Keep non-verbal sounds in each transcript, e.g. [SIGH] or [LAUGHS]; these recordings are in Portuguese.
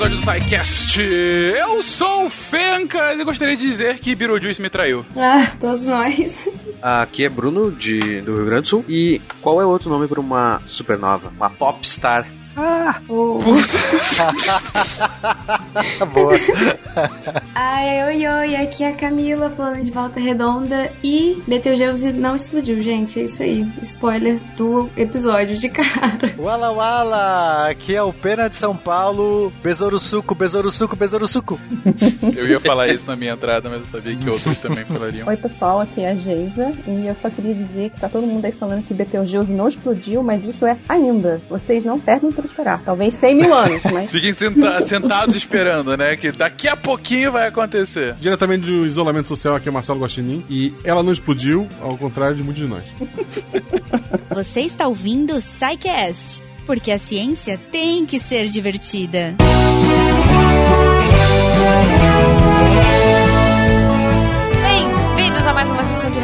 episódio do SciCast. Eu sou o Fencas e gostaria de dizer que Beetlejuice me traiu. Ah, todos nós. Aqui é Bruno, de, do Rio Grande do Sul. E qual é o outro nome para uma supernova? Uma popstar. Ah! Oh. [LAUGHS] Boa. Ai, oi, oi, aqui é a Camila falando de Volta Redonda e Betelgeuse não explodiu, gente. É isso aí. Spoiler do episódio de cara. Wala Wala! Aqui é o Pena de São Paulo. Besouro suco, besouro suco, besouro suco. Eu ia falar isso na minha entrada, mas eu sabia que outros também falariam. Oi, pessoal, aqui é a Geisa e eu só queria dizer que tá todo mundo aí falando que Betelgeuse não explodiu, mas isso é ainda. Vocês não perdem por esperar. Talvez 100 mil anos, mas... [LAUGHS] Fiquem senta sentados esperando, né? Que daqui a pouquinho vai acontecer. Diretamente do isolamento social, aqui é Marcelo Guaxinim. E ela não explodiu, ao contrário de muitos de nós. [LAUGHS] Você está ouvindo o Psycast, porque a ciência tem que ser divertida. Bem-vindos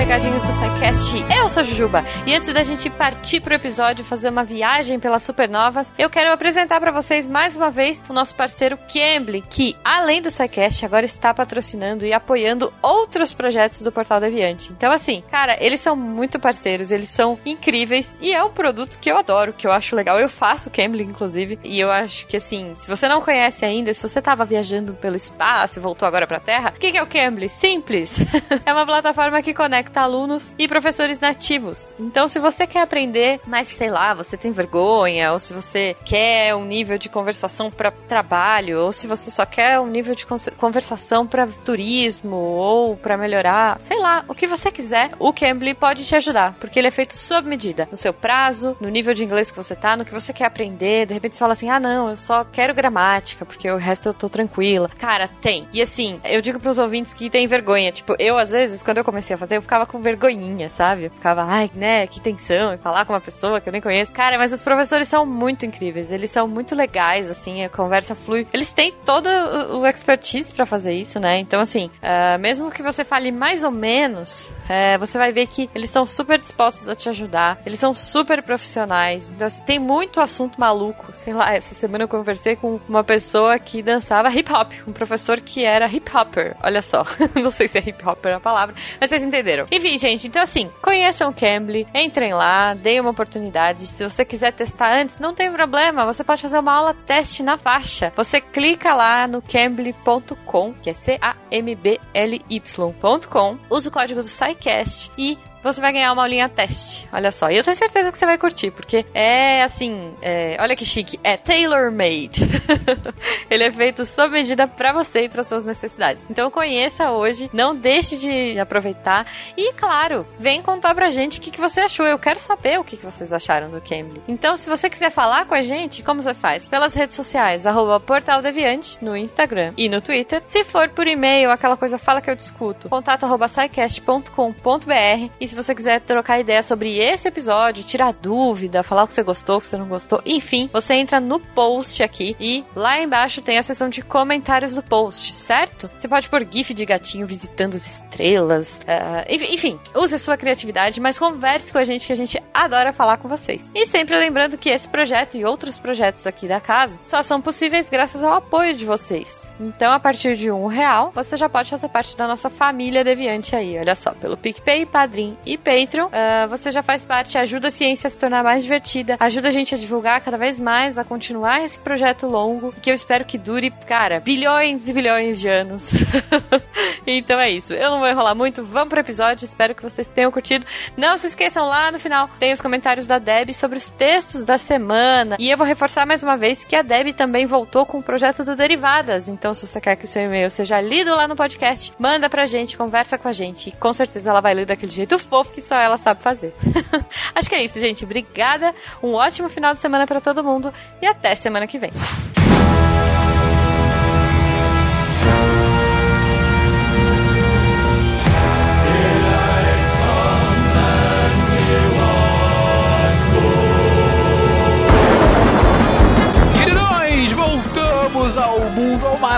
recadinhos do SciCast. Eu sou Jujuba e antes da gente partir pro episódio fazer uma viagem pelas supernovas, eu quero apresentar para vocês mais uma vez o nosso parceiro Cambly, que além do SciCast agora está patrocinando e apoiando outros projetos do Portal Deviante. Então assim, cara, eles são muito parceiros, eles são incríveis e é um produto que eu adoro, que eu acho legal. Eu faço Cambly inclusive e eu acho que assim, se você não conhece ainda, se você estava viajando pelo espaço e voltou agora para a Terra, o que, que é o Cambly? Simples. [LAUGHS] é uma plataforma que conecta alunos e professores nativos. Então, se você quer aprender, mas sei lá, você tem vergonha, ou se você quer um nível de conversação para trabalho, ou se você só quer um nível de conversação para turismo, ou para melhorar, sei lá, o que você quiser, o Cambly pode te ajudar, porque ele é feito sob medida, no seu prazo, no nível de inglês que você tá, no que você quer aprender. De repente você fala assim: ah, não, eu só quero gramática, porque o resto eu tô tranquila. Cara, tem. E assim, eu digo pros ouvintes que tem vergonha. Tipo, eu às vezes, quando eu comecei a fazer, eu ficava com vergonhinha, sabe? Eu ficava, ai, né, que tensão, falar com uma pessoa que eu nem conheço. Cara, mas os professores são muito incríveis, eles são muito legais, assim, a conversa flui. Eles têm todo o, expertise para fazer isso, né? Então, assim, uh, mesmo que você fale mais ou menos, uh, você vai ver que eles estão super dispostos a te ajudar, eles são super profissionais. Então, assim, tem muito assunto maluco. Sei lá, essa semana eu conversei com uma pessoa que dançava hip hop, um professor que era hip hopper. Olha só, [LAUGHS] não sei se é hip hopper a palavra, mas vocês entenderam. Enfim, gente, então assim, conheçam o Cambly, entrem lá, deem uma oportunidade. Se você quiser testar antes, não tem problema, você pode fazer uma aula teste na faixa. Você clica lá no cambly.com, que é C-A-M-B-L-Y.com, usa o código do SciCast e você vai ganhar uma aulinha teste. Olha só. E eu tenho certeza que você vai curtir, porque é assim. É, olha que chique. É tailor-made. [LAUGHS] Ele é feito sob medida para você e para suas necessidades. Então conheça hoje, não deixe de aproveitar. E claro, vem contar pra gente o que, que você achou. Eu quero saber o que, que vocês acharam do Cambly. Então, se você quiser falar com a gente, como você faz? Pelas redes sociais, arroba no Instagram e no Twitter. Se for por e-mail, aquela coisa fala que eu discuto, contato arroba e se você quiser trocar ideia sobre esse episódio, tirar dúvida, falar o que você gostou, o que você não gostou, enfim, você entra no post aqui e lá embaixo tem a seção de comentários do post, certo? Você pode pôr GIF de gatinho visitando as estrelas, uh, enfim, use a sua criatividade, mas converse com a gente que a gente adora falar com vocês. E sempre lembrando que esse projeto e outros projetos aqui da casa só são possíveis graças ao apoio de vocês. Então, a partir de um real, você já pode fazer parte da nossa família deviante aí, olha só, pelo PicPay, Padrim e Patreon. Uh, você já faz parte, ajuda a ciência a se tornar mais divertida, ajuda a gente a divulgar cada vez mais, a continuar esse projeto longo, que eu espero que dure, cara, bilhões e bilhões de anos. [LAUGHS] então é isso. Eu não vou enrolar muito, vamos pro episódio, espero que vocês tenham curtido. Não se esqueçam lá no final, tem os comentários da Deb sobre os textos da semana. E eu vou reforçar mais uma vez que a Deb também voltou com o projeto do Derivadas. Então, se você quer que o seu e-mail seja lido lá no podcast, manda pra gente, conversa com a gente. E com certeza ela vai ler daquele jeito fofo que só ela sabe fazer. [LAUGHS] Acho que é isso, gente. Obrigada. Um ótimo final de semana para todo mundo e até semana que vem.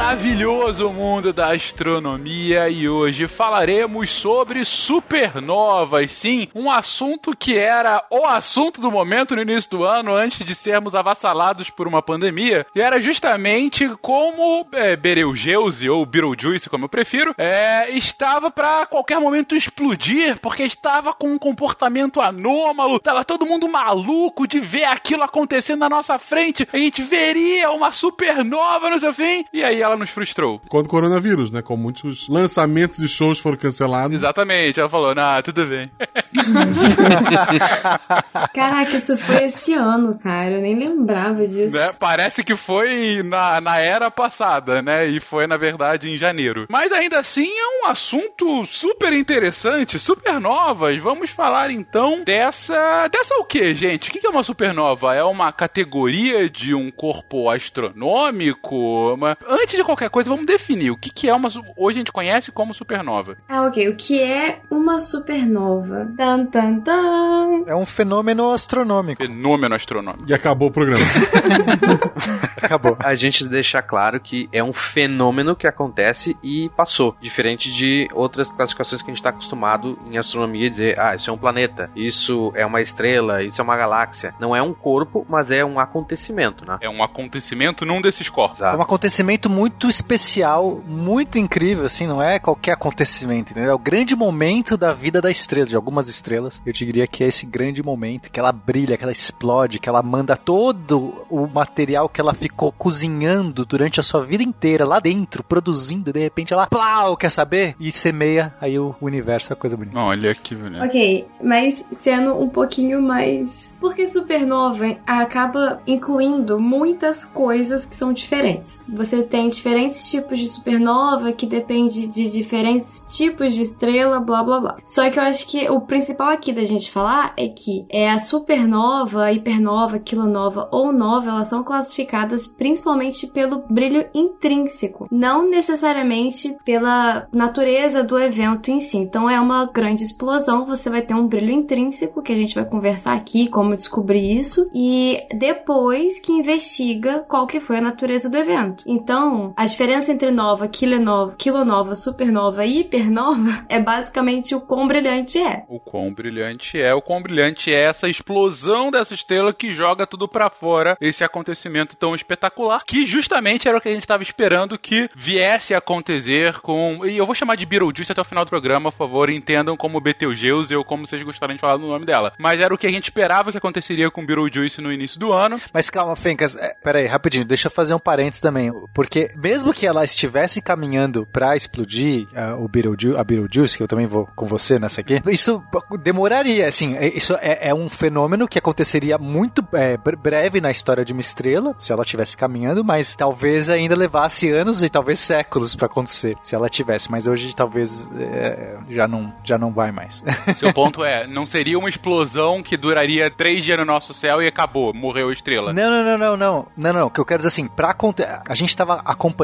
Maravilhoso mundo da astronomia e hoje falaremos sobre supernovas. Sim, um assunto que era o assunto do momento no início do ano, antes de sermos avassalados por uma pandemia, e era justamente como é, Betelgeuse, ou Beetlejuice, como eu prefiro, é, estava para qualquer momento explodir, porque estava com um comportamento anômalo, tava todo mundo maluco de ver aquilo acontecendo na nossa frente, a gente veria uma supernova no seu fim, e aí ela nos frustrou. Quando o coronavírus, né? Como muitos lançamentos e shows foram cancelados. Exatamente, ela falou, nah, tudo bem. [LAUGHS] Caraca, isso foi esse ano, cara. Eu nem lembrava disso. Né? Parece que foi na, na era passada, né? E foi, na verdade, em janeiro. Mas ainda assim é um assunto super interessante, supernovas. Vamos falar então dessa. Dessa o que, gente? O que é uma supernova? É uma categoria de um corpo astronômico? Mas antes de qualquer coisa, vamos definir o que, que é uma. Hoje a gente conhece como supernova. Ah, ok. O que é uma supernova? Tan, tan, tan. É um fenômeno astronômico. Fenômeno astronômico. E acabou o programa. [LAUGHS] Acabou. A gente deixa claro que é um fenômeno que acontece e passou. Diferente de outras classificações que a gente está acostumado em astronomia dizer, ah, isso é um planeta, isso é uma estrela, isso é uma galáxia. Não é um corpo, mas é um acontecimento, né? É um acontecimento num desses corpos. É um Exato. acontecimento muito especial, muito incrível, assim, não é qualquer acontecimento, entendeu? É o grande momento da vida da estrela, de algumas estrelas. Eu te diria que é esse grande momento que ela brilha, que ela explode, que ela manda todo o material que ela ficou cozinhando durante a sua vida inteira lá dentro, produzindo, e de repente ela, plau, quer saber? E semeia aí o universo, é coisa bonita. Olha que bonito. Ok, mas sendo um pouquinho mais. Porque supernova acaba incluindo muitas coisas que são diferentes. Você tem diferentes tipos de supernova que depende de diferentes tipos de estrela, blá blá blá. Só que eu acho que o principal aqui da gente falar é que é a supernova, a hipernova, quilonova ou nova, elas são classificadas principalmente pelo brilho intrínseco, não necessariamente pela natureza do evento em si. Então é uma grande explosão, você vai ter um brilho intrínseco que a gente vai conversar aqui como descobrir isso e depois que investiga qual que foi a natureza do evento. Então, a diferença entre nova, quilonova, quilonova, supernova e hipernova [LAUGHS] é basicamente o quão brilhante é. O quão brilhante é, o quão brilhante é essa explosão dessa estrela que joga tudo pra fora, esse acontecimento tão espetacular, que justamente era o que a gente estava esperando que viesse a acontecer com. E eu vou chamar de Beetlejuice até o final do programa, por favor, entendam como Betelgeuse ou como vocês gostariam de falar no nome dela. Mas era o que a gente esperava que aconteceria com Beetlejuice no início do ano. Mas calma, Fencas, é, peraí, rapidinho, deixa eu fazer um parênteses também. Porque mesmo que ela estivesse caminhando pra explodir ah, o Beetleju a Beetlejuice, que eu também vou com você nessa aqui, isso demoraria, assim, é- isso é, é um fenômeno que aconteceria muito é, bre- breve na história de uma estrela, se ela estivesse caminhando, mas talvez ainda levasse anos e talvez séculos pra acontecer, se ela tivesse, mas hoje talvez é, já, não, já não vai mais. [LAUGHS] Seu ponto é, não seria uma explosão que duraria três dias no nosso céu e acabou, morreu a estrela. Não, não, não, não, não. Não, não. O que eu quero dizer assim, pra a gente tava acompanhando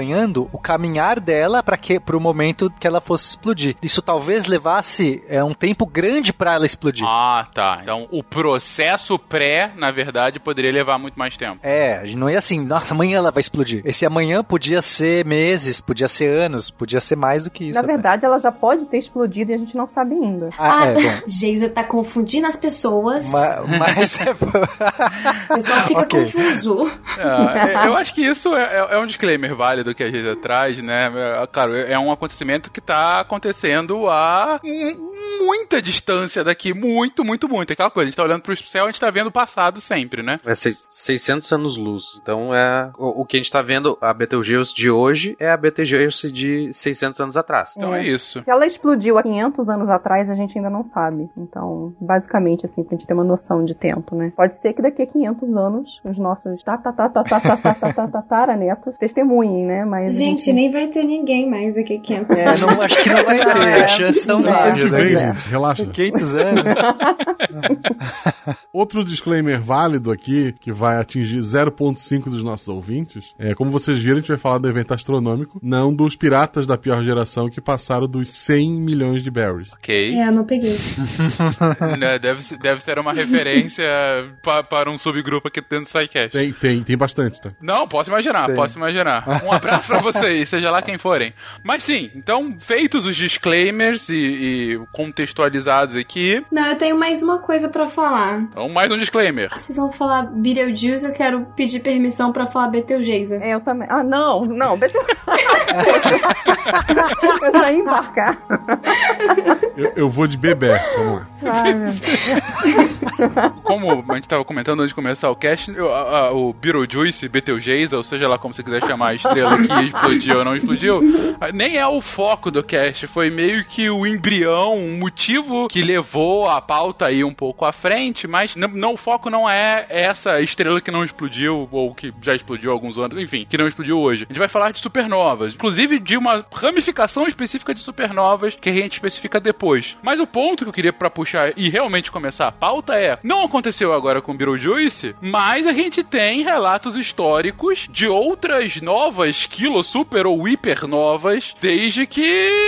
o caminhar dela para que pro momento que ela fosse explodir. Isso talvez levasse é, um tempo grande pra ela explodir. Ah, tá. Então o processo pré, na verdade, poderia levar muito mais tempo. É, a gente não ia assim, nossa, amanhã ela vai explodir. Esse amanhã podia ser meses, podia ser anos, podia ser mais do que isso. Na até. verdade, ela já pode ter explodido e a gente não sabe ainda. Ah, é, bom. [LAUGHS] Geisa tá confundindo as pessoas. Ma- Mas, é O pessoal fica [LAUGHS] Ok. confuso. É, eu acho que isso é, é- é um disclaimer válido que a gente traz, né? É, Claro, é um acontecimento que tá acontecendo a mu- muita distância daqui, muito, muito, muito. Aquela coisa, a gente tá olhando pro céu, a gente tá vendo o passado sempre, né? É seis- 600 anos-luz. Então é o, o que a gente tá vendo, a Betelgeuse de hoje é a Betelgeuse de 600 anos atrás. Então é, É. isso. Se ela explodiu há 500 anos atrás, a gente ainda não sabe. Então, basicamente, assim, pra gente ter uma noção de tempo, né? Pode ser que daqui a 500 anos, os nossos tataranetos testemunhem, né? Mas a Gente, nem vai ter ninguém mais aqui 500 é, não, acho que não vai ter. É. As chances são É. Ano que várias, vem, né? gente, relaxa. Que jeito zero. Outro disclaimer válido aqui, que vai atingir 0.5 dos nossos ouvintes, é como vocês viram, a gente vai falar do evento astronômico, não dos piratas da pior geração que passaram dos 100 milhões de berries. Ok. É, não peguei. [LAUGHS] Né, deve, ser- deve ser uma referência pa- para um subgrupo aqui dentro do SciCast. Tem, tem, tem bastante, tá? Não, posso imaginar, Tem. posso imaginar. Um [LAUGHS] abraço pra vocês, seja lá quem forem. Mas sim, então, feitos os disclaimers e, e contextualizados aqui, Não, eu tenho mais uma coisa pra falar. então mais um disclaimer. Vocês vão falar Beetlejuice, eu quero pedir permissão pra falar Betelgeuse. É, eu também. Ah, não, não. Deixa [LAUGHS] eu. já ia embarcar. Eu, eu vou de bebê, vamos lá. Ai. Como a gente tava comentando antes de começar o cast, eu- a- a- o Beetlejuice, Betelgeuse, ou seja lá como você quiser chamar a estrela que explodiu ou não explodiu, nem é o foco do cast, foi meio que o embrião, um motivo que levou a pauta aí um pouco à frente, mas n- não, o foco não é essa estrela que não explodiu, ou que já explodiu há alguns anos, enfim, que não explodiu hoje. A gente vai falar de supernovas, inclusive de uma ramificação específica de supernovas que a gente especifica depois. Mas o ponto que eu queria pra puxar e realmente começar a pauta é: não aconteceu agora com Beetlejuice, mas a gente tem relatos históricos de outras novas, quilo, super ou hipernovas, desde que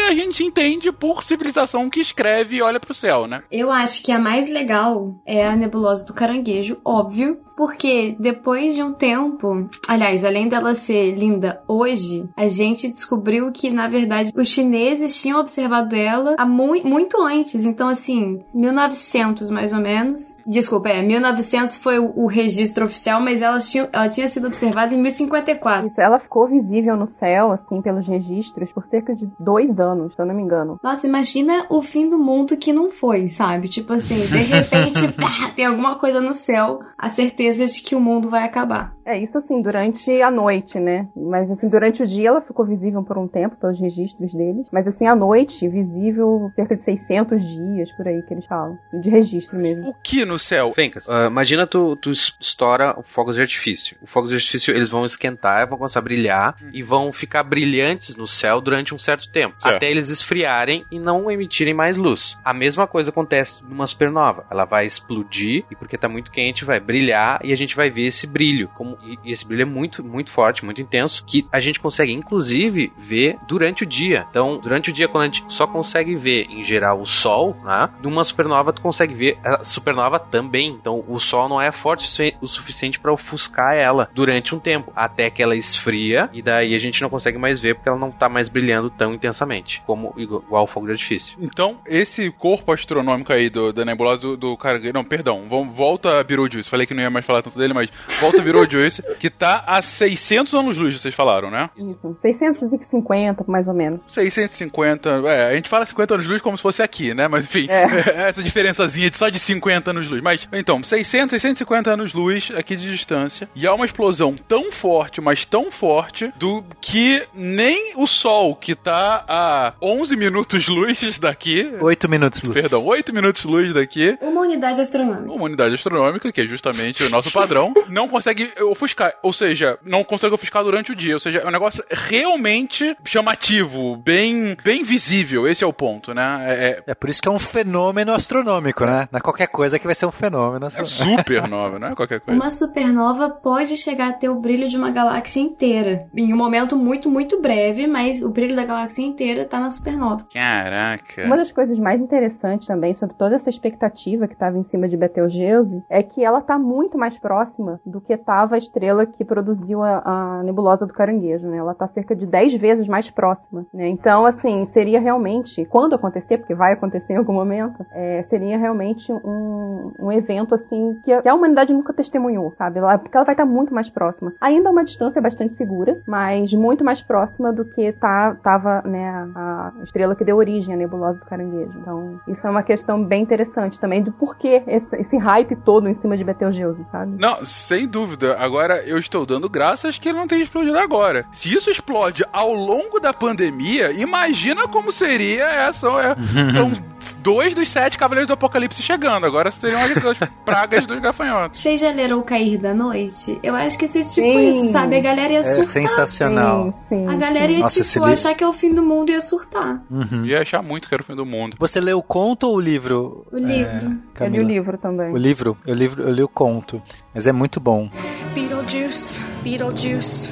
a gente entende por civilização que escreve e olha pro céu, né? Eu acho que a mais legal é a nebulosa do caranguejo, óbvio. Porque depois de um tempo, aliás, além dela ser linda hoje, a gente descobriu que, na verdade, os chineses tinham observado ela há mui- muito antes. Então, assim, 1900 mais ou menos. Desculpa, é, 1900 foi o, o registro oficial, mas ela tinha, ela tinha sido observada em 1054. Isso, ela ficou visível no céu, assim, pelos registros, por cerca de dois anos, se eu não me engano. Nossa, imagina o fim do mundo que não foi, sabe? Tipo assim, de repente [LAUGHS] pá, tem alguma coisa no céu, a certeza de que o mundo vai acabar. É, isso assim, durante a noite, né? Mas assim, durante o dia ela ficou visível por um tempo, pelos registros deles. Mas assim, à noite, visível cerca de 600 dias, por aí que eles falam. De registro mesmo. O que no céu? Fencas, ah, imagina tu, tu es- estoura fogos de artifício. Os fogos de artifício eles vão esquentar, vão começar a brilhar e vão ficar brilhantes no céu durante um certo tempo. Certo. Até eles esfriarem e não emitirem mais luz. A mesma coisa acontece numa supernova. Ela vai explodir e porque tá muito quente vai brilhar e a gente vai ver esse brilho. Como, e, esse brilho é muito, muito forte, muito intenso, que a gente consegue inclusive ver durante o dia. Então, durante o dia, quando a gente só consegue ver em geral o Sol, né? Numa supernova tu consegue ver a supernova também. Então, o Sol não é forte o sufi- o suficiente para ofuscar ela durante um tempo, até que ela esfria e daí a gente não consegue mais ver porque ela não tá mais brilhando tão intensamente como igual, o fogo de artifício. Então, esse corpo astronômico aí do, da nebulosa do, do. Não, perdão. Vamos, volta a Beetlejuice. Falei que não ia mais falar tanto dele, mas volta a Beetlejuice, que tá a 600 anos-luz, vocês falaram, né? Isso. 650, mais ou menos. 650. É, a gente fala 50 anos-luz como se fosse aqui, né? Mas enfim, É. [LAUGHS] essa diferençazinha de só de 50 anos-luz. Mas, então, 600, 650 anos-luz aqui de distância. E há uma explosão tão forte, mas tão forte, do que nem o Sol, que tá a 11 minutos-luz daqui. Oito minutos, Lúcio. Perdão, 8 minutos-luz daqui. Uma unidade astronômica. Uma unidade astronômica, que é justamente o nosso padrão, [LAUGHS] não consegue ofuscar. Ou seja, não consegue ofuscar durante o dia. Ou seja, é um negócio realmente chamativo, bem, bem visível. Esse é o ponto, né? É, é- É por isso que é um fenômeno astronômico, né? Não é qualquer coisa que vai ser um fenômeno é supernova, [LAUGHS] não é qualquer coisa. Uma supernova pode chegar a ter o brilho de uma galáxia inteira. Em um momento muito, muito breve, mas o brilho da galáxia inteira tá na supernova. Caraca. Uma das coisas mais interessantes também sobre toda essa expectativa que estava em cima de Betelgeuse é que ela está muito mais próxima do que estava a estrela que produziu a, a nebulosa do caranguejo, né? Ela está cerca de 10 vezes mais próxima, né? Então, assim, seria realmente, quando acontecer, porque vai acontecer em algum momento, é, seria realmente um, um evento, assim, que a, que a humanidade nunca testemunhou, sabe? Ela, porque ela vai estar muito mais próxima. Ainda uma distância bastante segura, mas muito mais próxima do que tá, tava, né, a, estrela que deu origem à nebulosa do caranguejo. Então, isso é uma questão bem interessante também do porquê esse, esse hype todo em cima de Betelgeuse, sabe? Não, sem dúvida. Agora, eu estou dando graças que ele não tenha explodido agora. Se isso explode ao longo da pandemia, imagina como seria essa. é- são [LAUGHS] dois dos sete Cavaleiros do Apocalipse chegando. Agora seriam as, as [LAUGHS] pragas dos gafanhotos. Vocês já leram O Cair da Noite? Eu acho que esse tipo Sim. isso, sabe? A galera ia É surtar. sensacional. Sim, sim, A galera ia, Nossa, tipo, livro- achar que é o fim do mundo e ia surtar. Uhum. Ia achar muito que era o fim do mundo. Você leu o conto ou o livro? O livro. Eu li o livro também. O livro? Eu, livro, eu li o conto. Mas é muito bom. Beetlejuice, Beetlejuice.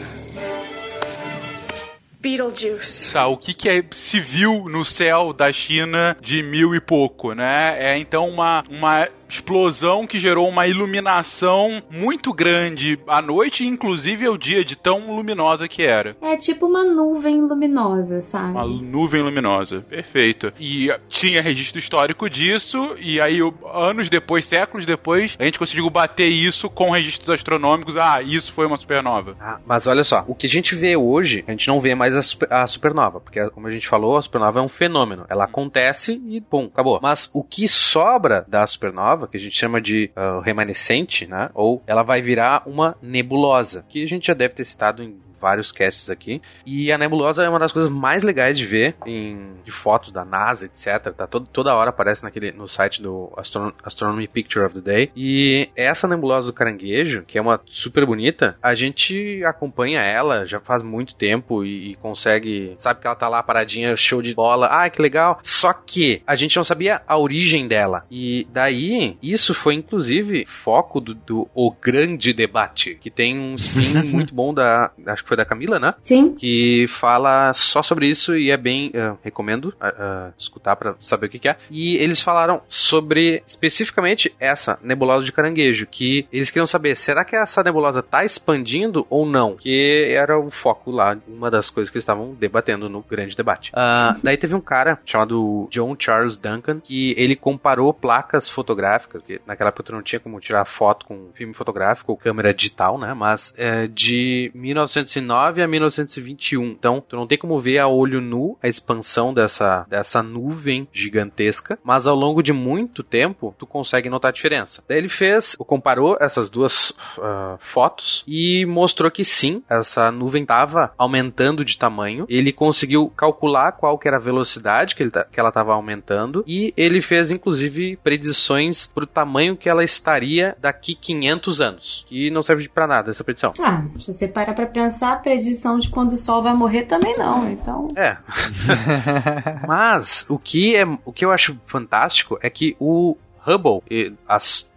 Beetlejuice. Tá, o que, que é, viu no céu da China de mil e pouco, né? É então uma, uma explosão que gerou uma iluminação muito grande à noite, inclusive ao dia de tão luminosa que era. É tipo uma nuvem luminosa, sabe? Uma nuvem luminosa. Perfeito. E tinha registro histórico disso, e aí, anos depois, séculos depois, a gente conseguiu bater isso com registros astronômicos. Ah, isso foi uma supernova. Ah, mas olha só, o que a gente vê hoje, a gente não vê mais a, super- a supernova, porque como a gente falou, a supernova é um fenômeno. Ela acontece e pum, acabou. Mas o que sobra da supernova, que a gente chama de ah, remanescente, né? Ou ela vai virar uma nebulosa, que a gente já deve ter citado em vários casts aqui. E a nebulosa é uma das coisas mais legais de ver em de fotos da NASA, etc. Tá todo, toda hora aparece naquele no site do Astron Astronomy Picture of the Day. E essa nebulosa do caranguejo, que é uma super bonita, a gente acompanha ela já faz muito tempo e, e consegue, sabe que ela tá lá paradinha, show de bola. Ah, que legal. Só que a gente não sabia a origem dela. E daí, isso foi inclusive foco do, do O Grande Debate, que tem um spin [LAUGHS] muito bom da, acho que foi foi da Camila, né? Sim. Que fala só sobre isso e é bem. Uh, recomendo uh, uh, escutar para saber o que, que, é. E eles falaram sobre especificamente essa nebulosa de caranguejo, que eles queriam saber: será que essa nebulosa tá expandindo ou não? Que era o foco lá, uma das coisas que eles estavam debatendo no grande debate. Ah, daí teve um cara chamado John Charles Duncan que ele comparou placas fotográficas, porque naquela época não tinha como tirar foto com filme fotográfico ou câmera digital, né? Mas de 1950 19 a 1921. Então, tu não tem como ver a olho nu a expansão dessa, dessa nuvem gigantesca, mas ao longo de muito tempo, tu consegue notar a diferença. Daí ele fez, comparou essas duas uh, fotos e mostrou que sim, essa nuvem estava aumentando de tamanho. Ele conseguiu calcular qual que era a velocidade que, ele, que ela estava aumentando e ele fez, inclusive, predições para o tamanho que ela estaria daqui 500 anos, E não serve para nada essa predição. Ah, se você parar para pensar, a predição de quando o sol vai morrer também não. Então. É. [LAUGHS] Mas o que é o que eu acho fantástico é que o Hubble, e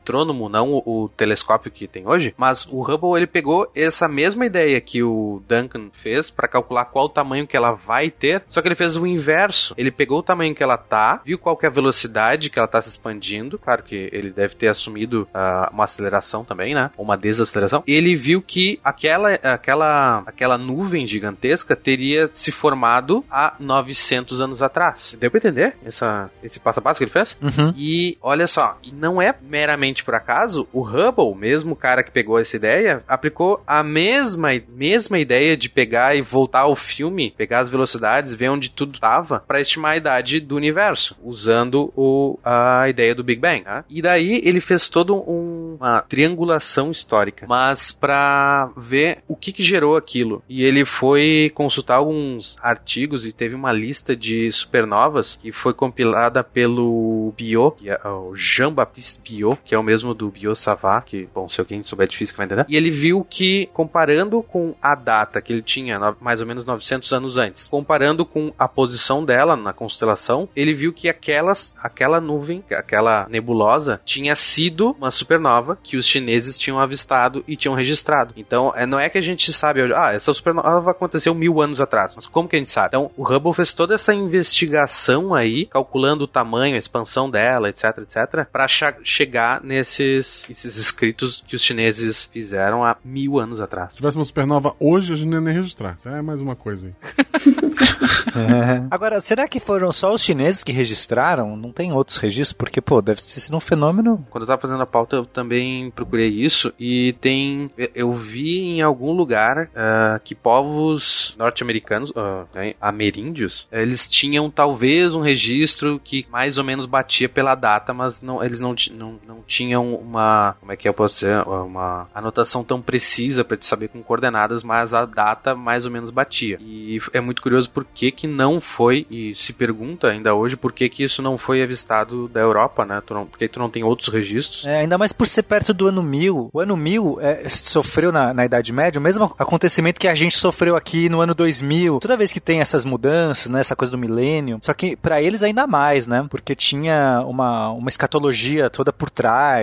astrônomo, não o, telescópio que tem hoje, mas o Hubble ele pegou essa mesma ideia que o Duncan fez para calcular qual o tamanho que ela vai ter, só que ele fez o inverso. Ele pegou o tamanho que ela tá, viu qual que é a velocidade que ela tá se expandindo, claro que ele deve ter assumido ah, uma aceleração também, né? Ou uma desaceleração. Ele viu que aquela aquela aquela nuvem gigantesca teria se formado há 900 anos atrás. Deu pra entender essa, esse passo a passo que ele fez? Uhum. E olha só, e não é meramente por acaso, o Hubble, mesmo cara que pegou essa ideia, aplicou a mesma, mesma ideia de pegar e voltar ao filme, pegar as velocidades, ver onde tudo tava, para estimar a idade do universo, usando o, a ideia do Big Bang. tá? E daí ele fez toda um, uma triangulação histórica, mas para ver o que, que gerou aquilo. E ele foi consultar alguns artigos e teve uma lista de supernovas que foi compilada pelo Biot, que é o Jean-Baptiste Biot, que é o mesmo do Biot Savart, que, bom, se alguém souber de física vai entender. E ele viu que, comparando com a data que ele tinha, mais ou menos 900 anos antes, comparando com a posição dela na constelação, ele viu que aquelas, aquela nuvem, aquela nebulosa, tinha sido uma supernova que os chineses tinham avistado e tinham registrado. Então, é, não é que a gente sabe, ah, essa supernova aconteceu mil anos atrás, mas como que a gente sabe? Então, o Hubble fez toda essa investigação aí, calculando o tamanho, a expansão dela, etc, etc, para chegar nesses esses escritos que os chineses fizeram há mil anos atrás. Se tivesse uma supernova hoje, a gente não ia nem registrar. Isso é mais uma coisa aí. [LAUGHS] Agora, será que foram só os chineses que registraram? Não tem outros registros? Porque, pô, deve ter sido um fenômeno. Quando eu tava fazendo a pauta, eu também também procurei isso e tem. Eu vi em algum lugar uh, que povos norte-americanos, uh, né, ameríndios, eles tinham talvez um registro que mais ou menos batia pela data, mas não, eles não, não, não tinham uma. Como é que eu posso dizer? Uma anotação tão precisa para te saber com coordenadas, mas a data mais ou menos batia. E é muito curioso por que, que não foi, e se pergunta ainda hoje por que, que isso não foi avistado da Europa, né? Tu não, porque tu não tem outros registros. É, ainda mais por ser perto do ano 1000. O ano 1000 é, sofreu na, na Idade Média o mesmo acontecimento que a gente sofreu aqui no ano 2000. Toda vez que tem essas mudanças, né, essa coisa do milênio. Só que para eles ainda mais, né? Porque tinha uma, uma escatologia toda por trás,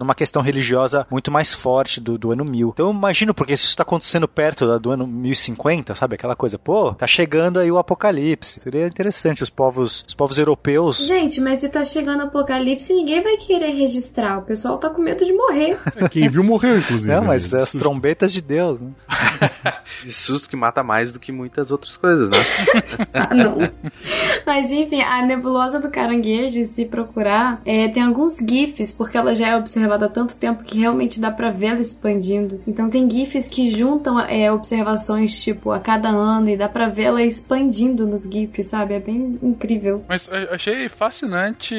uma questão religiosa muito mais forte do, do ano 1000. Então eu imagino porque isso está acontecendo perto do ano 1050, sabe? Aquela coisa, pô, tá chegando aí o apocalipse. Seria interessante os povos, os povos europeus. Gente, mas se tá chegando o apocalipse, ninguém vai querer registrar. O pessoal tá com medo de morrer. [LAUGHS] É, quem viu morreu, inclusive. Não, mas é as trombetas de Deus, né? [LAUGHS] de susto que mata mais do que muitas outras coisas, né? [LAUGHS] ah, não. Mas enfim, a nebulosa do caranguejo, se procurar, é, tem alguns GIFs, porque ela já é observada há tanto tempo que realmente dá pra vê-la expandindo. Então tem GIFs que juntam é, observações, tipo, a cada ano e dá pra vê-la expandindo nos GIFs, sabe? É bem incrível. Mas achei fascinante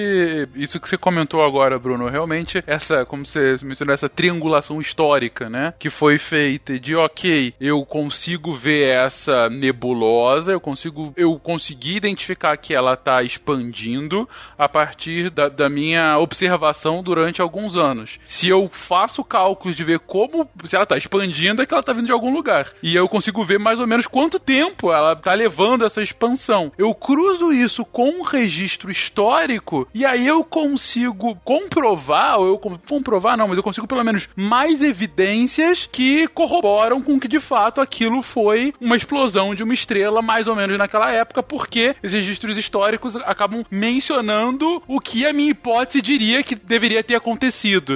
isso que você comentou agora, Bruno. Realmente, essa, como você mencionou, essa triangulação histórica, né? Que foi feita de, ok, eu consigo ver essa nebulosa, eu consigo, eu consegui identificar que ela está expandindo a partir da, da, minha observação durante alguns anos. Se eu faço cálculos de ver como, se ela está expandindo, é que ela está vindo de algum lugar. E eu consigo ver mais ou menos quanto tempo ela está levando essa expansão. Eu cruzo isso com um registro histórico e aí eu consigo comprovar, ou eu comprovar não, mas eu consigo pelo menos mais evidências que corroboram com que de fato aquilo foi uma explosão de uma estrela mais ou menos naquela época, porque esses registros históricos acabam mencionando o que a minha hipótese diria que deveria ter acontecido.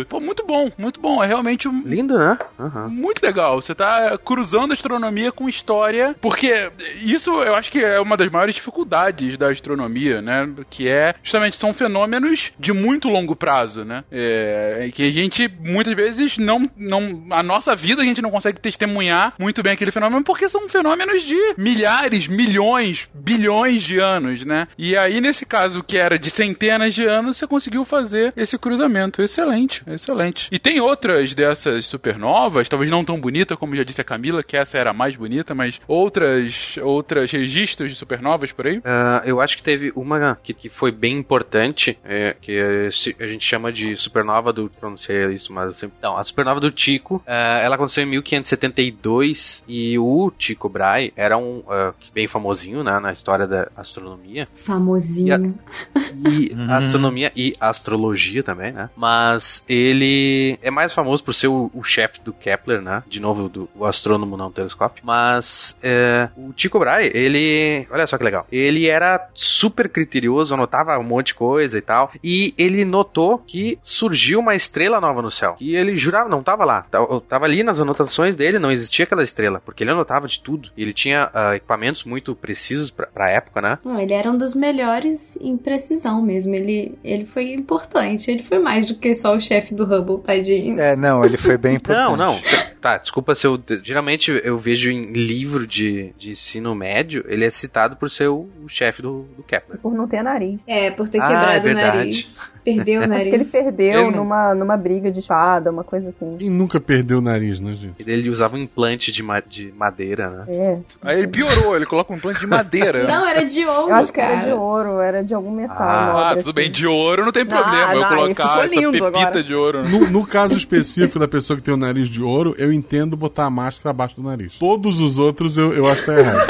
Pô, muito bom, muito bom. É realmente um... lindo, né? Uhum. Muito legal. Você tá cruzando astronomia com história, porque isso eu acho que é uma das maiores dificuldades da astronomia, né? Que é justamente são fenômenos de muito longo prazo, né? É, que a gente muitas vezes não, não a nossa vida a gente não consegue testemunhar muito bem aquele fenômeno porque são fenômenos de milhares, milhões, bilhões de anos, né? E aí nesse caso que era de centenas de anos, você conseguiu fazer esse cruzamento. Excelente, excelente. E tem outras dessas supernovas, talvez não tão bonita como já disse a Camila, que essa era a mais bonita, mas outras outras registros de supernovas por aí? Uh, eu acho que teve uma que, que foi bem importante, é, que a gente chama de supernova do. Pronunciei isso, mas assim. Não, a supernova do Tico, uh, ela aconteceu em 1572 e o Tycho Brahe era um uh, bem famosinho, né, na história da astronomia. Famosinho. E, a, e uhum. [LAUGHS] astronomia e astrologia também, né? Mas ele é mais famoso por ser o, o chefe do Kepler, né? De novo, do o astrônomo não telescópio. Mas é, o Tycho Brahe, ele, olha só que legal. Ele era super criterioso, anotava um monte de coisa e tal. E ele notou que surgiu uma estrela nova no céu. E ele jurava, não tava lá. Tava ali nas anotações dele, não existia aquela estrela, porque ele anotava de tudo. Ele tinha uh, equipamentos muito precisos pra, pra época, né? Não, ele era um dos melhores em precisão mesmo. Ele, ele foi importante. Ele foi mais do que só o chefe do Hubble, tadinho. É, não, ele foi bem importante. [LAUGHS] não, não. Tá, desculpa se eu. Geralmente eu vejo em livro de, de ensino médio, ele é citado por ser o, o chefe do, do Kepler. Por não ter nariz. É, por ter ah, quebrado é o nariz. Perdeu o nariz. Acho que ele perdeu ele... numa, numa briga de espada, uma coisa assim. Quem nunca perdeu o nariz, né, gente? Ele usava um implante de, ma de madeira, né? É. Aí ele piorou, ele coloca um implante de madeira. não, era de ouro. Eu acho cara. que era de ouro, era de algum metal. Ah, tudo assim. bem, de ouro não tem problema. Ah, eu colocar essa pepita agora. de ouro. No, no caso específico da pessoa que tem o nariz de ouro, eu entendo botar a máscara abaixo do nariz. Todos os outros eu, eu acho que tá errado.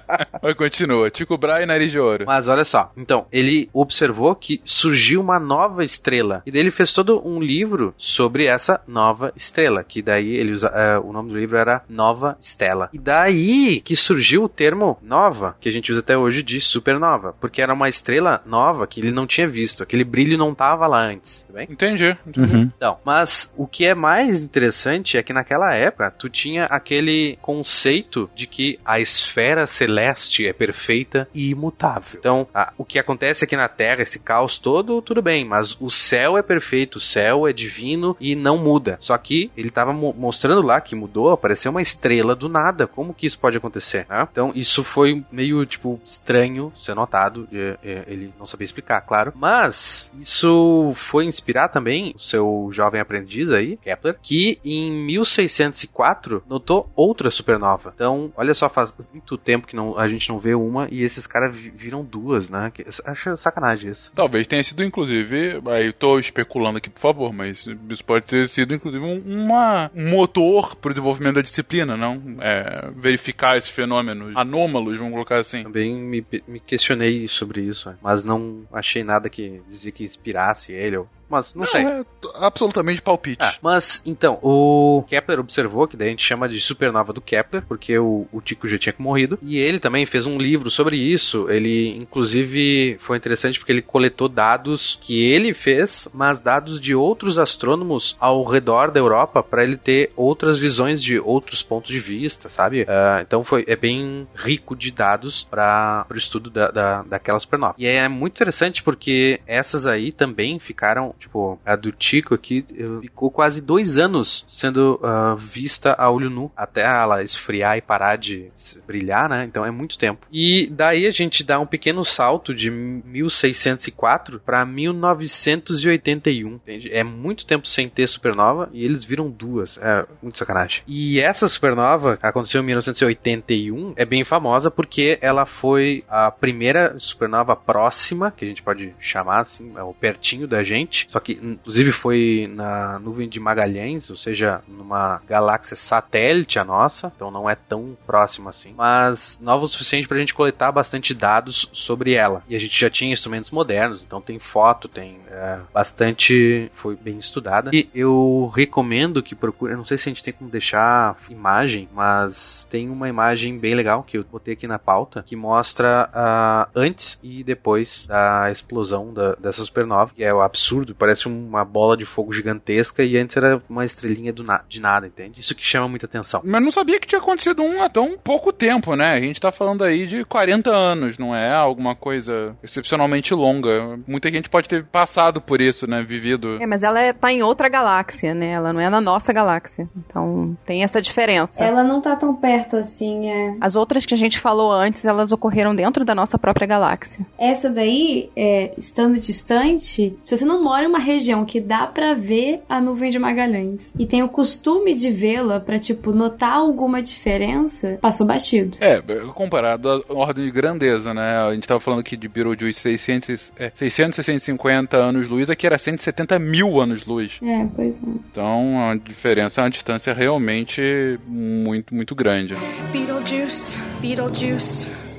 [LAUGHS] Mas continua. Tico Brahe e nariz de ouro. Mas olha só. Então, ele observou que surgiu uma nova estrela. E daí ele fez todo um livro sobre essa nova estrela. Que daí ele usa. Uh, o nome do livro era Nova Estela. E daí que surgiu o termo nova, que a gente usa até hoje de supernova. Porque era uma estrela nova que ele não tinha visto. Aquele brilho não tava lá antes. Tá bem? Entendi. entendi. Uhum. Então, mas o que é mais interessante é que naquela época tu tinha aquele conceito de que a esfera celeste existe, é perfeita e imutável. Então, a, o que acontece aqui na Terra, esse caos todo, tudo bem, mas o céu é perfeito, o céu é divino e não muda. Só que ele estava mo mostrando lá que mudou, apareceu uma estrela do nada. Como que isso pode acontecer? Né? Então, isso foi meio, tipo, estranho ser notado. Ele não sabia explicar, claro. Mas, isso foi inspirar também o seu jovem aprendiz aí, Kepler, que em 1604 notou outra supernova. Então, olha só, faz muito tempo que não, a gente não vê uma e esses caras viram duas, né? Acho sacanagem isso. Talvez tenha sido, inclusive, aí eu tô especulando aqui, por favor, mas isso pode ter sido, inclusive, um, uma, um motor pro desenvolvimento da disciplina, não? É, verificar esses fenômenos anômalos, vamos colocar assim. Também me, me questionei sobre isso, mas não achei nada que dizia que inspirasse ele ou mas não, não sei. É absolutamente palpite. É, mas, então, o Kepler observou, que daí a gente chama de supernova do Kepler, porque o, o Tico já tinha morrido, e ele também fez um livro sobre isso. Ele, inclusive, foi interessante porque ele coletou dados que ele fez, mas dados de outros astrônomos ao redor da Europa, para ele ter outras visões de outros pontos de vista, sabe? Uh, então foi, é bem rico de dados para o estudo da, da, daquela supernova. E é muito interessante porque essas aí também ficaram Tipo, a do Tico aqui ficou quase dois anos sendo uh, vista a olho nu, até ela esfriar e parar de brilhar, né? Então é muito tempo. E daí a gente dá um pequeno salto de 1604 para 1981, entende? É muito tempo sem ter supernova e eles viram duas. É muito sacanagem. E essa supernova aconteceu em 1981, é bem famosa porque ela foi a primeira supernova próxima, que a gente pode chamar assim, é o pertinho da gente, só que, inclusive, foi na nuvem de Magalhães, ou seja, numa galáxia satélite a nossa, então não é tão próxima assim, mas nova o suficiente para a gente coletar bastante dados sobre ela. E a gente já tinha instrumentos modernos, então tem foto, tem é, bastante. Foi bem estudada. E eu recomendo que procure. Não sei se a gente tem como deixar imagem, mas tem uma imagem bem legal que eu botei aqui na pauta que mostra uh, antes e depois da explosão da, dessa supernova, que é o absurdo parece uma bola de fogo gigantesca e antes era uma estrelinha na de nada, entende? Isso que chama muita atenção. Mas não sabia que tinha acontecido um há tão pouco tempo, né? A gente tá falando aí de 40 anos, não é alguma coisa excepcionalmente longa. Muita gente pode ter passado por isso, né? Vivido. É, mas ela é, tá em outra galáxia, né? Ela não é na nossa galáxia. Então tem essa diferença. Ela não tá tão perto assim, é. As outras que a gente falou antes, elas ocorreram dentro da nossa própria galáxia. Essa daí, é, estando distante, se você não mora uma região que dá para ver a nuvem de Magalhães e tem o costume de vê-la para tipo notar alguma diferença, passou batido. É, comparado à ordem de grandeza, né? A gente tava falando aqui de Beetlejuice 600, é, 650 anos-luz, aqui era 170 mil anos-luz. É, pois é. Então a diferença é uma distância realmente muito, muito grande. Beetlejuice, Beetlejuice.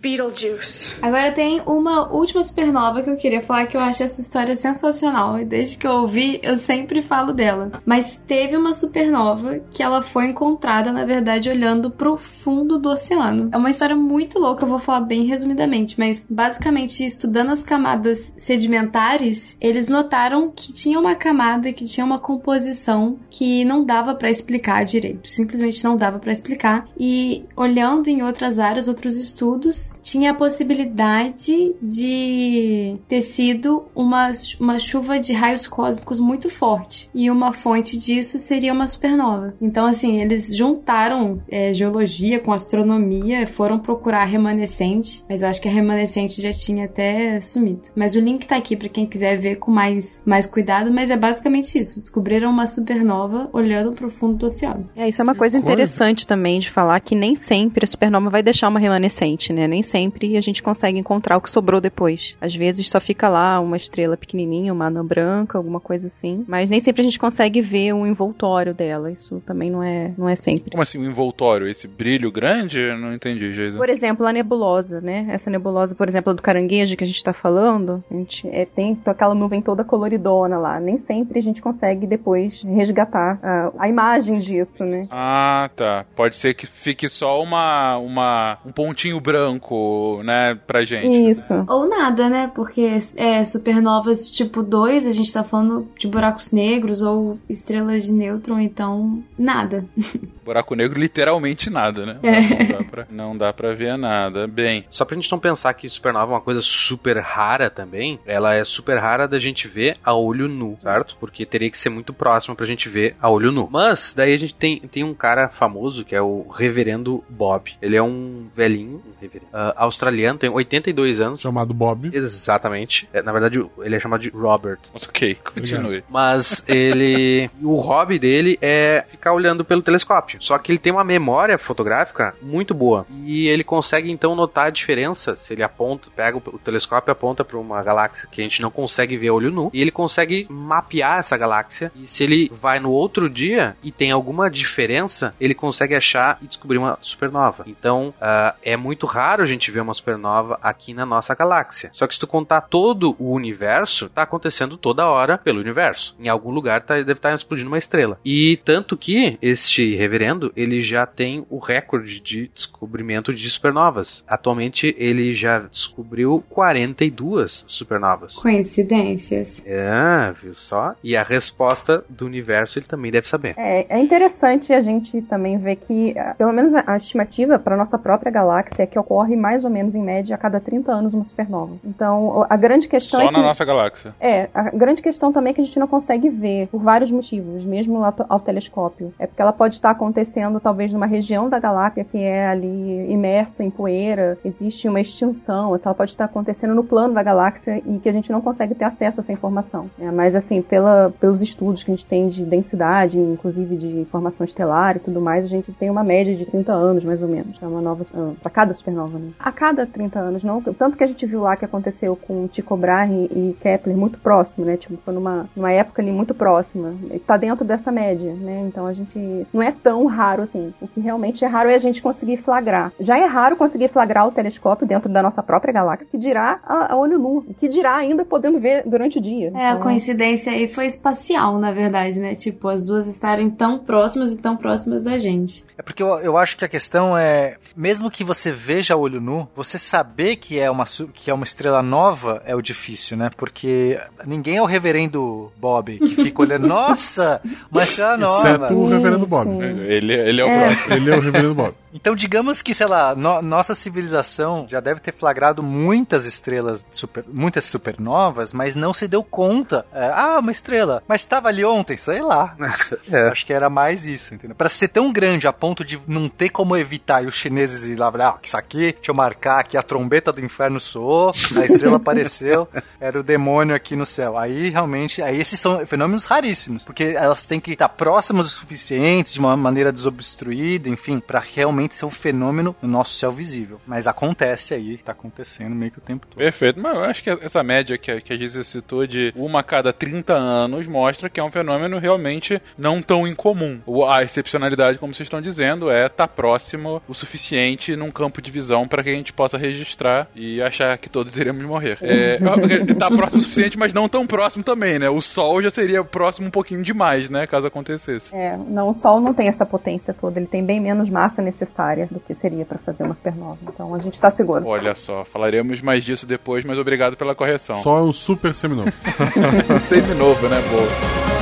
Beetlejuice. Agora tem uma última supernova que eu queria falar que eu acho essa história sensacional. E desde que eu ouvi, eu sempre falo dela. Mas teve uma supernova que ela foi encontrada, na verdade, olhando pro fundo do oceano. É uma história muito louca, eu vou falar bem resumidamente, mas basicamente estudando as camadas sedimentares, eles notaram que tinha uma camada que tinha uma composição que não dava para explicar direito. Simplesmente não dava para explicar. E olhando em outras áreas, outros estudos, tinha a possibilidade de ter sido uma, uma chuva de raios cósmicos muito forte. E uma fonte disso seria uma supernova. Então, assim, eles juntaram é, geologia com astronomia, foram procurar a remanescente, mas eu acho que a remanescente já tinha até sumido. Mas o link tá aqui para quem quiser ver com mais, mais cuidado, mas é basicamente isso. Descobriram uma supernova olhando pro fundo do oceano. É, isso é uma coisa interessante também de falar que nem sempre a supernova vai deixar uma remanescente, né? Nem nem sempre a gente consegue encontrar o que sobrou depois. Às vezes só fica lá uma estrela pequenininha, uma anã branca, alguma coisa assim. Mas nem sempre a gente consegue ver o envoltório dela. Isso também não é, não é sempre. Como assim, o envoltório? Esse brilho grande? Eu não entendi, Jason. Por exemplo, a nebulosa, né? Essa nebulosa, por exemplo, do caranguejo que a gente tá falando, a gente é, tem aquela nuvem toda coloridona lá. Nem sempre a gente consegue depois resgatar a, a imagem disso, né? Ah, tá. Pode ser que fique só uma, uma um pontinho branco pouco, né, pra gente. Isso. Ou nada, né? Porque é, supernovas tipo 2, a gente tá falando de buracos negros ou estrelas de nêutron, então nada. [LAUGHS] Buraco negro, literalmente nada, né? É. Não, dá pra, não dá pra ver nada. Bem, Só pra gente não pensar que supernova é uma coisa super rara também, ela é super rara da gente ver a olho nu, certo? Porque teria que ser muito próximo pra gente ver a olho nu. Mas, daí a gente tem, tem um cara famoso que é o Reverendo Bob. Ele é um velhinho, um reverendo, ah, australiano, tem 82 anos. Chamado Bob. Exatamente. É, na verdade, ele é chamado de Robert. ok, continue. Mas ele. [LAUGHS] o hobby dele é ficar olhando pelo telescópio. Só que ele tem uma memória fotográfica muito boa. E ele consegue então notar a diferença se ele aponta, pega o, o telescópio e aponta para uma galáxia que a gente não consegue ver a olho nu. E ele consegue mapear essa galáxia. E se ele vai no outro dia e tem alguma diferença, ele consegue achar e descobrir uma supernova. Então ah, é muito raro a gente ver uma supernova aqui na nossa galáxia. Só que se tu contar todo o universo, tá acontecendo toda hora pelo universo. Em algum lugar tá- deve estar explodindo uma estrela. E tanto que este reverendo, ele já tem o recorde de descobrimento de supernovas. Atualmente ele já descobriu 42 supernovas. Coincidências. É, viu só? E a resposta do universo ele também deve saber. É, é interessante a gente também ver que, ah, pelo menos a, a estimativa para nossa própria galáxia é que ocorre mais ou menos em média a cada 30 anos uma supernova. Então, a grande questão Só é que, na nossa galáxia. É, a grande questão também é que a gente não consegue ver por vários motivos, mesmo ao, ao telescópio. É porque ela pode estar acontecendo talvez numa região da galáxia que é ali imersa em poeira, existe uma extinção, essa ela pode estar acontecendo no plano da galáxia e que a gente não consegue ter acesso a essa informação. É, mas assim, pela, pelos estudos que a gente tem de densidade, inclusive de formação estelar e tudo mais, a gente tem uma média de 30 anos mais ou menos, é uma nova para cada supernova, né? A cada 30 anos, não, tanto que a gente viu lá que aconteceu com Tycho Brahe e Kepler muito próximo, né? Tipo, foi numa, numa época ali muito próxima. Está dentro dessa média, né? Então a gente não é tão raro assim. O que realmente é raro é a gente conseguir flagrar. Já é raro conseguir flagrar o telescópio dentro da nossa própria galáxia, que dirá a, a olho nu, que dirá ainda podendo ver durante o dia. É, a Então, coincidência aí foi espacial, na verdade, né? Tipo, as duas estarem tão próximas e tão próximas da gente. É porque eu, eu acho que a questão é, mesmo que você veja a olho nu, você saber que é uma que é uma estrela nova é o difícil, né? Porque ninguém é o reverendo Bob que fica olhando, [LAUGHS] nossa, uma estrela nova. Exceto o reverendo Bob. sim. Ele, ele é o É. próprio. Ele é o reverendo Bob. [LAUGHS] Então, digamos que, sei lá, no- nossa civilização já deve ter flagrado muitas estrelas, super- muitas supernovas, mas não se deu conta. É, ah, uma estrela, mas estava ali ontem, sei lá. [LAUGHS] É. Acho que era mais isso, entendeu? Pra ser tão grande a ponto de não ter como evitar e os chineses ir lá, ah, isso aqui, deixa eu marcar aqui, a trombeta do inferno soou, a estrela apareceu, [LAUGHS] era o demônio aqui no céu. Aí realmente, aí esses são fenômenos raríssimos, porque elas têm que estar próximas o suficiente, de uma maneira desobstruída, enfim, pra realmente ser um fenômeno no nosso céu visível. Mas acontece aí, tá acontecendo meio que o tempo todo. Perfeito, mas eu acho que essa média que a, que a Gisele citou de uma a cada 30 anos mostra que é um fenômeno realmente não tão incomum. A excepcionalidade, como vocês estão dizendo, é estar próximo o suficiente num campo de visão para que a gente possa registrar e achar que todos iremos morrer. É, tá próximo o suficiente, mas não tão próximo também, né? O Sol já seria próximo um pouquinho demais, né? Caso acontecesse. É, não, o Sol não tem essa potência toda, ele tem bem menos massa necessária do que seria para fazer uma supernova. Então a gente está seguro. Olha só, falaremos mais disso depois, mas obrigado pela correção. Só é um super seminovo. [LAUGHS] Sempre novo, né? Boa.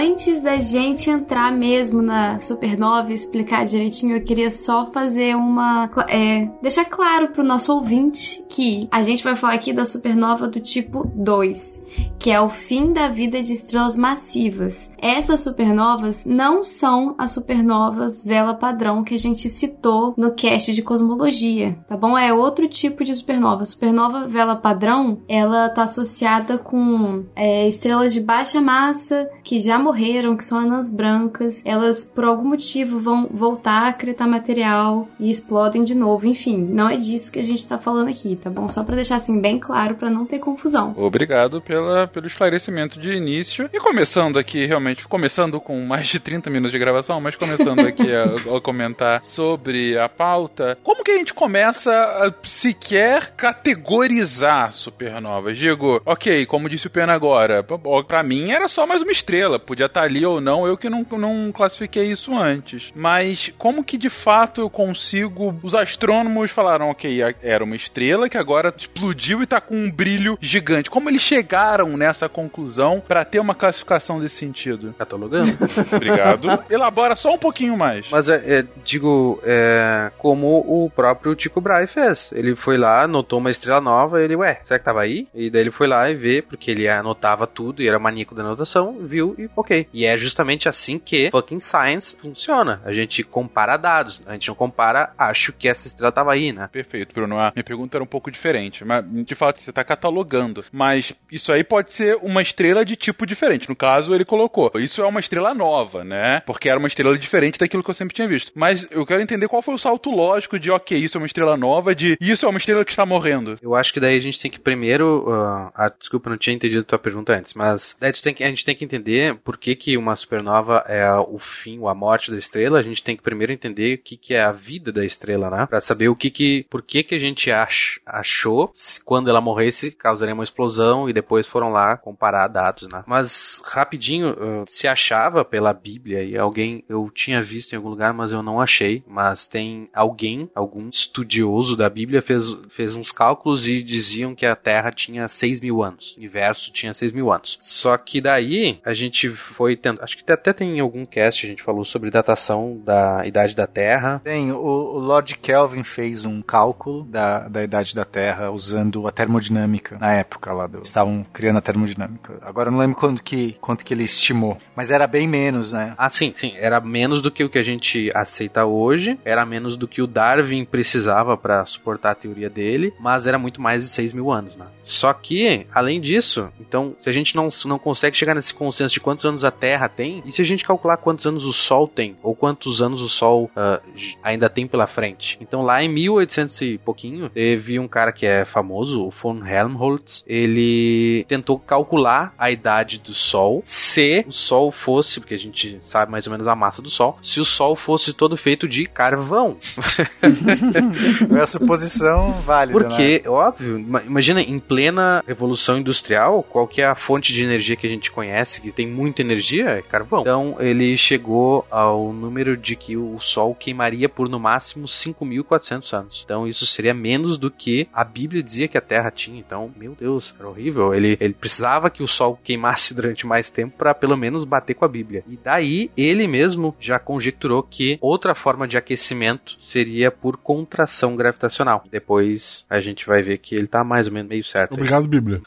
Antes da gente entrar mesmo na supernova e explicar direitinho, eu queria só fazer uma. É, deixar claro pro nosso ouvinte que a gente vai falar aqui da supernova do tipo 2, que é o fim da vida de estrelas massivas. Essas supernovas não são as supernovas vela padrão que a gente citou no cast de cosmologia, tá bom? É outro tipo de supernova. Supernova vela padrão, ela tá associada com é, estrelas de baixa massa que já morreram, que são anãs brancas. Elas, por algum motivo, vão voltar a acretar material e explodem de novo. Enfim, não é disso que a gente tá falando aqui, tá bom? Só pra deixar assim bem claro, pra não ter confusão. Obrigado pela pelo esclarecimento de início. E começando aqui, realmente, começando com mais de 30 minutos de gravação, mas começando aqui a, [LAUGHS] a comentar sobre a pauta, como que a gente começa a sequer categorizar supernovas? Digo, ok, como disse o Pena agora, pra mim era só mais uma estrela, podia estar ali ou não, eu que não, não classifiquei isso antes. Mas como que de fato eu consigo. Os astrônomos falaram, ok, era uma estrela que agora explodiu e tá com um brilho gigante. Como eles chegaram nessa conclusão para ter uma classificação desse sentido? Catalogando. [LAUGHS] [LAUGHS] Obrigado. Elabora só um pouquinho mais. Mas, é, é, digo, é, como o próprio Tico Brahe fez. Ele foi lá, notou uma estrela nova, ele, ué, será que tava aí? E daí ele foi lá e vê, porque ele anotava tudo e era maníaco da anotação, viu e ok. E é justamente assim que fucking science funciona. A gente compara dados, a gente não compara, acho que essa estrela tava aí, né? Perfeito, Bruno. A minha pergunta era um pouco diferente, mas de fato você tá catalogando. Mas isso aí pode ser uma estrela de tipo diferente. No caso, ele colocou. Isso é uma estrela nova, né? Porque era uma estrela diferente daquilo que eu sempre tinha visto. Mas eu quero entender qual foi o salto lógico de, ok, isso é uma estrela nova, de isso é uma estrela que está morrendo. Eu acho que daí a gente tem que primeiro. Uh, ah, desculpa, não tinha entendido a tua pergunta antes, mas daí a gente tem que, a gente tem que entender por que, que uma supernova é o fim a morte da estrela. A gente tem que primeiro entender o que, que é a vida da estrela, né? Pra saber o que que. Por que, que a gente ach, achou quando ela morresse causaria uma explosão e depois foram lá comparar dados, né? Mas rapidinho, se achava pela Bíblia e alguém eu tinha visto em algum lugar, mas eu não achei. Mas tem alguém, algum estudioso da Bíblia fez, fez uns cálculos e diziam que a Terra tinha 6 mil anos. O universo tinha 6 mil anos. Só que daí a gente foi tentando. Acho que até tem algum cast a gente falou sobre datação da idade da Terra. Tem, o, o Lord Kelvin fez um cálculo da, da idade da Terra usando a termodinâmica na época lá. Do, estavam criando a termodinâmica. Agora eu não lembro quanto que, quanto que ele estimou, mas era bem menos, né? Ah, sim, sim. Era menos do que o que a gente aceita hoje, era menos do que o Darwin precisava para suportar a teoria dele, mas era muito mais de 6 mil anos, né? Só que, além disso, então, se a gente não, não consegue chegar nesse consenso de quantos anos a Terra tem, e se a gente calcular quantos anos o Sol tem, ou quantos anos o Sol uh, ainda tem pela frente? Então, lá em 1800 e pouquinho, teve um cara que é famoso, o von Helmholtz, ele tentou calcular a idade do Sol se o Sol fosse, porque a gente sabe mais ou menos a massa do Sol, se o Sol fosse todo feito de carvão. [LAUGHS] é a suposição válida. Porque, né? óbvio, imagina em plena revolução industrial, qual que é a fonte de energia que a gente conhece que tem muita energia? É carvão. Então ele chegou ao número de que o Sol queimaria por no máximo 5.400 anos. Então isso seria menos do que a Bíblia dizia que a Terra tinha. Então, meu Deus, era horrível. Ele, ele precisava que o Sol queimasse [LAUGHS] durante mais tempo para pelo menos bater com a Bíblia. E daí ele mesmo já conjecturou que outra forma de aquecimento seria por contração gravitacional. Depois a gente vai ver que ele tá mais ou menos meio certo. Obrigado, aí. Bíblia.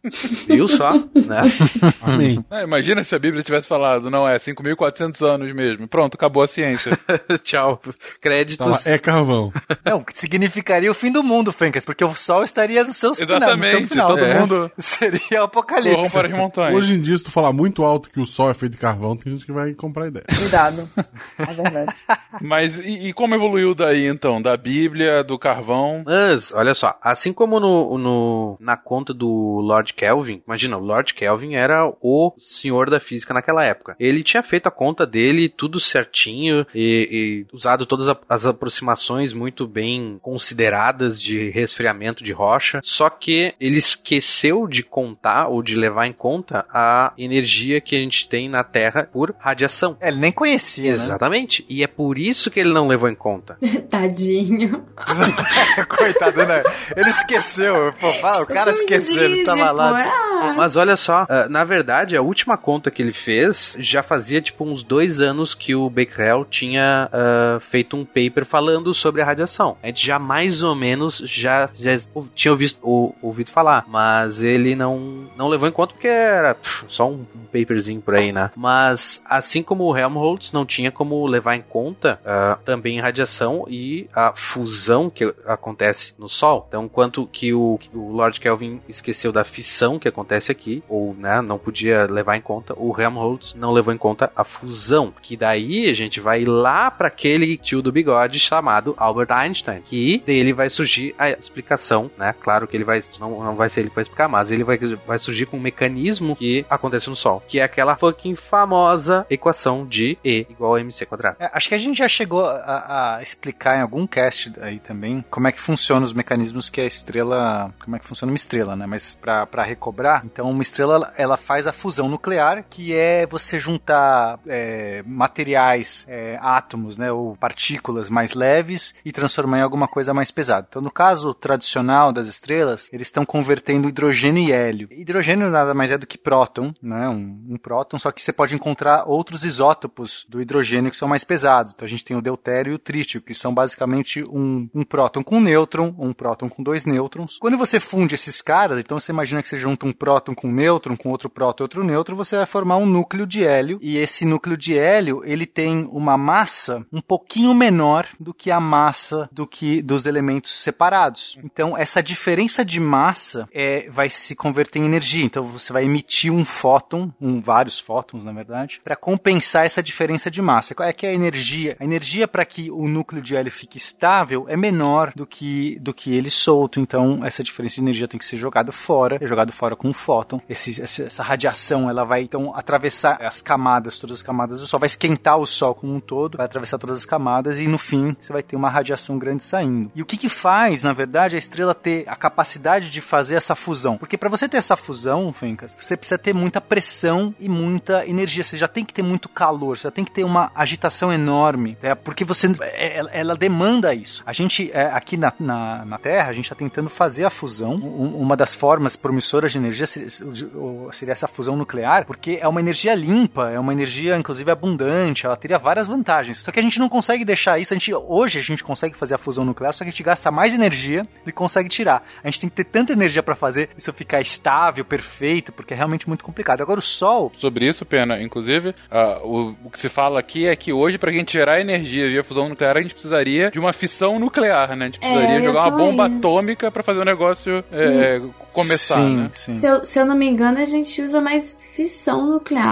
Viu só? né? [LAUGHS] Amém. É, imagina se a Bíblia tivesse falado, não é 5.400 anos mesmo. Pronto, acabou a ciência. [LAUGHS] Tchau. Créditos. Tá é carvão. Não, que significaria o fim do mundo, Fencas, porque o Sol estaria no seu Exatamente, final. No seu final. todo é. mundo [LAUGHS] seria o apocalipse. para as montanhas. Hoje em dia, se tu falar muito alto que o Sol é feito de carvão, tem gente que vai comprar ideia. Cuidado. É verdade. [LAUGHS] Mas e, e, como evoluiu daí então? Da Bíblia, do carvão? Mas, olha só, assim como no, no, na conta do Lord Kelvin, imagina, o Lord Kelvin era o senhor da física naquela época. Ele tinha feito a conta dele tudo certinho e, e usado todas as aproximações muito bem consideradas de resfriamento de rocha, só que ele esqueceu de contar ou de levar em conta a energia que a gente tem na Terra por radiação. É, ele nem conhecia. Exatamente. Né? E é por isso que ele não levou em conta. [LAUGHS] Tadinho. [LAUGHS] Coitado, né? Ele esqueceu. Pô, fala, o cara esqueceu, ele tava lá. Ah. Mas olha só, ah, na verdade, a última conta que ele fez já fazia tipo uns dois anos que o Becquerel tinha uh, feito um paper falando sobre a radiação. A gente já mais ou menos já, já tinha ouvido, ou, ouvido falar, mas ele não, não levou em conta porque era pff, só um, um paperzinho por aí, né? Mas assim como o Helmholtz não tinha como levar em conta uh, também radiação e a fusão que acontece no Sol. Então, quanto que o, o Lord Kelvin esqueceu da fissão que acontece aqui, ou né, não podia levar em conta, o Helmholtz não levou em conta a fusão. Que daí a gente vai lá para aquele tio do bigode chamado Albert Einstein, que dele vai surgir a explicação, né? Claro que ele vai não, não vai ser ele que vai explicar, mas ele vai, vai surgir com um mecanismo que acontece no Sol, que é aquela fucking famosa equação de E igual a mc quadrado. É, acho que a gente já chegou a, a explicar em algum cast aí também como é que funciona os mecanismos que a estrela, como é que funciona uma estrela, né? Mas para recobrar, então uma estrela ela faz a fusão nuclear, que é você juntar é, materiais, é, átomos, né, ou partículas mais leves e transformar em alguma coisa mais pesada. Então, no caso tradicional das estrelas, eles estão convertendo hidrogênio e hélio. Hidrogênio nada mais é do que próton, né, um, um próton, só que você pode encontrar outros isótopos do hidrogênio que são mais pesados. Então, a gente tem o deutério e o trítio, que são basicamente um, um próton com um nêutron, um próton com dois nêutrons. Quando você funde esses caras, então você imagina que você junta um próton com um nêutron, com outro próton e outro nêutron, você vai formar um núcleo de hélio, e esse núcleo de hélio, ele tem uma massa um pouquinho menor do que a massa do que dos elementos separados. Então, essa diferença de massa é, vai se converter em energia. Então, você vai emitir um fóton, um, vários fótons, na verdade, para compensar essa diferença de massa. Qual é que é a energia? A energia para que o núcleo de hélio fique estável é menor do que, do que ele solto. Então, essa diferença de energia tem que ser jogada fora, é jogado fora com um fóton. Esse, essa radiação, ela vai, então, atravessar as camadas, todas as camadas do Sol, vai esquentar o Sol como um todo, vai atravessar todas as camadas e no fim você vai ter uma radiação grande saindo. E o que que faz, na verdade, a estrela ter a capacidade de fazer essa fusão? Porque para você ter essa fusão, Fencas, você precisa ter muita pressão e muita energia. Você já tem que ter muito calor, você já tem que ter uma agitação enorme, né? porque você é, ela, ela demanda isso. A gente é, aqui na, na, na, Terra, a gente está tentando fazer a fusão. Um, uma das formas promissoras de energia seria essa fusão nuclear, porque é uma energia limpa, é uma energia inclusive abundante, ela teria várias vantagens. Só que a gente não consegue deixar isso. A gente hoje a gente consegue fazer a fusão nuclear, só que a gente gasta mais energia do que consegue tirar. A gente tem que ter tanta energia para fazer isso ficar estável, perfeito, porque é realmente muito complicado. Agora o Sol. Sobre isso, pena, inclusive, uh, o, o, que se fala aqui é que hoje para a gente gerar energia via fusão nuclear a gente precisaria de uma fissão nuclear, né? A gente é, precisaria é, jogar uma bomba isso. atômica para fazer o negócio é, começar, sim, né? Sim. Se, eu, se eu não me engano, a gente usa mais fissão nuclear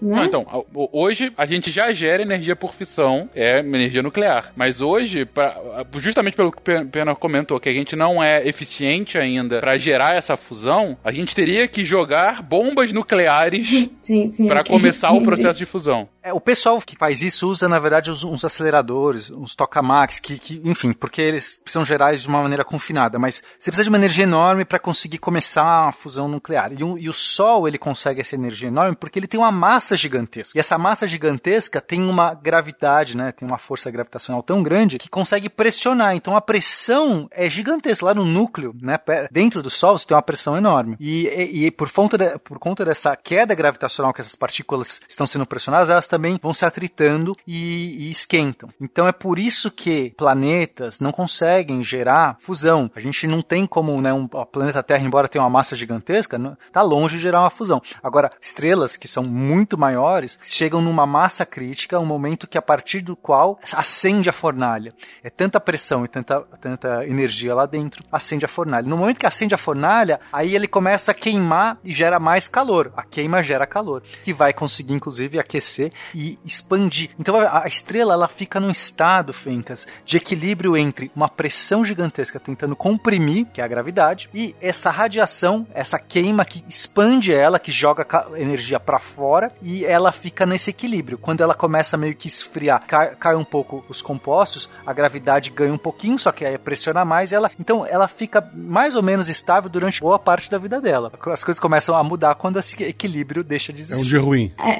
né? Não, então, hoje a gente já gera energia por fissão, é energia nuclear. Mas hoje, pra, justamente pelo que o Pena comentou, que a gente não é eficiente ainda para gerar essa fusão, a gente teria que jogar bombas nucleares [LAUGHS] para começar o processo de fusão. É, o pessoal que faz isso usa, na verdade, uns, uns aceleradores, uns tokamaks, que, que, enfim, porque eles precisam gerar isso de uma maneira confinada. Mas você precisa de uma energia enorme para conseguir começar a fusão nuclear. E, um, e, o Sol, ele consegue essa energia enorme porque ele tem uma massa gigantesca. E essa massa gigantesca tem uma gravidade, né? Tem uma força gravitacional tão grande que consegue pressionar. Então a pressão é gigantesca. Lá no núcleo, né? Dentro do Sol, você tem uma pressão enorme. E, e, e por, conta de, por conta dessa queda gravitacional que essas partículas estão sendo pressionadas, elas também vão se atritando e, e esquentam. Então é por isso que planetas não conseguem gerar fusão. A gente não tem como, né, um, o planeta Terra, embora tenha uma massa gigantesca, está longe de gerar uma fusão. Agora, estrelas que são muito maiores chegam numa massa crítica, um momento que a partir do qual acende a fornalha. É tanta pressão e tanta, tanta energia lá dentro, acende a fornalha. No momento que acende a fornalha, aí ele começa a queimar e gera mais calor. A queima gera calor, que vai conseguir inclusive aquecer e expandir. Então a estrela ela fica num estado, Fencas, de equilíbrio entre uma pressão gigantesca tentando comprimir, que é a gravidade, e essa radiação, essa queima que expande ela, que joga energia para fora e ela fica nesse equilíbrio. Quando ela começa meio que esfriar, cai, cai um pouco os compostos, a gravidade ganha um pouquinho, só que aí pressiona mais, ela então ela fica mais ou menos estável durante boa parte da vida dela. As coisas começam a mudar quando esse equilíbrio deixa de existir. É um dia ruim. É.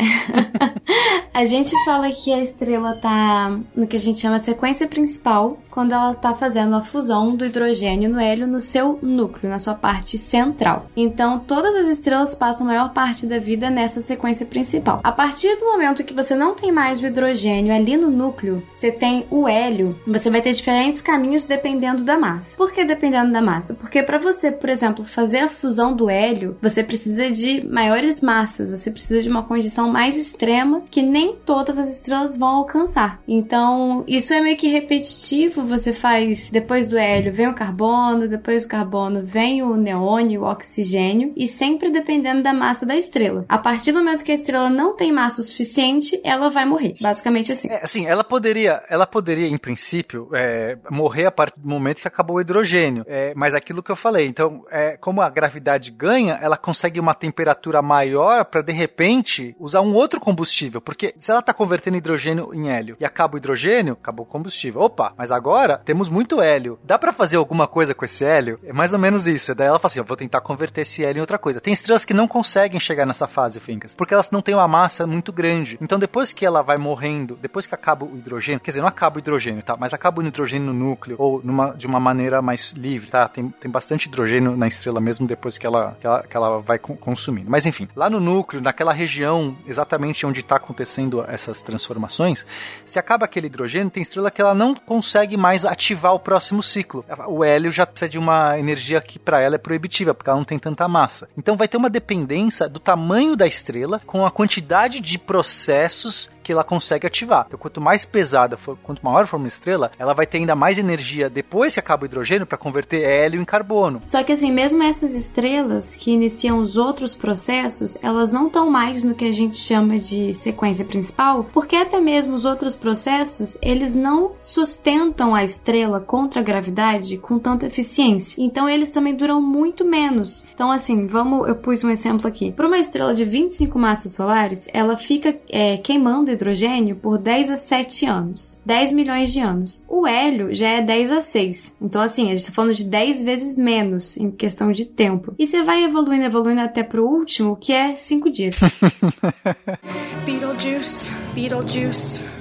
[LAUGHS] a gente fala que a estrela tá no que a gente chama de sequência principal, quando ela tá fazendo a fusão do hidrogênio no hélio no seu núcleo, na sua parte central. Então, todas as estrelas passam a maior parte da vida nessa sequência principal. A partir do momento que você não tem mais o hidrogênio ali no núcleo, você tem o hélio, você vai ter diferentes caminhos dependendo da massa. Por que dependendo da massa? Porque para você, por exemplo, fazer a fusão do hélio, você precisa de maiores massas, você precisa de uma condição mais extrema que nem todas as estrelas vão alcançar. Então, isso é meio que repetitivo. Você faz depois do hélio vem o carbono, depois do carbono vem o neônio, o oxigênio, e sempre dependendo da massa da estrela. A partir do momento que a estrela não tem massa o suficiente, ela vai morrer. Basicamente assim. É, assim, ela poderia, ela poderia, em princípio, é, morrer a partir do momento que acabou o hidrogênio. É, mas aquilo que eu falei, então, é, como a gravidade ganha, ela consegue uma temperatura maior para de repente usar um outro combustível. Porque se ela está convertendo hidrogênio em hélio e acaba o hidrogênio, acabou o combustível. Opa, mas agora temos muito hélio. Dá para fazer alguma coisa com esse hélio? É mais ou menos isso. Daí ela fala assim: eu vou tentar converter esse hélio em outra coisa. Tem estrelas que não conseguem chegar nessa fase, Fincas, porque elas não têm uma massa muito grande. Então depois que ela vai morrendo, depois que acaba o hidrogênio, quer dizer, não acaba o hidrogênio, tá? Mas acaba o hidrogênio no núcleo ou numa, de uma maneira mais livre, tá? Tem, tem bastante hidrogênio na estrela mesmo depois que ela, que ela, que ela vai consumindo. Mas enfim, lá no núcleo, naquela região exatamente onde está acontecendo essas transformações, se acaba aquele hidrogênio, tem estrela que ela não consegue mais ativar o próximo ciclo. O hélio já precisa de uma energia que para ela é proibitiva, porque ela não tem tanta massa. Então vai ter uma dependência do tamanho da estrela com a quantidade de processos que ela consegue ativar. Então, quanto mais pesada for, quanto maior for uma estrela, ela vai ter ainda mais energia depois que acaba o hidrogênio para converter hélio em carbono. Só que assim, mesmo essas estrelas que iniciam os outros processos, elas não estão mais no que a gente chama de sequência principal, porque até mesmo os outros processos, eles não sustentam a estrela contra a gravidade com tanta eficiência. Então eles também duram muito menos. Então assim, vamos, eu pus um exemplo aqui. Para uma estrela de 25 massas solares, ela fica é, queimando hidrogênio por 10 a 7 anos. 10 milhões de anos. O hélio já é 10 a 6. Então, assim, a gente tá falando de 10 vezes menos em questão de tempo. E você vai evoluindo, evoluindo até pro último, que é 5 dias. [LAUGHS] Beetlejuice, Beetlejuice.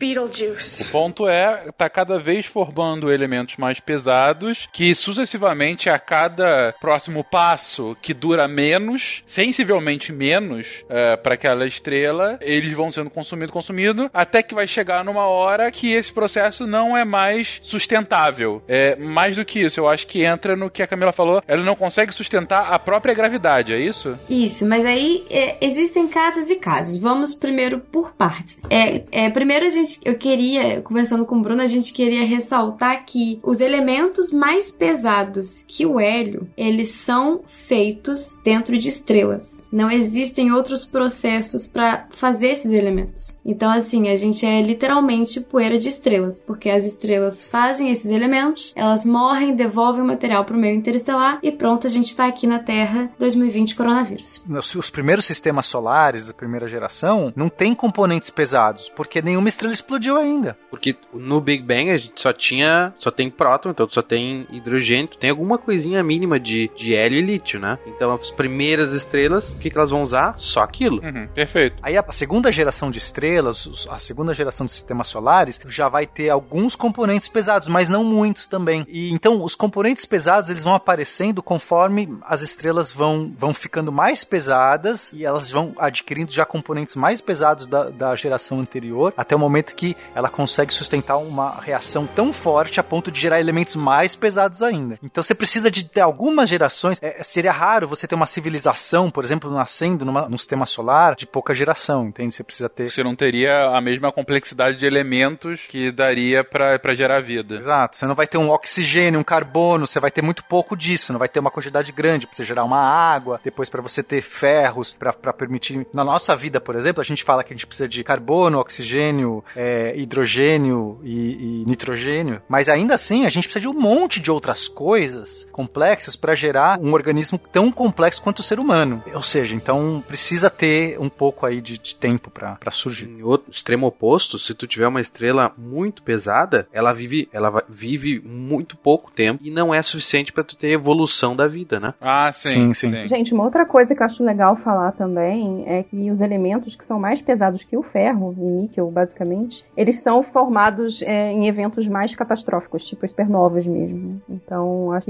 Beetlejuice. O ponto é, tá cada vez formando elementos mais pesados que sucessivamente a cada próximo passo que dura menos, sensivelmente menos é, para aquela estrela, eles vão sendo consumido, consumido, até que vai chegar numa hora que esse processo não é mais sustentável. É mais do que isso, eu acho que entra no que a Camila falou, ela não consegue sustentar a própria gravidade, é isso? Isso, mas aí é, existem casos e casos. Vamos primeiro por partes. É, é, primeiro a gente eu queria, conversando com o Bruno, a gente queria ressaltar que os elementos mais pesados que o hélio, eles são feitos dentro de estrelas. Não existem outros processos para fazer esses elementos. Então, assim, a gente é literalmente poeira de estrelas, porque as estrelas fazem esses elementos, elas morrem, devolvem o material para o meio interestelar e pronto, a gente está aqui na Terra 2020 coronavírus. Os, os primeiros sistemas solares da primeira geração não tem componentes pesados, porque nenhuma estrela explodiu ainda. Porque no Big Bang a gente só tinha. Só tem próton, então só tem hidrogênio, tem alguma coisinha mínima de, de hélio e lítio, né? Então as primeiras estrelas, o que, que elas vão usar? Só aquilo. Uhum, perfeito. Aí a segunda geração de estrelas, a segunda geração de sistemas solares, já vai ter alguns componentes pesados, mas não muitos também. E então os componentes pesados eles vão aparecendo conforme as estrelas vão, vão ficando mais pesadas e elas vão adquirindo já componentes mais pesados da, da geração anterior, até o momento que ela consegue sustentar uma reação tão forte a ponto de gerar elementos mais pesados ainda. Então você precisa de ter algumas gerações. É, seria raro você ter uma civilização, por exemplo, nascendo numa, num sistema solar de pouca geração, entende? Você precisa ter. Você não teria a mesma complexidade de elementos que daria para gerar vida. Exato. Você não vai ter um oxigênio, um carbono, você vai ter muito pouco disso, não vai ter uma quantidade grande para você gerar uma água, depois para você ter ferros para permitir. Na nossa vida, por exemplo, a gente fala que a gente precisa de carbono, oxigênio, é, hidrogênio e, e, nitrogênio, mas ainda assim a gente precisa de um monte de outras coisas complexas para gerar um organismo tão complexo quanto o ser humano. Ou seja, então precisa ter um pouco aí de, de tempo para surgir. Em outro extremo oposto, se tu tiver uma estrela muito pesada, ela vive, ela vive muito pouco tempo e não é suficiente para tu ter evolução da vida, né? Ah, sim, sim, sim. sim. Gente, uma outra coisa que eu acho legal falar também é que os elementos que são mais pesados que o ferro, e níquel basicamente, eles são formados é, em eventos mais catastróficos, tipo supernovas mesmo. Então, a-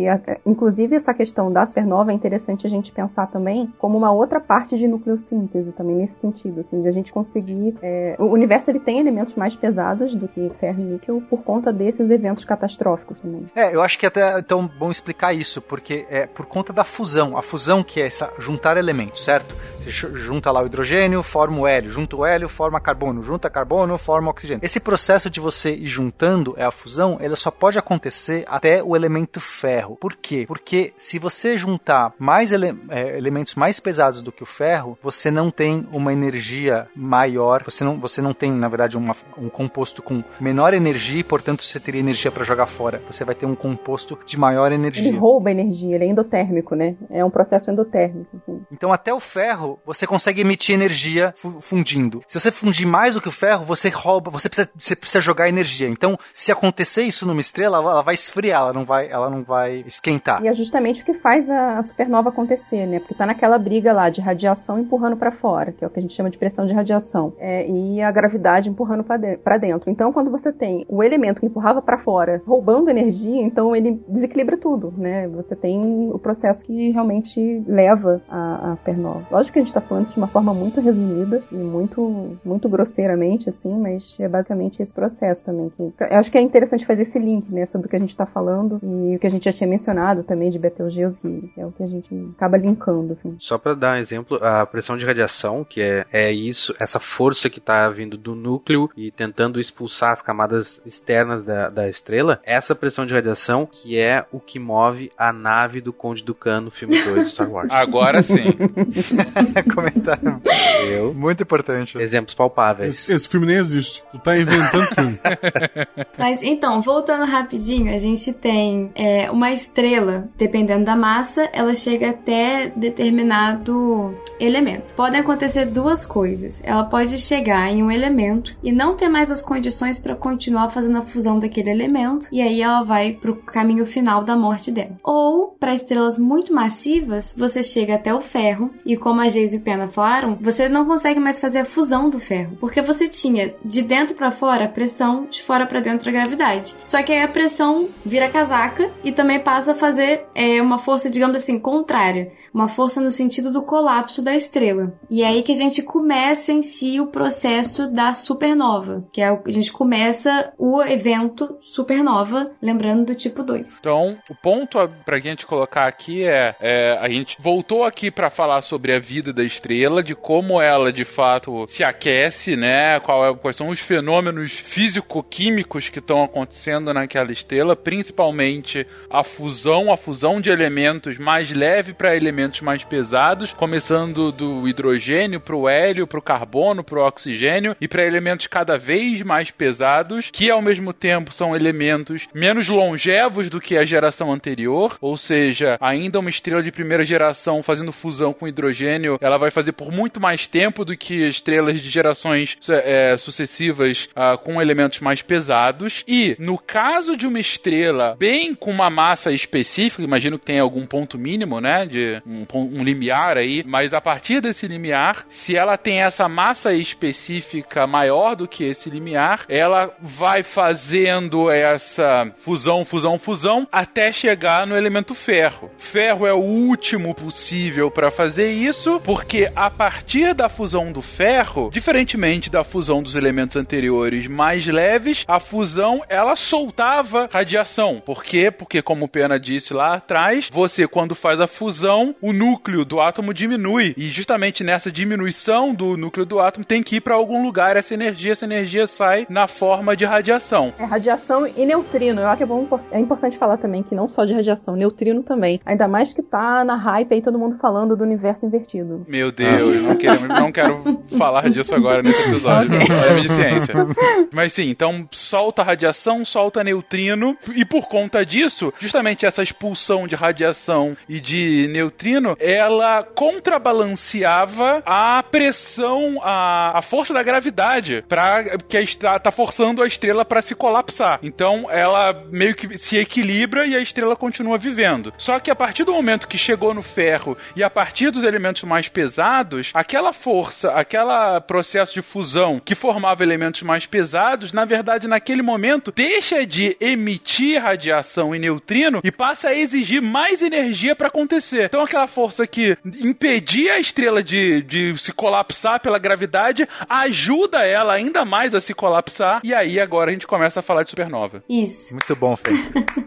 inclusive, essa questão da supernova é interessante a gente pensar também como uma outra parte de nucleossíntese, também nesse sentido, assim, de a gente conseguir. é, o universo ele tem elementos mais pesados do que ferro e níquel por conta desses eventos catastróficos também. É, eu acho que até então bom explicar isso, porque é por conta da fusão. A fusão que é essa juntar elementos, certo? Você ju- junta lá o hidrogênio, forma o hélio, junta o hélio, forma carbono, junta carbono, forma oxigênio. Esse processo de você ir juntando é a fusão, ela só pode acontecer até o elemento ferro. Por quê? Porque se você juntar mais ele- é, elementos mais pesados do que o ferro, você não tem uma energia maior, você não, você não tem, na verdade, uma- um composto com menor energia e, portanto, você teria energia para jogar fora. Você vai ter um composto de maior Ele energia. rouba energia, ele é endotérmico, né? É um processo endotérmico. assim. Então, até o ferro, você consegue emitir energia fu- fundindo. Se você fundir mais do que o ferro, você rouba, você precisa, você precisa jogar energia. Então, se acontecer isso numa estrela, ela, ela vai esfriar, ela não vai, ela não vai esquentar. E é justamente o que faz a, a supernova acontecer, né? Porque tá naquela briga lá de radiação empurrando para fora, que é o que a gente chama de pressão de radiação, é, e a gravidade empurrando para dentro. Então, quando você tem o elemento que empurrava para fora roubando energia, então ele desequilibra tudo, né? Você tem o processo que realmente leva a, a supernova. Lógico que a gente tá falando isso de uma forma muito resumida e muito, muito grosseiramente, assim, mas é basicamente esse processo também. Que, eu acho que é interessante fazer esse link, né, sobre o que a gente tá falando e o que a gente já tinha mencionado também de Betelgeuse, que é o que a gente acaba linkando, assim. Só para dar um exemplo, a pressão de radiação, que é, é isso, essa força que está vindo do núcleo e tentando expulsar as camadas externas da, da estrela, essa pressão de radiação que é o que move a nave do Conde Dukan no filme 2 do Star Wars. [LAUGHS] Agora sim. [LAUGHS] Comentário. Eu. Muito importante. Exemplos palpáveis. Esse, esse filme nem existe. Tu tá inventando filme. [LAUGHS] Mas então, voltando rapidinho, a gente tem é, uma estrela, dependendo da massa, ela chega até determinado elemento. Podem acontecer duas coisas. Ela pode chegar em um elemento e não ter mais as condições para continuar fazendo a fusão daquele elemento, e aí ela vai pro caminho final da morte dela. Ou, para estrelas muito massivas, você chega até o ferro, e como a Geise e o Pena falaram, você não consegue mais fazer a fusão do ferro, porque você tinha de dentro para fora a pressão, de fora para dentro a gravidade. Só que aí a pressão vira casaca e também passa a fazer é, uma força, digamos assim, contrária, uma força no sentido do colapso da estrela. E é aí que a gente começa em si o processo da supernova, que é o a gente começa o evento supernova, lembrando do tipo 2. Então, o ponto pra gente colocar aqui é, é, a gente voltou aqui pra falar sobre a vida da estrela, de como ela de fato se aquece, né? Qual é- quais são os fenômenos físico-químicos que estão acontecendo naquela estrela, principalmente a fusão, a fusão de elementos mais leve para elementos mais pesados, começando do hidrogênio pro hélio, pro carbono, pro oxigênio e para elementos cada vez mais pesados, que ao mesmo tempo são elementos menos longevos do que a geração anterior, ou seja, ainda uma estrela de primeira geração fazendo fusão com hidrogênio, ela vai fazer por muito mais tempo do que estrelas de gerações é, sucessivas ah, com elementos mais pesados. E no caso de uma estrela bem com uma massa específica, imagino que tem algum ponto mínimo, né, de um, um limiar aí, mas a partir desse limiar, se ela tem essa massa específica maior do que esse limiar, ela vai fazendo essa fusão, fusão, fusão até chegar no elemento ferro. Ferro é o último possível para fazer isso, porque a partir da fusão do ferro, diferentemente da fusão dos elementos anteriores mais leves, a fusão ela soltava radiação. Por quê? Porque como o Pena disse lá atrás, você quando faz a fusão, o núcleo do átomo diminui e justamente nessa diminuição do núcleo do átomo tem que ir para algum lugar essa energia, essa energia sai na forma de radiação. É radiação e neutrino. Eu acho que é, bom, é importante falar também que não só de radiação, neutrino também. Ainda mais que tá na hype aí todo mundo falando do universo invertido. Meu Deus, não, quero, não quero falar disso agora nesse episódio, [LAUGHS] não [LAUGHS] Mas sim, então solta radiação, solta neutrino, e por conta disso, justamente essa expulsão de radiação e de neutrino, ela contrabalanceava a pressão, a, a força da gravidade, para que a tá forçando a estrela para se colapsar. Então ela meio que se equilibra e a estrela continua vivendo. Só que a partir do momento que chegou no ferro e a partir dos elementos mais pesados, aquela força, aquela processo de fusão que formava elementos mais pesados, na verdade, naquele momento, deixa de emitir radiação e neutrino e passa a exigir mais energia para acontecer. Então, aquela força que impedia a estrela de, de se colapsar pela gravidade ajuda ela ainda mais a se colapsar. E aí, agora a gente começa a falar de supernova. Isso. Muito bom, Fê.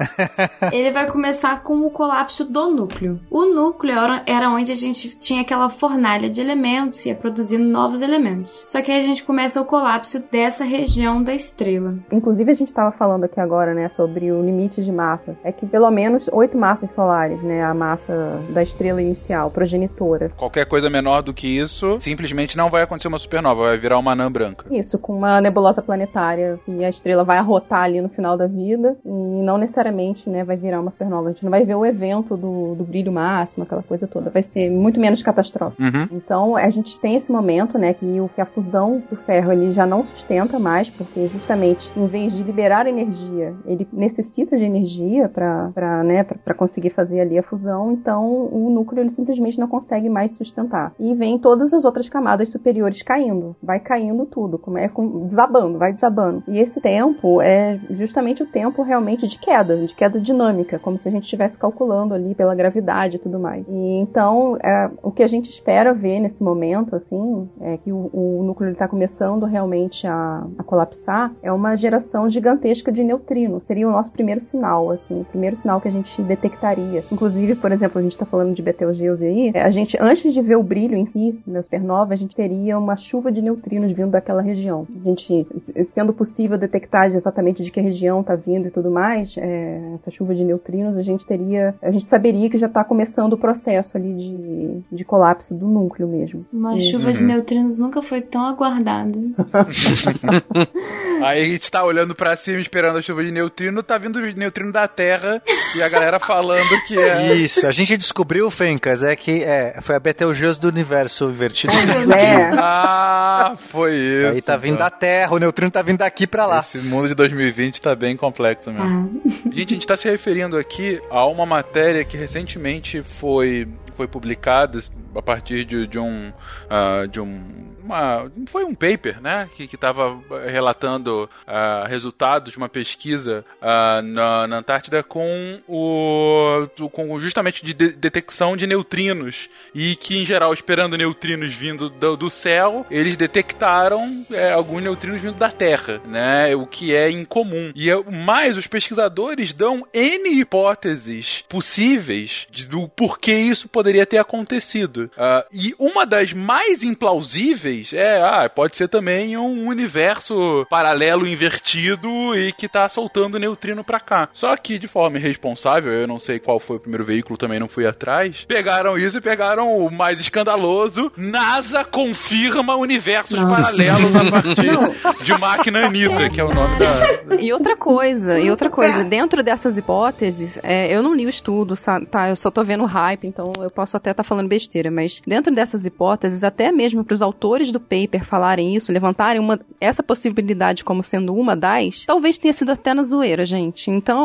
[LAUGHS] Ele vai começar com o colapso do núcleo. O núcleo era, era onde a gente tinha aquela fornalha de elementos e ia produzindo novos elementos. Só que aí a gente começa o colapso dessa região da estrela. Inclusive, a gente estava falando aqui agora, né, sobre o limite de massa. É que pelo menos oito massas solares, né, a massa da estrela inicial, progenitora. Qualquer coisa menor do que isso, simplesmente não vai acontecer uma supernova, vai virar uma anã branca. Isso, com uma nebulosa planetária e a estrela vai arrotar ali no final da vida e não necessariamente, né, vai virar uma supernova. A gente não vai ver o evento do, do brilho máximo, aquela coisa toda. Vai ser muito menos catastrófico. Uhum. Então, a gente tem esse momento, né, que, o, que a fusão do ferro ele já não sustenta mais, porque justamente em vez de liberar energia, ele necessita de energia para né, conseguir fazer ali a fusão, então o núcleo ele simplesmente não consegue mais sustentar. E vem todas as outras camadas superiores caindo, vai caindo tudo, como é com- desabando, vai desabando. E esse tempo é justamente o tempo realmente de queda, de queda dinâmica, como se a gente estivesse calculando ali pela gravidade e tudo mais. E então, é, o que a gente espera ver nesse momento, assim, é que o, o núcleo está começando realmente a, a colapsar, é uma geração gigantesca de neutrinos. Seria o nosso primeiro sinal, assim, o primeiro sinal que a gente detectaria. Inclusive, por exemplo, a gente está falando de Betelgeuse aí, é, a gente, antes de ver o brilho em si na supernova, a gente teria uma chuva de neutrinos vindo daquela região. A gente, sendo possível detectar exatamente de que região está vindo e tudo mais, é, essa chuva de neutrinos, a gente teria, a gente saberia que já está começando o processo ali de, de colapso do núcleo mesmo. Uma Uhum. chuva de neutrinos nunca foi tão aguardada. [LAUGHS] [LAUGHS] Aí a gente tá olhando pra cima esperando a chuva de neutrino, tá vindo o neutrino da Terra e a galera falando que é. Isso, a gente descobriu, Fencas, é que é, foi a Betelgeuse do universo invertido. É, [LAUGHS] Ah, foi isso. Aí tá vindo da Terra, o neutrino tá vindo daqui pra lá. Esse mundo de 2020 tá bem complexo mesmo. Ah, Gente, a gente tá se referindo aqui a uma matéria que recentemente foi, foi publicada a partir de, de um. ah, de um. Uma, foi um paper, né? Que estava relatando ah, resultados de uma pesquisa ah, na, na Antártida com o. com justamente de, de- detecção de neutrinos. E que, em geral, esperando neutrinos vindo do, do céu, eles detectaram é, alguns neutrinos vindo da Terra, né? O que é incomum. E é- mais, os pesquisadores dão N hipóteses possíveis de- do porquê isso poderia ter acontecido. Ah, e uma das mais implausíveis é, ah, pode ser também um universo paralelo invertido e que tá soltando neutrino pra cá. Só que de forma irresponsável, eu não sei qual foi o primeiro veículo, também não fui atrás, pegaram isso e pegaram o mais escandaloso, NASA confirma universos Nossa. paralelos a partir de máquina Anitta, que é o nome da... E outra coisa, e outra coisa, cara. dentro dessas hipóteses, é, eu não li o estudo, sa- tá? Eu só tô vendo hype, então eu posso até estar falando besteira, mas dentro dessas hipóteses, até mesmo para os autores do paper falarem isso, levantarem uma, essa possibilidade como sendo uma das, talvez tenha sido até na zoeira, gente. Então,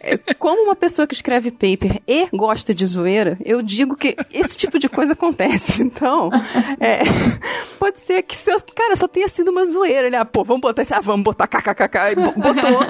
é, como uma pessoa que escreve paper e gosta de zoeira, eu digo que esse tipo de coisa acontece. [LAUGHS] Então, é, pode ser que seus. Cara, só tenha sido uma zoeira. Ele, ah, pô, vamos botar esse. Ah, vamos botar kkkk. E bo- botou.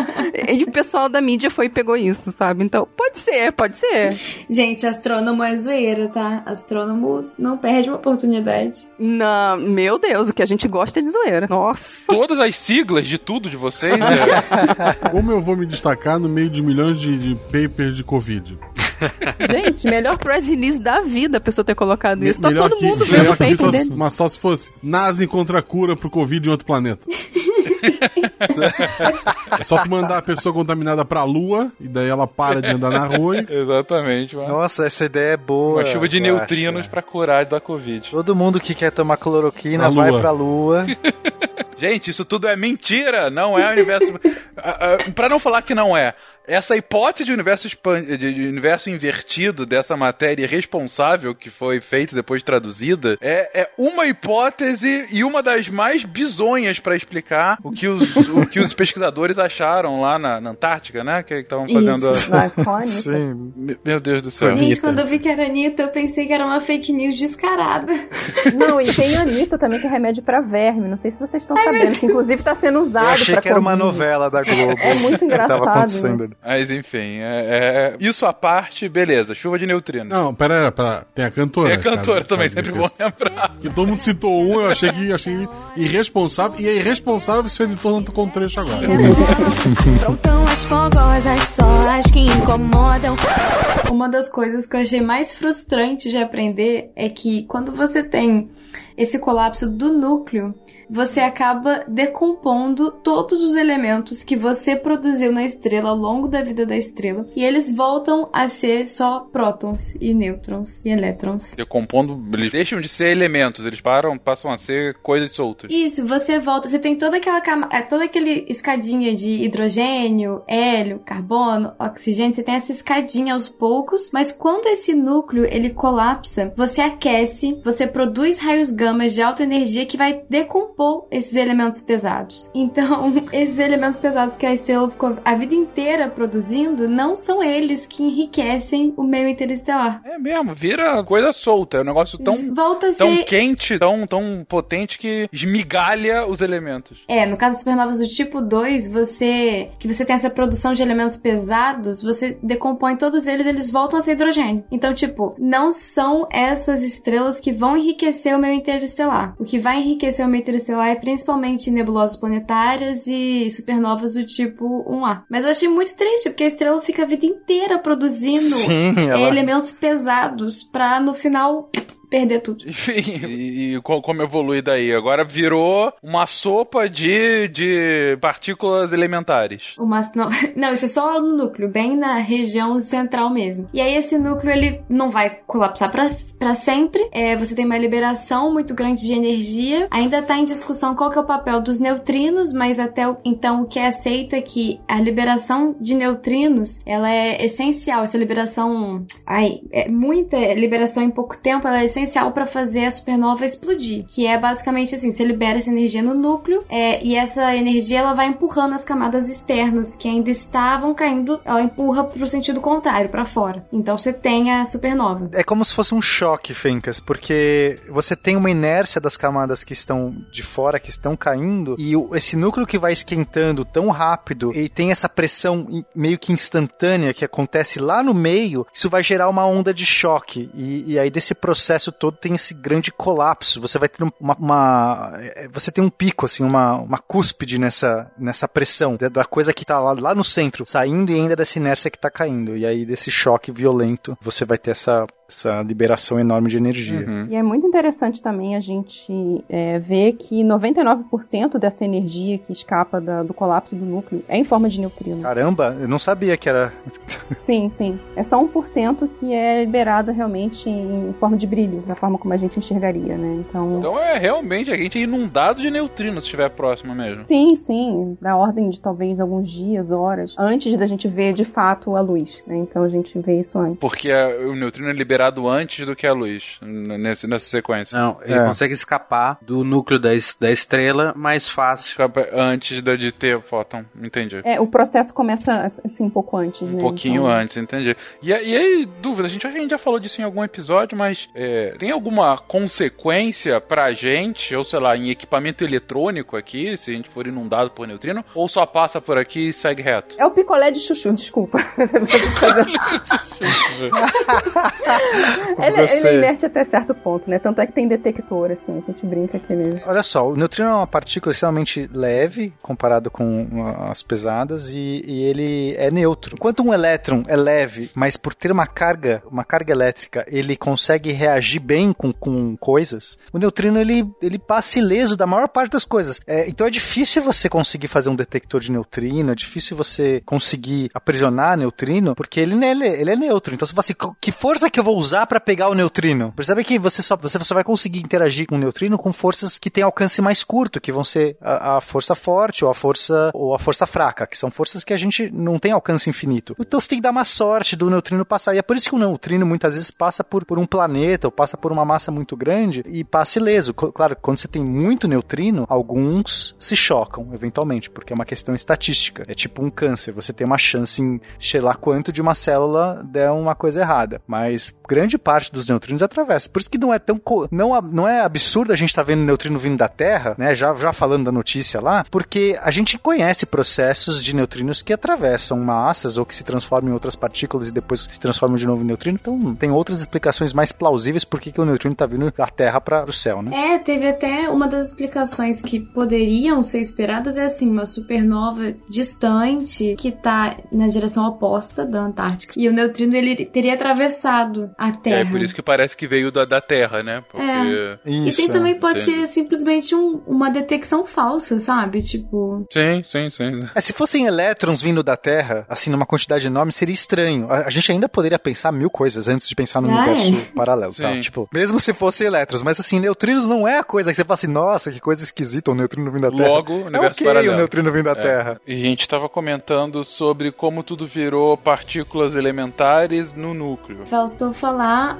e o pessoal da mídia foi e pegou isso, sabe? Então, pode ser, pode ser. Gente, astrônomo é zoeira, tá? Astrônomo não perde uma oportunidade. Não, meu Deus, o que a gente gosta é de zoeira. Nossa. Todas as siglas de tudo de vocês é... [LAUGHS] Como eu vou me destacar no meio de milhões de, de papers de Covid? [LAUGHS] Gente, melhor press release da vida a pessoa ter colocado isso. Tá melhor todo que, mundo vendo o paper dele. mas só se fosse NASA encontra a cura pro Covid em outro planeta. [LAUGHS] é [LAUGHS] só tu mandar a pessoa contaminada pra Lua e daí ela para de andar na rua e [LAUGHS] Exatamente, mano. Nossa, essa ideia é boa. Uma chuva de eu neutrinos acho. pra curar da Covid. Todo mundo que quer tomar cloroquina Na vai Lua. pra Lua. [LAUGHS] Gente, isso tudo é mentira, não é universo. Ah, ah, pra não falar que não é, essa hipótese de universo, de universo invertido dessa matéria irresponsável que foi feita e depois traduzida é, é uma hipótese e uma das mais bizonhas pra explicar o que os, [LAUGHS] o que os pesquisadores acharam lá na, na Antártica, né? Que estavam fazendo. Isso. a- a. [LAUGHS] Sim. Me- Meu Deus do céu. Gente, quando eu vi que era Anitta, eu pensei que era uma fake news descarada. [LAUGHS] Não, e tem Anitta também, que é remédio pra verme. Não sei se vocês estão sabendo, que inclusive tá sendo usado Eu achei que era uma novela da Globo. É muito que engraçado, Tava acontecendo. né? Mas enfim, é, é- isso à parte, beleza. Chuva de neutrinos. Não, pera, pera. Tem a cantora. é cantora caso- também, caso sempre bom lembrar. Que todo mundo citou um, eu achei que achei irresponsável. E é irresponsável se o editor não tocou um trecho agora. Faltam as fogosas, só as que incomodam. Uma das coisas que eu achei mais frustrante de aprender é que quando você tem esse colapso do núcleo, você acaba decompondo todos os elementos que você produziu na estrela ao longo da vida da estrela e eles voltam a ser só prótons e nêutrons e elétrons. Decompondo, eles deixam de ser elementos, eles param, passam a ser coisas soltas. Isso, você volta, você tem toda aquela é, toda aquele escadinha de hidrogênio, hélio, carbono, oxigênio, você tem essa escadinha aos poucos, mas quando esse núcleo ele colapsa, você aquece, você produz raios gamas de alta energia que vai decompor esses elementos pesados. Então, [LAUGHS] esses elementos pesados que a estrela ficou a vida inteira produzindo, não são eles que enriquecem o meio interestelar. É mesmo, vira coisa solta. É um negócio tão, Volta tão ser quente, tão, tão potente que esmigalha os elementos. É, no caso das supernovas do tipo 2, você que você tem essa produção de elementos pesados, você decompõe todos eles, eles voltam a ser hidrogênio. Então, tipo, não são essas estrelas que vão enriquecer o meio interestelar. O que vai enriquecer o meio interestelar é principalmente nebulosas planetárias e supernovas do tipo 1A. Mas eu achei muito triste, porque a estrela fica a vida inteira produzindo Sim, é, ela... elementos pesados pra no final perder tudo. Enfim, [LAUGHS] e, e co- como evolui daí? Agora virou uma sopa de, de partículas elementares. Uma, [LAUGHS] não, não, isso é só no núcleo, bem na região central mesmo. E aí esse núcleo ele não vai colapsar pra, pra sempre. É, você tem uma liberação muito grande de energia. Ainda tá em discussão qual que é o papel dos neutrinos, mas até o- então o que é aceito é que a liberação de neutrinos ela é essencial. Essa liberação, ai, é muita liberação em pouco tempo, ela é essencial para fazer a supernova explodir. Que é basicamente assim, você libera essa energia no núcleo é, e essa energia ela vai empurrando as camadas externas que ainda estavam caindo, ela empurra pro sentido contrário, para fora. Então você tem a supernova. É como se fosse um choque, Fencas, porque você tem uma inércia das camadas que estão de fora, que estão caindo, e o- esse núcleo que vai esquentando tão rápido e tem essa pressão meio que instantânea que acontece lá no meio, isso vai gerar uma onda de choque. E, e aí desse processo todo tem esse grande colapso. Você vai ter uma. uma- é, você tem um pico, assim, uma, uma cúspide nessa, nessa pressão da, da coisa que tá lá, lá no centro, saindo e ainda dessa inércia que tá caindo. E aí desse choque violento, você vai ter essa, essa liberação enorme de energia. Uhum. E é muito interessante também a gente é, ver que 99% dessa energia que escapa da- do colapso do núcleo é em forma de neutrino. Caramba, eu não sabia que era. Sim, sim. É só 1% que é liberado realmente em forma de brilho, da forma como a gente enxergaria, né? Então. Então é realmente a gente é inundado de neutrinos se estiver próximo mesmo. Sim, sim, da ordem de talvez alguns dias, horas, antes da gente ver de fato a luz, né? Então a gente vê isso antes. Porque a- o neutrino é liberado antes do que a luz, nesse, nessa sequência. Não, ele É. consegue escapar do núcleo da, es- da estrela mais fácil. Escapa Antes de, de ter fóton, entendi. É, o processo começa assim um pouco antes, Um né? pouquinho Então- antes, entendi. E, e aí, dúvida, a gente, a gente já falou disso em algum episódio, mas é, tem alguma consequência pra gente, ou sei lá, em equipamento eletrônico aqui, se a gente for inundado por neutrino, ou só passa por aqui e segue reto? É o picolé de chuchu, desculpa. [LAUGHS] [LAUGHS] [LAUGHS] [LAUGHS] ele, ele inverte até certo ponto, né? Tanto é que tem detector, assim, a gente brinca que ele. Olha só, o neutrino é uma partícula extremamente leve comparado com as pesadas e, e ele é neutro. Enquanto um elétron é leve, mas por ter uma carga, uma carga elétrica, ele consegue reagir bem com, com coisas, o neutrino ele, ele passa ileso da maior parte das coisas. É, então é difícil você conseguir fazer um detector de neutrino, é difícil você conseguir aprisionar neutrino, porque ele, ele, ele é neutro. Então Então você assim, "Co- que força que eu vou usar pra pegar o neutrino? Percebe que você só, você só vai conseguir interagir com o neutrino com forças que têm alcance mais curto, que vão ser a, a força forte ou a força ou a força fraca, que são forças que a gente não tem alcance infinito. Então você tem que dar uma sorte do neutrino passar. E é por isso que o neutrino muitas vezes passa por, por um planeta ou passa por uma massa muito grande e passa ileso. Claro, quando você tem muito neutrino, alguns se chocam, eventualmente, porque é uma questão estatística. É tipo um câncer, você tem uma chance em sei lá quanto de uma célula der uma coisa errada. Mas grande parte dos neutrinos atravessa. Por isso que não é tão. Não, não é absurdo a gente estar vendo neutrino vindo da Terra, né? Já, já falando da notícia lá, porque a gente conhece processos de neutrinos que atravessam massas ou que se transformam em outras partículas e depois se transformam de novo em neutrino. Então tem outras explicações mais plausíveis por que o neutrino está vindo da Terra para o céu, né? É, teve até uma das explicações que poderiam ser esperadas é assim, uma supernova distante que tá na direção oposta da Antártica. E o neutrino ele teria atravessado a É Terra. por isso que parece que veio da, da Terra, né? Porque. É. E Isso, tem também é. pode entendi. ser simplesmente um- uma detecção falsa, sabe? Tipo, Sim, sim, sim. É, se fossem elétrons vindo da Terra, assim, numa quantidade enorme, seria estranho. A, a gente ainda poderia pensar mil coisas antes de pensar no Ah, universo é? [LAUGHS] paralelo, tá? Sim. Tipo, mesmo se fossem elétrons, mas assim, neutrinos não é a coisa que você fala assim, nossa, que coisa esquisita, um neutrino vindo da Terra. Logo, é universo ok paralelo. o neutrino vindo da É. Terra. E a gente estava comentando sobre como tudo virou partículas elementares no núcleo. faltou falar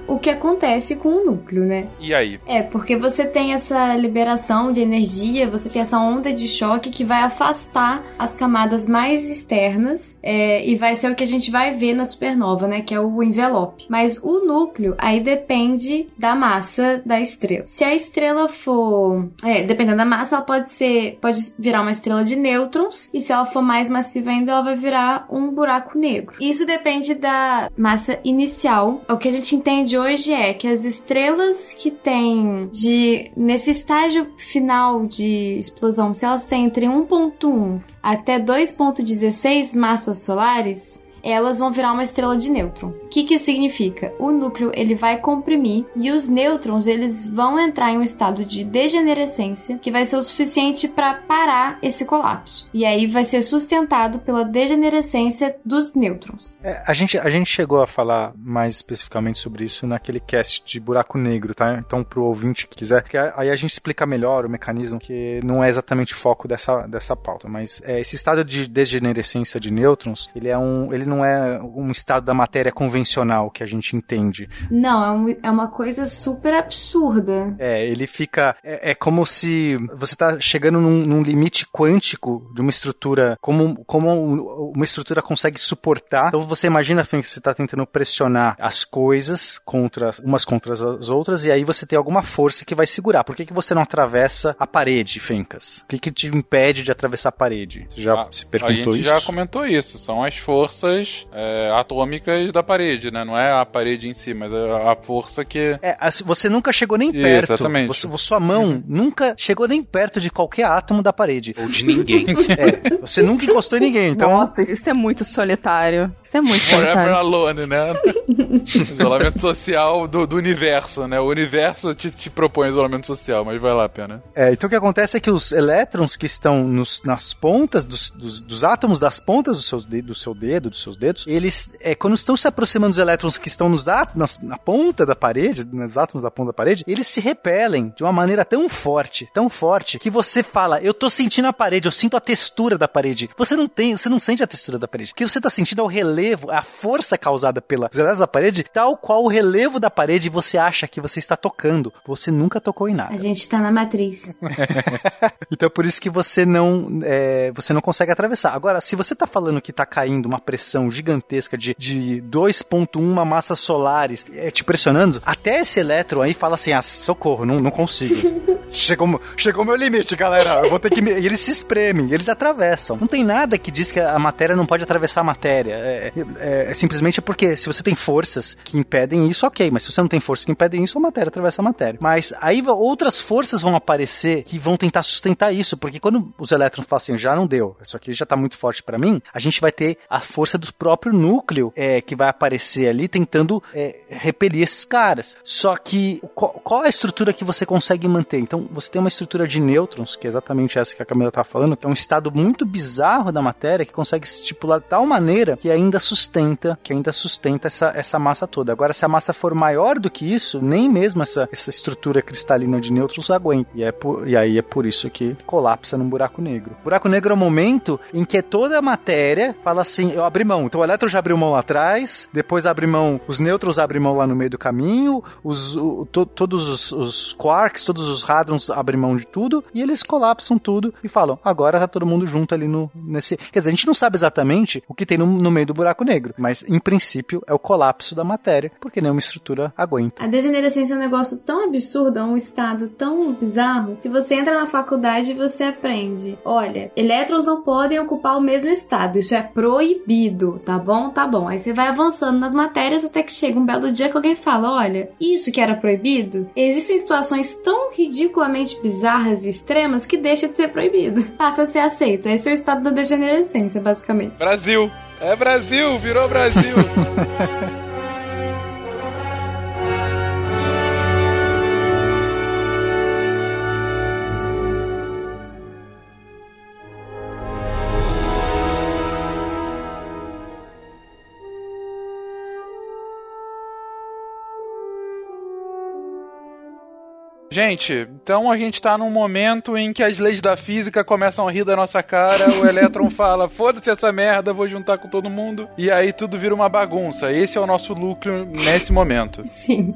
o que acontece com o núcleo, né? E aí? É, porque você tem essa liberação de energia, você tem essa onda de choque que vai afastar as camadas mais externas é, e vai ser o que a gente vai ver na supernova, né? Que é o envelope. Mas o núcleo aí depende da massa da estrela. Se a estrela for, é, dependendo da massa, ela pode ser, pode virar uma estrela de nêutrons e se ela for mais massiva ainda, ela vai virar um buraco negro. Isso depende da massa inicial. O que a gente entende hoje é que as estrelas que têm de nesse estágio final de explosão, se elas têm entre 1.1 até 2.16 massas solares, elas vão virar uma estrela de nêutron. O que, que isso significa? O núcleo ele vai comprimir e os nêutrons eles vão entrar em um estado de degenerescência que vai ser o suficiente para parar esse colapso. E aí vai ser sustentado pela degenerescência dos nêutrons. É, a, gente, a gente chegou a falar mais especificamente sobre isso naquele cast de buraco negro, tá? Então, pro ouvinte que quiser, que aí a gente explica melhor o mecanismo, que não é exatamente o foco dessa, dessa pauta, mas é, esse estado de degenerescência de nêutrons, ele é um, ele não é um estado da matéria convencional que a gente entende. Não, é, um- é uma coisa super absurda. É, ele fica. É, é como se você está chegando num, num limite quântico de uma estrutura, como, como um- uma estrutura consegue suportar. Então você imagina, Fê, que você está tentando pressionar as coisas contra umas contra as outras, e aí você tem alguma força que vai segurar. Por que, que você não atravessa a parede, Fencas? O que, que te impede de atravessar a parede? Você já Ah, se A perguntou gente isso? já comentou isso. São as forças é, atômicas da parede, né? Não é a parede em si, mas é a força que. É, você nunca chegou nem Isso, perto. exatamente. Você- sua mão nunca chegou nem perto de qualquer átomo da parede. Ou de ninguém. [LAUGHS] É, você nunca encostou em ninguém, então. Nossa, isso é muito solitário. Isso é muito Forever solitário. alone, né? [LAUGHS] isolamento social do, do universo, né? O universo te, te propõe isolamento social, mas vai lá, pena. É, então o que acontece é que os elétrons que estão nos- nas pontas dos, dos- dos átomos das pontas do, seus de- do seu dedo, dos seus dedos, eles, é, quando estão se aproximando dos elétrons que estão nos á- nas- na ponta da parede, nos átomos da ponta da parede, eles se repelem de uma maneira tão forte, tão forte, que você fala, eu tô sentindo a parede, eu sinto a textura da parede. Você não tem, você não sente a textura da parede. O que você tá sentindo é o relevo, a força causada pelos elétrons da parede, tal qual o relevo da parede você acha que você está tocando. Você nunca tocou em nada. A gente tá na matriz. [LAUGHS] Então é por isso que você não, é, você não consegue atravessar. Agora, se você tá falando que tá caindo uma pressão gigantesca de, de 2.1 massas solares é, te pressionando, até esse elétron aí fala assim, ah, socorro, não, não consigo. [LAUGHS] chegou, chegou meu limite, galera, eu vou ter que... Me... E eles se espremem, eles atravessam. Não tem nada que diz que a matéria não pode atravessar a matéria. É, é- é simplesmente porque se você tem forças que impedem isso, ok, mas se você não tem forças que impedem isso, a matéria atravessa a matéria. Mas aí outras forças vão aparecer que vão tentar sustentar isso, porque quando os elétrons falam assim, já não deu, isso aqui já tá muito forte pra mim, a gente vai ter a força do próprio núcleo é, que vai aparecer ali tentando é, repelir esses caras. Só que qual, qual a estrutura que você consegue manter? Então Então você tem uma estrutura de nêutrons, que é exatamente essa que a Camila tá falando, que é um estado muito bizarro da matéria que consegue se estipular de tal maneira que ainda sustenta, que ainda sustenta essa, essa massa toda. Agora, se a massa for maior do que isso, nem mesmo essa, essa estrutura cristalina de nêutrons aguenta. E, é por, e aí é por isso que colapsa num buraco negro. O buraco negro é o momento em que toda a matéria fala assim: eu abri mão. Então o elétron já abriu mão lá atrás, depois abre mão, os nêutrons abrem mão lá no meio do caminho, os, o, to, todos os, os, quarks, todos os hadrons abrem mão de tudo e eles colapsam tudo e falam: agora tá todo mundo junto ali no nesse. Quer dizer, a gente não sabe exatamente o que tem no, no meio do buraco negro, mas em princípio é o colapso da matéria, porque nenhuma estrutura aguenta. A degenerescência é um negócio tão absurdo, é um estado tão bizarro, que você entra na faculdade e você aprende: olha, elétrons não podem ocupar o mesmo estado, isso é proibido, tá bom? Tá bom. Aí você vai avançando nas matérias até que chega um belo dia que alguém fala: olha, isso que era proibido, existem situações tão ridiculamente bizarras e extremas que deixa de ser proibido. [LAUGHS] Passa a ser aceito. Esse é o estado da degenerescência, basicamente. Brasil! É Brasil! Virou Brasil! [LAUGHS] Gente, então a gente tá num momento em que as leis da física começam a rir da nossa cara, o elétron [LAUGHS] fala, foda-se essa merda, vou juntar com todo mundo, e aí tudo vira uma bagunça. Esse é o nosso núcleo nesse momento. [LAUGHS] Sim.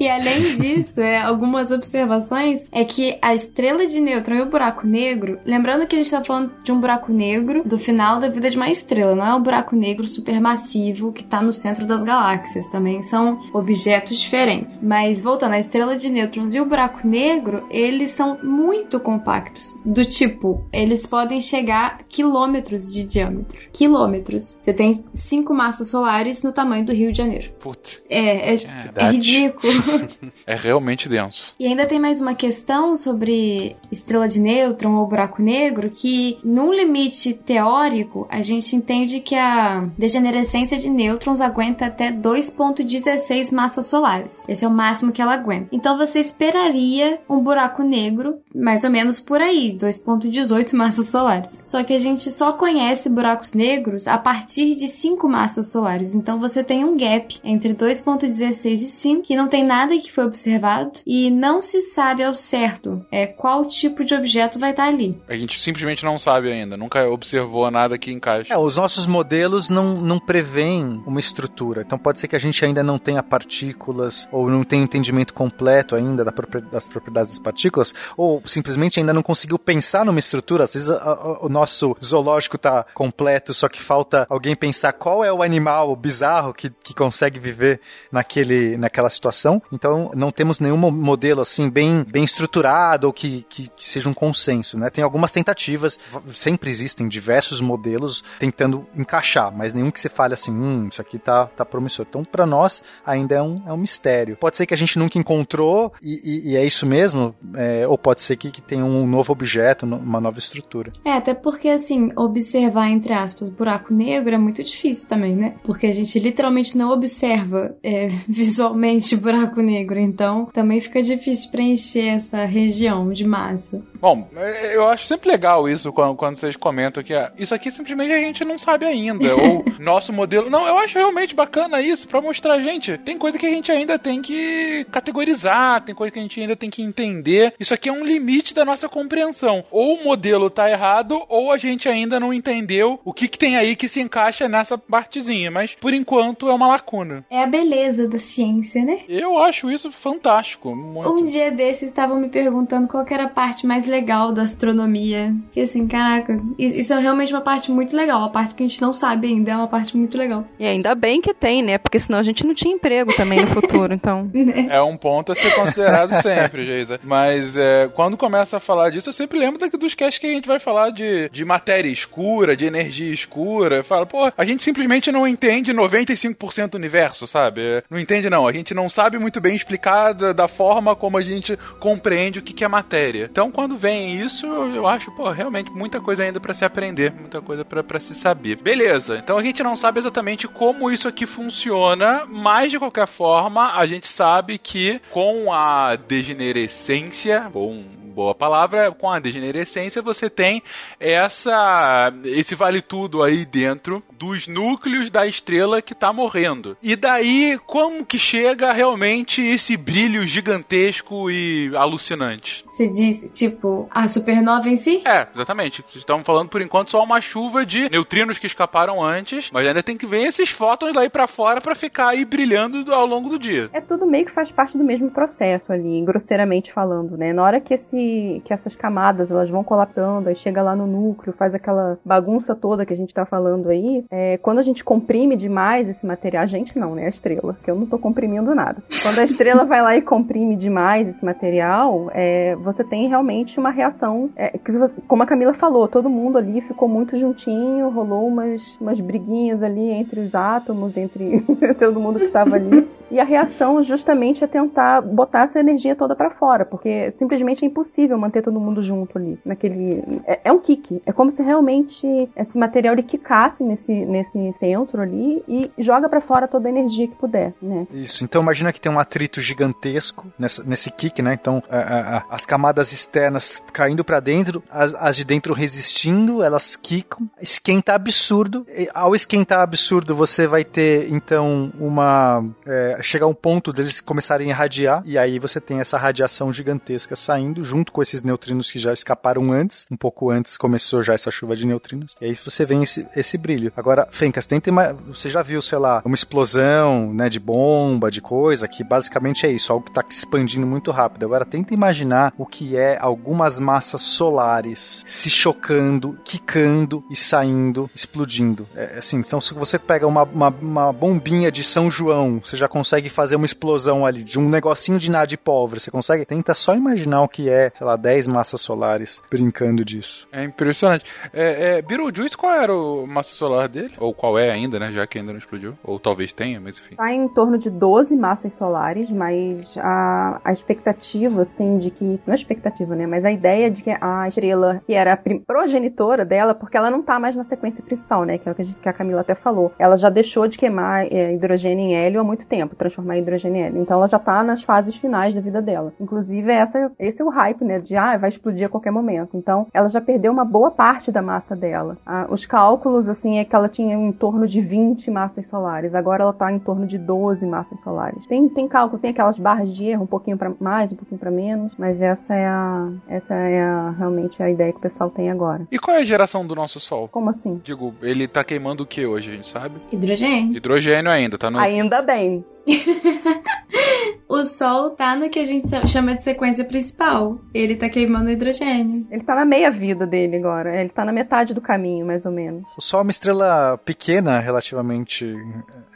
E além disso, é, algumas observações é que a estrela de nêutron e o buraco negro, lembrando que a gente tá falando de um buraco negro do final da vida de uma estrela, não é um buraco negro supermassivo que tá no centro das galáxias, também são objetos diferentes. Mas voltando, a estrela de nêutrons e o buraco buraco negro, eles são muito compactos. Do tipo, eles podem chegar quilômetros de diâmetro. Quilômetros. Você tem cinco massas solares no tamanho do Rio de Janeiro. Putz. É, é, é ridículo. [LAUGHS] é realmente denso. E ainda tem mais uma questão sobre estrela de nêutron ou buraco negro, que num limite teórico, a gente entende que a degenerescência de nêutrons aguenta até 2.16 massas solares. Esse é o máximo que ela aguenta. Então você esperaria um buraco negro, mais ou menos por aí, 2.18 massas solares. Só que a gente só conhece buracos negros a partir de 5 massas solares. Então você tem um gap entre 2.16 e 5, que não tem nada que foi observado e não se sabe ao certo é, qual tipo de objeto vai estar ali. A gente simplesmente não sabe ainda, nunca observou nada que encaixe. É, os nossos modelos não, não preveem uma estrutura. Então pode ser que a gente ainda não tenha partículas ou não tenha entendimento completo ainda da propriedade das propriedades das partículas, ou simplesmente ainda não conseguiu pensar numa estrutura. Às vezes a, a, o nosso zoológico está completo, só que falta alguém pensar qual é o animal bizarro que, que consegue viver naquele, naquela situação. Então não temos nenhum modelo assim bem, bem estruturado ou que, que, que seja um consenso. Né? Tem algumas tentativas, sempre existem diversos modelos tentando encaixar, mas nenhum que você fale assim, hum, isso aqui tá, tá promissor. Então, para nós, ainda é um, é um mistério. Pode ser que a gente nunca encontrou e, e, e é isso mesmo, é, ou pode ser que, que tenha um novo objeto, uma nova estrutura. É, até porque, assim, observar, entre aspas, buraco negro é muito difícil também, né? Porque a gente literalmente não observa é, [LAUGHS] visualmente buraco negro, então também fica difícil preencher essa região de massa. Bom, é, eu acho sempre legal isso quando, quando vocês comentam que ah, isso aqui simplesmente a gente não sabe ainda, [LAUGHS] ou nosso modelo. Não, eu acho realmente bacana isso, para mostrar a gente. Tem coisa que a gente ainda tem que categorizar, tem coisa que a gente ainda tem que entender. Isso aqui é um limite da nossa compreensão. Ou o modelo tá errado, ou a gente ainda não entendeu o que, que tem aí que se encaixa nessa partezinha. Mas por enquanto é uma lacuna. É a beleza da ciência, né? Eu acho isso fantástico. Muito. Um dia desses estavam me perguntando qual era a parte mais legal da astronomia. Que assim, caraca, isso é realmente uma parte muito legal. A parte que a gente não sabe ainda é uma parte muito legal. E ainda bem que tem, né? Porque senão a gente não tinha emprego também no futuro, então. [LAUGHS] É um ponto a ser considerado sempre, [LAUGHS] [LAUGHS] Geisa. Mas é, quando começa a falar disso, eu sempre lembro daqui dos casts que a gente vai falar de, de matéria escura, de energia escura. Fala, pô, a gente simplesmente não entende 95% do universo, sabe? Não entende, não. A gente não sabe muito bem explicar da, da forma como a gente compreende o que, que é matéria. Então, quando vem isso, eu acho, pô, realmente muita coisa ainda para se aprender, muita coisa para se saber. Beleza, então a gente não sabe exatamente como isso aqui funciona, mas de qualquer forma, a gente sabe que com a degenerescência, ou um boa palavra, com a degenerescência você tem essa esse vale tudo aí dentro dos núcleos da estrela que tá morrendo. E daí como que chega realmente esse brilho gigantesco e alucinante? Você diz, tipo, a supernova em si? É, exatamente. Estamos falando por enquanto só uma chuva de neutrinos que escaparam antes, mas ainda tem que ver esses fótons daí para fora para ficar aí brilhando ao longo do dia. É tudo meio que faz parte do mesmo processo ali, grosseiramente falando, né? Na hora que esse que essas camadas elas vão colapsando, aí chega lá no núcleo, faz aquela bagunça toda que a gente tá falando aí, é, quando a gente comprime demais esse material, a gente não, né? A estrela, que eu não tô comprimindo nada. Quando a estrela vai lá e comprime demais esse material, é, você tem realmente uma reação, é, que, como a Camila falou, todo mundo ali ficou muito juntinho, rolou umas, umas briguinhas ali entre os átomos, entre [LAUGHS] todo mundo que estava ali. E a reação justamente é tentar botar essa energia toda para fora, porque simplesmente é impossível manter todo mundo junto ali, naquele é, é um kick, é como se realmente esse material ele quicasse nesse nesse centro ali e joga para fora toda a energia que puder, né? Isso. Então imagina que tem um atrito gigantesco nessa, nesse kick, né? Então a, a, as camadas externas caindo para dentro, as, as, de dentro resistindo, elas quicam, esquenta absurdo. E, ao esquentar absurdo, você vai ter então uma é, chegar um ponto deles começarem a irradiar e aí você tem essa radiação gigantesca saindo junto com esses neutrinos que já escaparam antes, um pouco antes começou já essa chuva de neutrinos. E aí você vê esse, esse brilho. Agora, Fencas, tenta você já viu, sei lá, uma explosão, né, de bomba, de coisa que basicamente é isso, algo que está expandindo muito rápido. Agora tenta imaginar o que é algumas massas solares se chocando, quicando e saindo, explodindo. É, assim, então se você pega uma, uma, uma bombinha de São João, você já consegue fazer uma explosão ali de um negocinho de nada de pobre. Você consegue? Tenta só imaginar o que é, sei lá, 10 massas solares brincando disso. É impressionante. É, é, Beetlejuice, qual era o massa solar dele? Ou qual é ainda, né? Já que ainda não explodiu. Ou talvez tenha, mas enfim. Tá em torno de 12 massas solares, mas a, a expectativa, assim, de que. Não é expectativa, né? Mas a ideia de que a estrela, que era a progenitora dela, porque ela não tá mais na sequência principal, né? Que é o que a Camila até falou. Ela já deixou de queimar é, hidrogênio em hélio há muito tempo, transformar em hidrogênio em hélio. Então ela já tá nas fases finais da vida dela. Inclusive, essa, esse é o hype, né? De ah, vai explodir a qualquer momento. Então, ela já perdeu uma boa parte da massa dela. Ah, os cálculos, assim, é que ela tinha em torno de 20 massas solares. Agora ela tá em torno de 12 massas solares. Tem, tem cálculo, tem aquelas barras de erro, um pouquinho para mais, um pouquinho para menos, mas essa é a essa é a, realmente a ideia que o pessoal tem agora. E qual é a geração do nosso Sol? Como assim? Digo, ele tá queimando o que hoje, a gente sabe? Hidrogênio. Hidrogênio ainda, tá no. Ainda bem. [LAUGHS] o Sol tá no que a gente chama de sequência principal. Ele tá queimando hidrogênio. Ele tá na meia vida dele agora. Ele tá na metade do caminho, mais ou menos. O Sol é uma estrela pequena, relativamente.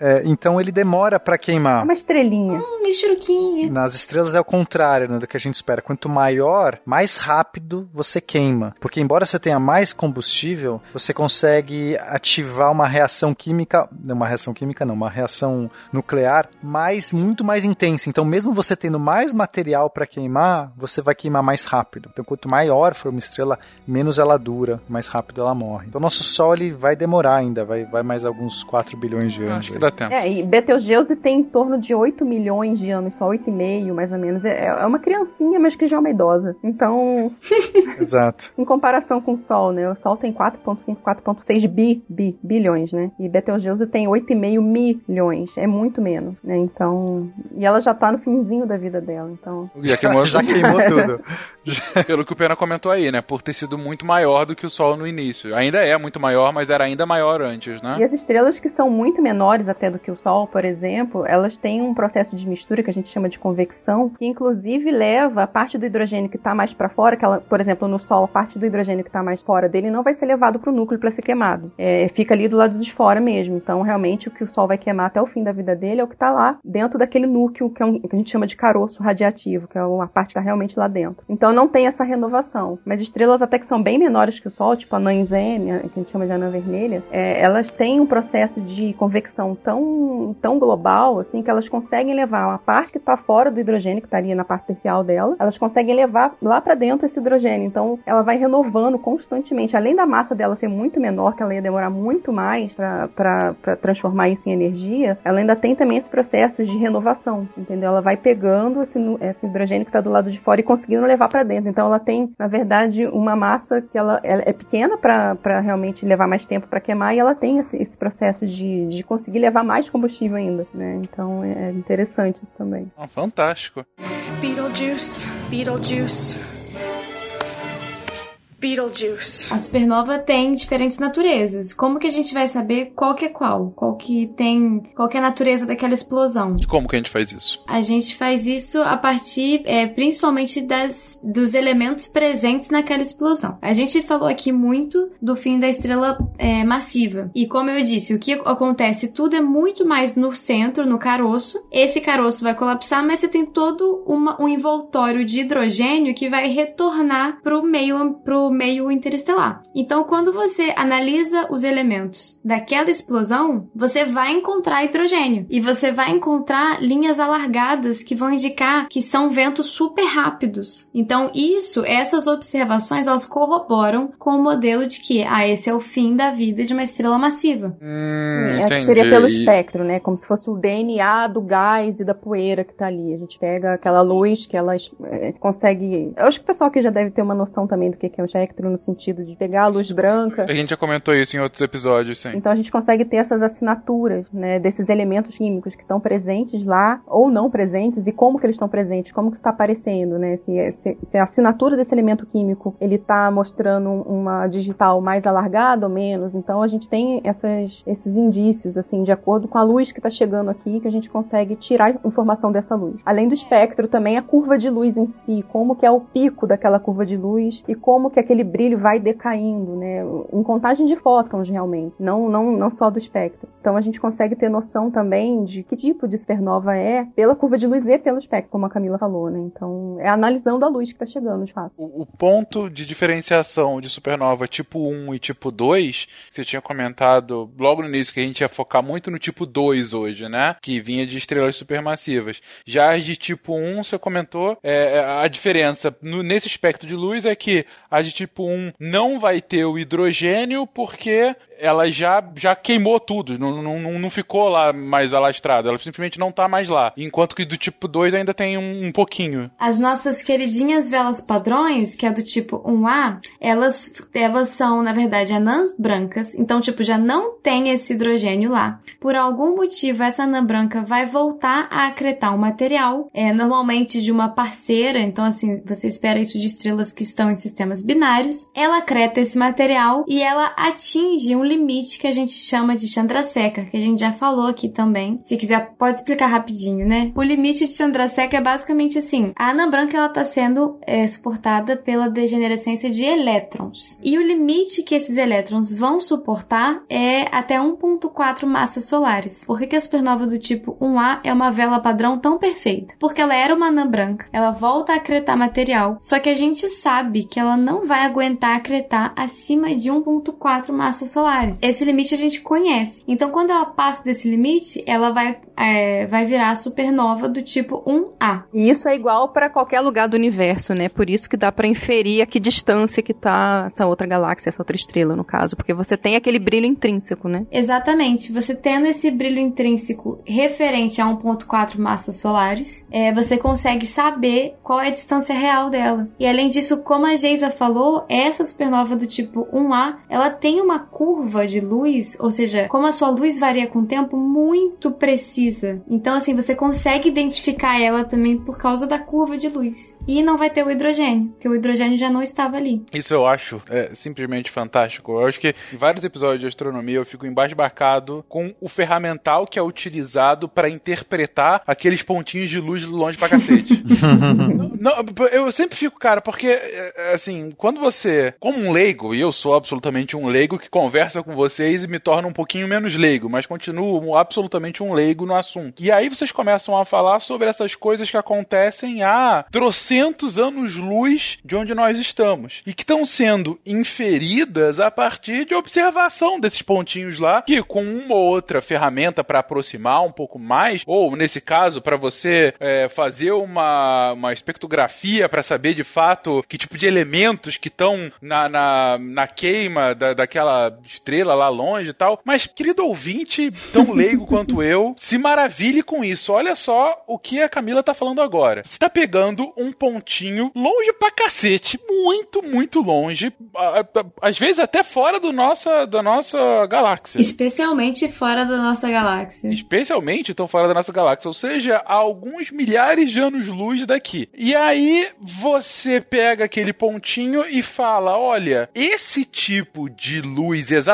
É, então ele demora para queimar. É uma estrelinha. Hum, michuruquinha. Nas estrelas é o contrário né, do que a gente espera. Quanto maior, mais rápido você queima. Porque embora você tenha mais combustível, você consegue ativar uma reação química. Não, uma reação química não, uma reação nuclear mais, muito mais intensa. Então, mesmo você tendo mais material para queimar, você vai queimar mais rápido. Então, quanto maior for uma estrela, menos ela dura, mais rápido ela morre. Então, nosso Sol ele vai demorar ainda, vai, vai mais alguns 4 bilhões de anos. Acho que dá tempo. É, e Betelgeuse tem em torno de 8 milhões de anos, só 8,5 mais ou menos. É, é uma criancinha, mas que já é uma idosa. Então. [LAUGHS] [LAUGHS] Exato. em comparação com o Sol, né? O Sol tem 4,5, 4,6 bi, bi, bilhões, né? E Betelgeuse tem 8,5 milhões. É muito menos, né? Então. E ela já tá no finzinho da vida dela, então. [LAUGHS] Já queimou, já queimou [LAUGHS] tudo. Pelo que o Pena comentou aí, né? Por ter sido muito maior do que o Sol no início. Ainda é muito maior, mas era ainda maior antes, né? E as estrelas que são muito menores até do que o Sol, por exemplo, elas têm um processo de mistura que a gente chama de convecção, que inclusive leva a parte do hidrogênio que está mais para fora, que ela, por exemplo, no Sol, a parte do hidrogênio que está mais fora dele não vai ser levado para o núcleo para ser queimado. É, fica ali do lado de fora mesmo. Então, realmente, o que o Sol vai queimar até o fim da vida dele é o que está lá dentro daquele núcleo que, é um, que a gente chama de caroço radiativo, que é uma parte que está realmente lá dentro. Então, não tem essa renovação. Mas estrelas até que são bem menores que o Sol, tipo a M, que a gente chama de anã vermelha, é, elas têm um processo de convecção tão, tão global, assim, que elas conseguem levar uma parte que está fora do hidrogênio, que estaria na parte tercial dela, elas conseguem levar lá para dentro esse hidrogênio. Então, ela vai renovando constantemente. Além da massa dela ser muito menor, que ela ia demorar muito mais para transformar isso em energia, ela ainda tem também esse processo processos de renovação, entendeu? Ela vai pegando esse, esse hidrogênio que está do lado de fora e conseguindo levar para dentro. Então ela tem, na verdade, uma massa que ela, ela é pequena para realmente levar mais tempo para queimar e ela tem esse, esse processo de, de conseguir levar mais combustível ainda, né? Então é interessante isso também. Ah, fantástico. Beetlejuice, Beetlejuice. Beetlejuice. A supernova tem diferentes naturezas. Como que a gente vai saber qual que é qual? Qual que tem. Qual que é a natureza daquela explosão? Como que a gente faz isso? A gente faz isso a partir, é, principalmente, das, dos elementos presentes naquela explosão. A gente falou aqui muito do fim da estrela é, massiva. E como eu disse, o que acontece tudo é muito mais no centro, no caroço. Esse caroço vai colapsar, mas você tem todo uma, um envoltório de hidrogênio que vai retornar para o meio, pro meio interestelar. Então, quando você analisa os elementos daquela explosão, você vai encontrar hidrogênio e você vai encontrar linhas alargadas que vão indicar que são ventos super rápidos. Então, isso, essas observações, elas corroboram com o modelo de que, ah, esse é o fim da vida de uma estrela massiva. Hum, é, seria pelo espectro, né? Como se fosse o DNA do gás e da poeira que tá ali. A gente pega aquela luz que ela é, consegue. Eu acho que o pessoal aqui já deve ter uma noção também do que é um espectro no sentido de pegar a luz branca. A gente já comentou isso em outros episódios, sim. Então a gente consegue ter essas assinaturas, né, desses elementos químicos que estão presentes lá ou não presentes e como que eles estão presentes, como que está aparecendo, né? Se, se, se, a assinatura desse elemento químico ele está mostrando uma digital mais alargada ou menos, então a gente tem essas, esses indícios assim de acordo com a luz que está chegando aqui que a gente consegue tirar informação dessa luz. Além do espectro também a curva de luz em si, como que é o pico daquela curva de luz e como que aquele brilho vai decaindo, né? Em contagem de fótons, realmente, não, não, não só do espectro. Então a gente consegue ter noção também de que tipo de supernova é pela curva de luz e pelo espectro, como a Camila falou, né? Então é analisando a luz que está chegando, de fato. O, o, ponto de diferenciação de supernova tipo 1 e tipo 2, você tinha comentado logo no início que a gente ia focar muito no tipo 2 hoje, né? Que vinha de estrelas supermassivas. Já as de tipo 1, você comentou, é, a diferença no, nesse espectro de luz é que as de tipo 1 não vai ter o hidrogênio porque ela já, já queimou tudo, não, não, não ficou lá mais alastrada, ela simplesmente não tá mais lá. Enquanto que do tipo 2 ainda tem um, um pouquinho. As nossas queridinhas velas padrões, que é do tipo 1A, elas, elas são, na verdade, anãs brancas, então, tipo, já não tem esse hidrogênio lá. Por algum motivo, essa anã branca vai voltar a acretar um material, é normalmente de uma parceira, então, assim, você espera isso de estrelas que estão em sistemas binários. Ela acreta esse material e ela atinge um limite que a gente chama de Chandrasekhar, que a gente já falou aqui também. Se quiser, pode explicar rapidinho, né? O limite de Chandrasekhar é basicamente assim: a anã branca ela está sendo é, suportada pela degenerescência de elétrons. E o limite que esses elétrons vão suportar é até 1,4 massas solares. Por que, que a supernova do tipo 1A é uma vela padrão tão perfeita? Porque ela era uma anã branca, ela volta a acretar material, só que a gente sabe que ela não vai aguentar acretar acima de 1,4 massas solares solares. Esse limite a gente conhece. Então, quando ela passa desse limite, ela vai, é, vai virar supernova do tipo 1A. E isso é igual para qualquer lugar do universo, né? Por isso que dá para inferir a que distância que tá essa outra galáxia, essa outra estrela, no caso, porque você tem aquele brilho intrínseco, né? Exatamente. Você tendo esse brilho intrínseco referente a 1.4 massas solares, é, você consegue saber qual é a distância real dela. E além disso, como a Geisa falou, essa supernova do tipo 1A, ela tem uma curva curva de luz, ou seja, como a sua luz varia com o tempo, muito precisa. Então, assim, você consegue identificar ela também por causa da curva de luz. E não vai ter o hidrogênio, porque o hidrogênio já não estava ali. Isso eu acho é, simplesmente fantástico. Eu acho que em vários episódios de astronomia eu fico embasbacado com o ferramental que é utilizado para interpretar aqueles pontinhos de luz longe pra cacete. [LAUGHS] não, eu sempre fico, cara, porque, é, assim, quando você, como um leigo, e eu sou absolutamente um leigo que conversa conversa com vocês e me torna um pouquinho menos leigo, mas continuo absolutamente um leigo no assunto. E aí vocês começam a falar sobre essas coisas que acontecem há trocentos anos-luz de onde nós estamos e que estão sendo inferidas a partir de observação desses pontinhos lá, que com uma ou outra ferramenta para aproximar um pouco mais, ou nesse caso, para você é, fazer uma, uma espectrografia para saber de fato que tipo de elementos que estão na, na, na queima da, daquela estrela lá longe e tal. Mas, querido ouvinte, tão [LAUGHS] leigo quanto eu, se maravilhe com isso. Olha só o que a Camila tá falando agora. Você tá pegando um pontinho longe pra cacete, muito, muito longe, às vezes até fora do nossa, da nossa galáxia. Especialmente fora da nossa galáxia. Especialmente estão fora da nossa galáxia, ou seja, a alguns milhares de anos-luz daqui. E aí você pega aquele pontinho e fala: olha, esse tipo de luz exatamente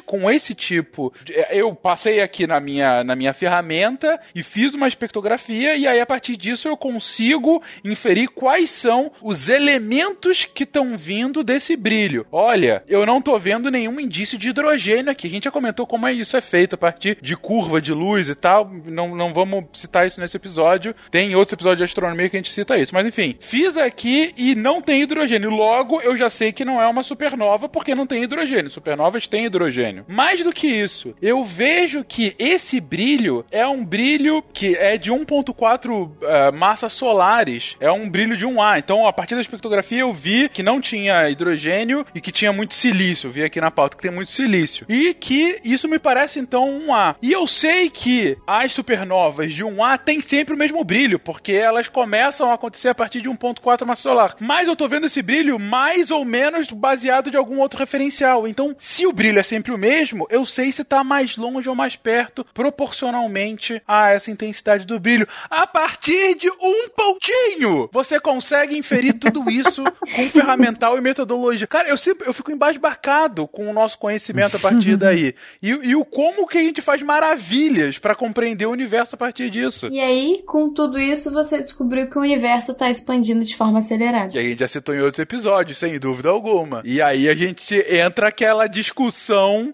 com esse tipo. de- Eu passei aqui na minha, na minha ferramenta e fiz uma espectrografia, e aí a partir disso eu consigo inferir quais são os elementos que estão vindo desse brilho. Olha, eu não tô vendo nenhum indício de hidrogênio aqui. A gente já comentou como é isso é feito a partir de curva de luz e tal. Não, não vamos citar isso nesse episódio. Tem outros episódios de astronomia que a gente cita isso. Mas enfim, fiz aqui e não tem hidrogênio. Logo, eu já sei que não é uma supernova porque não tem hidrogênio. Supernovas têm hidrogênio. Mais do que isso, eu vejo que esse brilho é um brilho que é de 1.4 eh, massas solares. É um brilho de 1A. Então, a partir da espectrografia, eu vi que não tinha hidrogênio e que tinha muito silício. Eu vi aqui na pauta que tem muito silício. E que isso me parece, então, um A. E eu sei que as supernovas de 1A têm sempre o mesmo brilho, porque elas começam a acontecer a partir de 1.4 massa solar. Mas eu tô vendo esse brilho mais ou menos baseado de algum outro referencial. Então, se o brilho é sempre o mesmo, eu sei se tá mais longe ou mais perto, proporcionalmente a essa intensidade do brilho. A partir de um pontinho, você consegue inferir tudo isso com ferramental e metodologia. Cara, eu sempre eu fico embasbacado com o nosso conhecimento a partir daí. E, e o como que a gente faz maravilhas pra compreender o universo a partir disso. E aí, com tudo isso, você descobriu que o universo tá expandindo de forma acelerada. Que a gente já citou em outros episódios, sem dúvida alguma. E aí a gente entra aquela discussão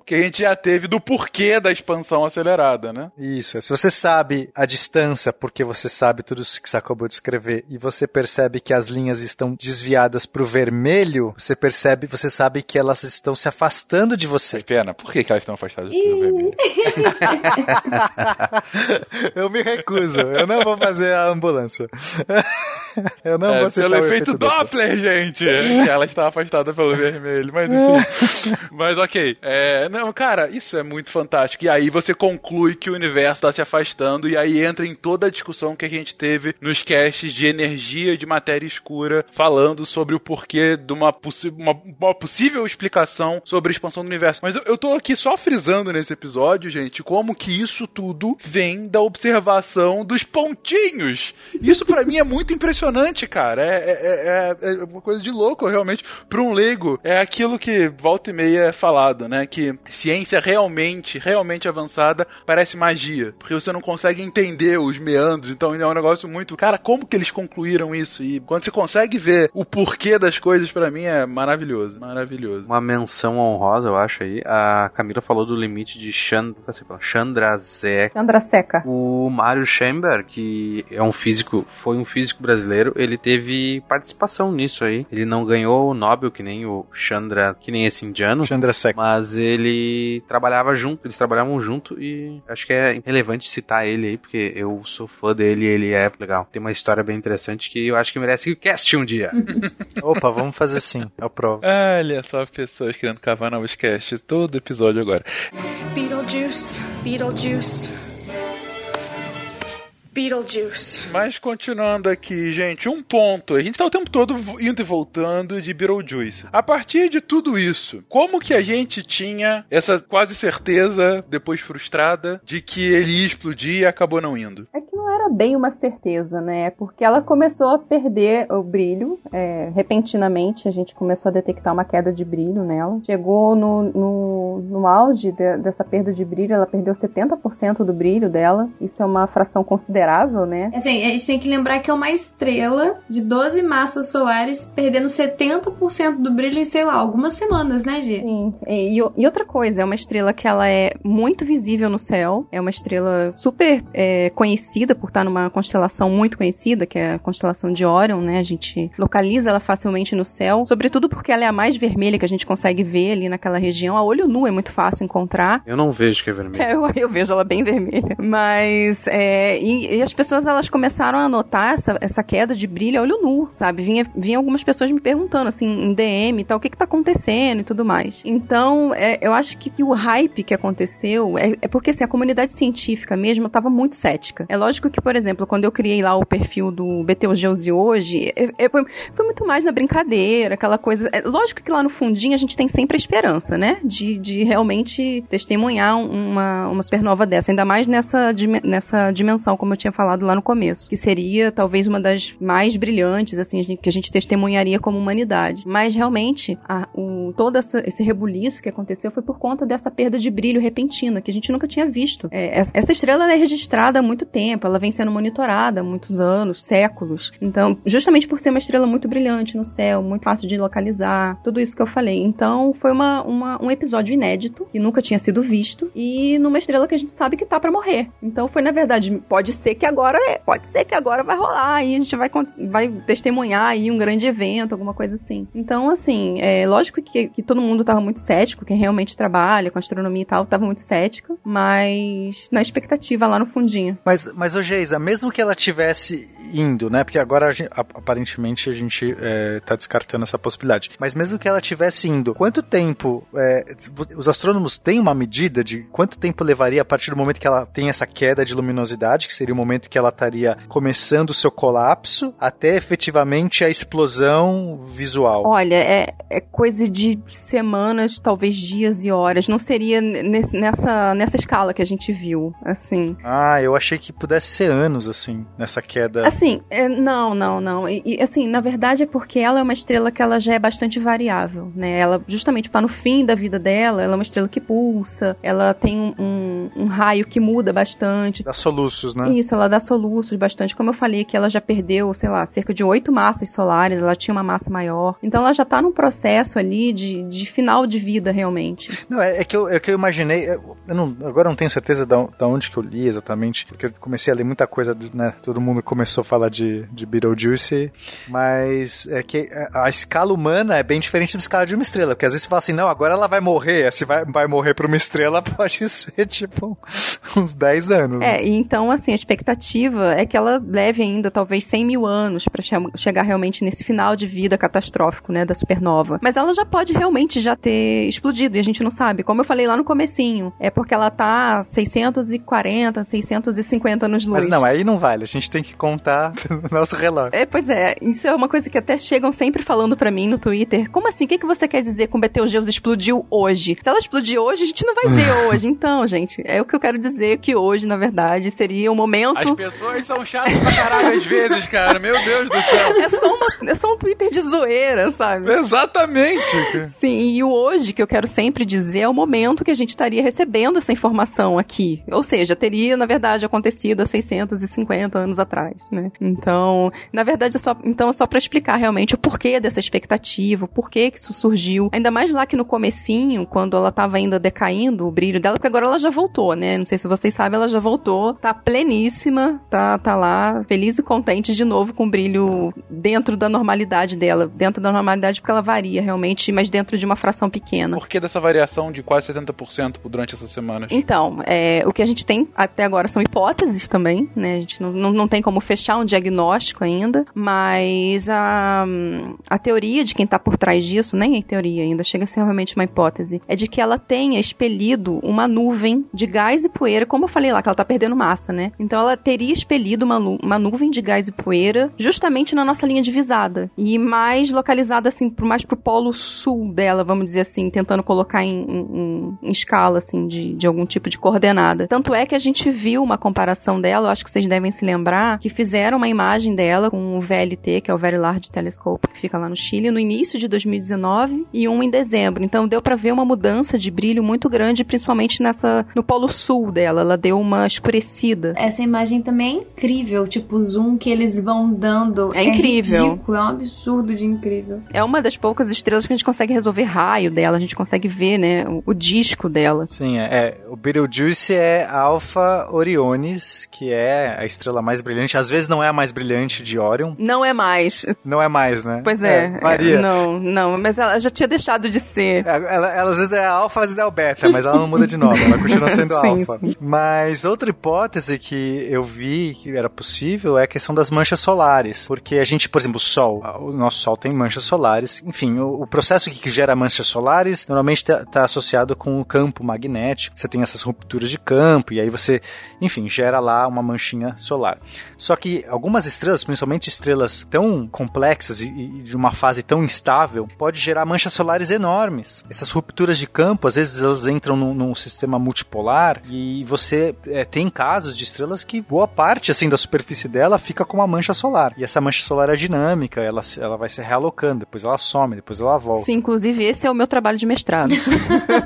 que a gente já teve do porquê da expansão acelerada, né? Isso. Se você sabe a distância, porque você sabe tudo isso que você acabou de escrever, e você percebe que as linhas estão desviadas pro vermelho, você percebe, você sabe que elas estão se afastando de você. Pena, por que, que elas estão afastadas pelo vermelho? [LAUGHS] eu me recuso. Eu não vou fazer a ambulância. Eu não é, vou citar pelo o efeito Doppler, gente! Ela está afastada pelo vermelho, mas enfim. [LAUGHS] mas ok. É, não, cara, isso é muito fantástico. E aí você conclui que o universo está se afastando, e aí entra em toda a discussão que a gente teve nos casts de energia de matéria escura, falando sobre o porquê de uma, uma, uma possível explicação sobre a expansão do universo. Mas eu, eu tô aqui só frisando nesse episódio, gente, como que isso tudo vem da observação dos pontinhos. Isso para mim é muito impressionante, cara. É, é, é, é uma coisa de louco, realmente. Para um leigo, é aquilo que volta e meia é falado, né? Que ciência realmente, realmente avançada parece magia. Porque você não consegue entender os meandros. Então é um negócio muito. Cara, como que eles concluíram isso? E quando você consegue ver o porquê das coisas, para mim é maravilhoso. Maravilhoso. Uma menção honrosa, eu acho aí. A Camila falou do limite de Chan... Chandrasekhar. Chandrasekhar. O Mário Chamber, que é um físico, foi um físico brasileiro, ele teve participação nisso aí. Ele não ganhou o Nobel, que nem o Chandra, que nem esse indiano. Chandrasekhar. Mas ele trabalhava junto, eles trabalhavam junto e acho que é relevante citar ele aí, porque eu sou fã dele e ele é legal. Tem uma história bem interessante que eu acho que merece o cast um dia. [LAUGHS] Opa, vamos fazer sim, eu provo. Olha só, pessoas querendo cavar novos casts todo episódio agora. Beetlejuice, Beetlejuice. Beetlejuice. Mas continuando aqui, gente, um ponto. A gente tá o tempo todo indo e voltando de Beetlejuice. A partir de tudo isso, como que a gente tinha essa quase certeza, depois frustrada, de que ele ia explodir e acabou não indo? É que não era bem uma certeza, né? Porque ela começou a perder o brilho é, repentinamente. A gente começou a detectar uma queda de brilho nela. Chegou no, no, no auge de, dessa perda de brilho, ela perdeu 70% do brilho dela. Isso é uma fração considerável, né? Assim, a gente tem que lembrar que é uma estrela de 12 massas solares perdendo 70% do brilho em, sei lá, algumas semanas, né, Gi? Sim. E, e outra coisa, é uma estrela que ela é muito visível no céu. É uma estrela super é, conhecida por estar numa constelação muito conhecida, que é a constelação de Orion, né? A gente localiza ela facilmente no céu, sobretudo porque ela é a mais vermelha que a gente consegue ver ali naquela região. A olho nu é muito fácil encontrar. Eu não vejo que é vermelho. É, [LAUGHS] eu, eu vejo ela bem vermelha. Mas, é, e, e as pessoas, elas começaram a notar essa, essa queda de brilho a olho nu, sabe? Vinha, vinha algumas pessoas me perguntando, assim, em DM e tal, o que que tá acontecendo e tudo mais. Então, é, eu acho que, que o hype que aconteceu é, é porque, assim, a comunidade científica mesmo estava muito cética. É lógico que, por exemplo, quando eu criei lá o perfil do Betelgeuse hoje, é, é, foi, foi muito mais na brincadeira, aquela coisa. É, lógico que lá no fundinho a gente tem sempre a esperança, né? De, de realmente testemunhar uma, uma supernova dessa, ainda mais nessa, nessa dimensão, como eu tinha falado lá no começo, que seria talvez uma das mais brilhantes, assim, que a gente testemunharia como humanidade. Mas realmente, a, o, todo essa, esse rebuliço que aconteceu foi por conta dessa perda de brilho repentina, que a gente nunca tinha visto. É, essa estrela é registrada há muito tempo, ela vem sendo monitorada há muitos anos, séculos. Então, justamente por ser uma estrela muito brilhante no céu, muito fácil de localizar, tudo isso que eu falei. Então, foi uma, uma um episódio inédito, que nunca tinha sido visto, e numa estrela que a gente sabe que tá para morrer. Então, foi na verdade, pode ser que agora, é, pode ser que agora vai rolar, e a gente vai, vai testemunhar aí um grande evento, alguma coisa assim. Então, assim, é lógico que, que todo mundo tava muito cético, quem realmente trabalha com astronomia e tal, tava muito cético, mas na expectativa lá no fundinho. Mas, mas ô Geisa, mesmo que ela tivesse indo, né? Porque agora a gente, aparentemente a gente é, tá descartando essa possibilidade. Mas mesmo que ela tivesse indo, quanto tempo é, os astrônomos têm uma medida de quanto tempo levaria a partir do momento que ela tem essa queda de luminosidade, que seria momento que ela estaria começando o seu colapso, até efetivamente a explosão visual? Olha, é, é coisa de semanas, talvez dias e horas. Não seria nesse, nessa, nessa escala que a gente viu, assim. Ah, eu achei que pudesse ser anos, assim, nessa queda. Assim, é, não, não, não. E, e, assim, na verdade é porque ela é uma estrela que ela já é bastante variável, né? Ela, justamente para no fim da vida dela, ela é uma estrela que pulsa, ela tem um, um, um raio que muda bastante. Dá soluços, né? Isso, ela dá soluços bastante. Como eu falei, que ela já perdeu, sei lá, cerca de oito massas solares, ela tinha uma massa maior. Então ela já tá num processo ali de, de final de vida, realmente. Não, é, é que, eu, é que eu imaginei, eu não, agora não tenho certeza da, da onde que eu li exatamente, porque eu comecei a ler muita coisa, né? Todo mundo começou a falar de, de Beetlejuice, mas é que a escala humana é bem diferente da escala de uma estrela, porque às vezes você fala assim, não, agora ela vai morrer, se vai, vai morrer pra uma estrela, [LAUGHS] pode ser tipo uns 10 anos. É, então assim, a expectativa é que ela leve ainda talvez 100 mil anos para che chegar realmente nesse final de vida catastrófico, né, da supernova. Mas ela já pode realmente já ter explodido e a gente não sabe. Como eu falei lá no comecinho, é porque ela tá 640, 650 anos luz. Mas não, aí não vale, a gente tem que contar [LAUGHS] no nosso relógio. É, pois é, isso é uma coisa que até chegam sempre falando para mim no Twitter. Como assim? O que, que você quer dizer com Betelgeuse explodiu hoje? Se ela explodir hoje, a gente não vai ver [LAUGHS] hoje. Então, gente, é o que eu quero dizer que hoje, na verdade, seria o um momento. As pessoas são chatas pra caralho às vezes, cara. Meu Deus do céu. É só, uma, é só um Twitter de zoeira, sabe? Exatamente. Sim, e o hoje que eu quero sempre dizer é o momento que a gente estaria recebendo essa informação aqui. Ou seja, teria, na verdade, acontecido há 650 anos atrás, né? Então, na verdade, é só, então é só para explicar realmente o porquê dessa expectativa, o porquê que isso surgiu. Ainda mais lá que no comecinho, quando ela tava ainda decaindo o brilho dela, porque agora ela já voltou, né? Não sei se vocês sabem, ela já voltou, tá pleníssima, tá, tá lá, feliz e contente de novo com o brilho dentro da normalidade dela. Dentro da normalidade porque ela varia realmente, mas dentro de uma fração pequena. Por que dessa variação de quase 70% durante essas semanas? Então, é, o que a gente tem até agora são hipóteses também, né? A gente não, não, não tem como fechar um diagnóstico ainda, mas a, a teoria de quem tá por trás disso, nem é teoria ainda, chega a ser realmente uma hipótese, é de que ela tenha expelido uma nuvem de gás e poeira, como eu falei lá, que ela tá perdendo massa, né? Então ela teria expelido uma, uma nuvem de gás e poeira justamente na nossa linha divisada. E mais localizada, assim, mais pro polo sul dela, vamos dizer assim, tentando colocar em, em, em escala, assim, de, de algum tipo de coordenada. Tanto é que a gente viu uma comparação dela, eu acho que vocês devem se lembrar, que fizeram uma imagem dela com o VLT, que é o Very Large Telescope, que fica lá no Chile, no início de 2019 e um em dezembro. Então deu para ver uma mudança de brilho muito grande, principalmente nessa no polo sul dela. Ela deu uma escurecida. Essa imagem também é incrível, tipo o zoom que eles vão dando. É incrível. ridículo, é um absurdo de incrível. É uma das poucas estrelas que a gente consegue resolver raio dela, a gente consegue ver, né, o, o disco dela. Sim, é, é. O Betelgeuse é Alpha Orionis, que é a estrela mais brilhante. Às vezes não é a mais brilhante de Orion. Não é mais. Não é mais, né? Pois é. é, não, não, mas ela já tinha deixado de ser. Ela, ela- ela às vezes é a alfa, às vezes é o beta, mas ela não muda de nome, ela continua sendo [LAUGHS] Sim, alfa. sim. Mas outra hipótese que eu vi que era possível é a questão das manchas solares. Porque a gente, por exemplo, o Sol, o nosso Sol tem manchas solares. Enfim, o, o processo que gera manchas solares normalmente está associado com o campo magnético. Você tem essas rupturas de campo, e aí você, enfim, gera lá uma manchinha solar. Só que algumas estrelas, principalmente estrelas tão complexas e, e de uma fase tão instável, pode gerar manchas solares enormes. Essas rupturas de campo, às vezes elas entram num, num sistema multipolar e você é, tem casos de estrelas que boa parte assim da superfície dela fica com uma mancha solar. E essa mancha solar é dinâmica, ela, ela vai se realocando, depois ela some, depois ela volta. Sim, inclusive esse é o meu trabalho de mestrado. [LAUGHS]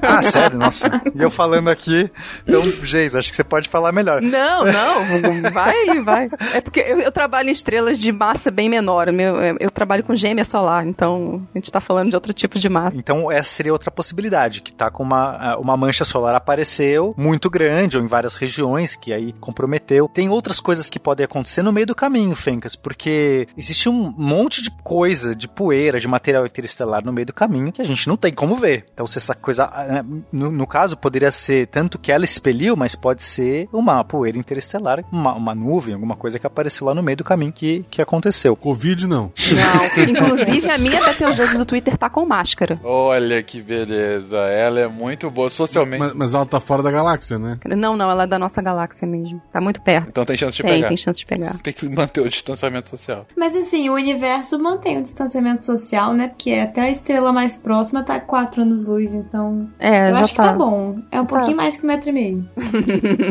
Ah, sério? Nossa. E eu falando aqui, então, Geis, acho que você pode falar melhor. Não, não, vai, vai. É porque eu, eu trabalho em estrelas de massa bem menor. Meu, é, eu trabalho com gêmea solar, então a gente tá falando de outro tipo de massa. Então essa seria outra possibilidade, que tá com uma, uma mancha solar apareceu, muito grande, ou em várias regiões, que aí comprometeu. Tem outras coisas que podem acontecer no meio do caminho, Fencas, porque existe um monte de coisa, de poeira, de material interestelar no meio do caminho que a gente não tem como ver. Então se essa coisa, ah, no, no caso, poderia ser tanto que ela expeliu, mas pode ser uma poeira interestelar, uma, uma nuvem, alguma coisa que apareceu lá no meio do caminho que, que aconteceu. Covid não. Não, [LAUGHS] inclusive a minha Betelgeuse do Twitter tá com máscara. Olha que beleza. Ela é muito boa socialmente. Mas, mas ela tá fora da galáxia, né? Não, não, ela é da nossa galáxia mesmo. Tá muito perto. Então tem chance de Tem, pegar. tem chance de pegar. Tem que manter o distanciamento social. Mas assim, o universo mantém o distanciamento social, né? Porque até a estrela mais próxima tá 4 anos-luz, então. É, eu já acho que tá. tá bom. É um pouquinho Tá. mais que um metro e meio.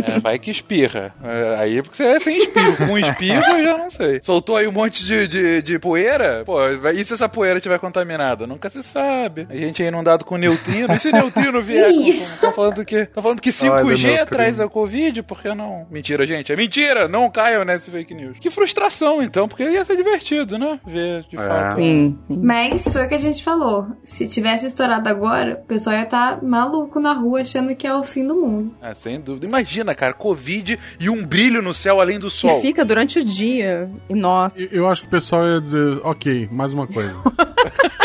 É, vai que espirra. É, aí porque você é sem espirro. Com espirro eu já não sei. Soltou aí um monte de, de, de poeira? Pô, e se essa poeira estiver contaminada? Nunca se sabe. A gente é inundado com neutrino. E se neutrino vier? [LAUGHS] Estão falando que, tão falando que 5G Olha, neutrino. traz a Covid? Por que não? Mentira, gente. É mentira. Não caiam nesse fake news. Que frustração, então. Porque ia ser divertido, né? Ver, de É. fato. Sim, sim. Mas foi o que a gente falou. Se tivesse estourado agora, o pessoal ia estar maluco na rua achando que é o fim do mundo. É, sem dúvida. Imagina, cara, Covid e um brilho no céu além do sol. Que fica durante o dia. E nossa. Eu- Eu acho que o pessoal ia dizer, ok, mais uma coisa. [LAUGHS]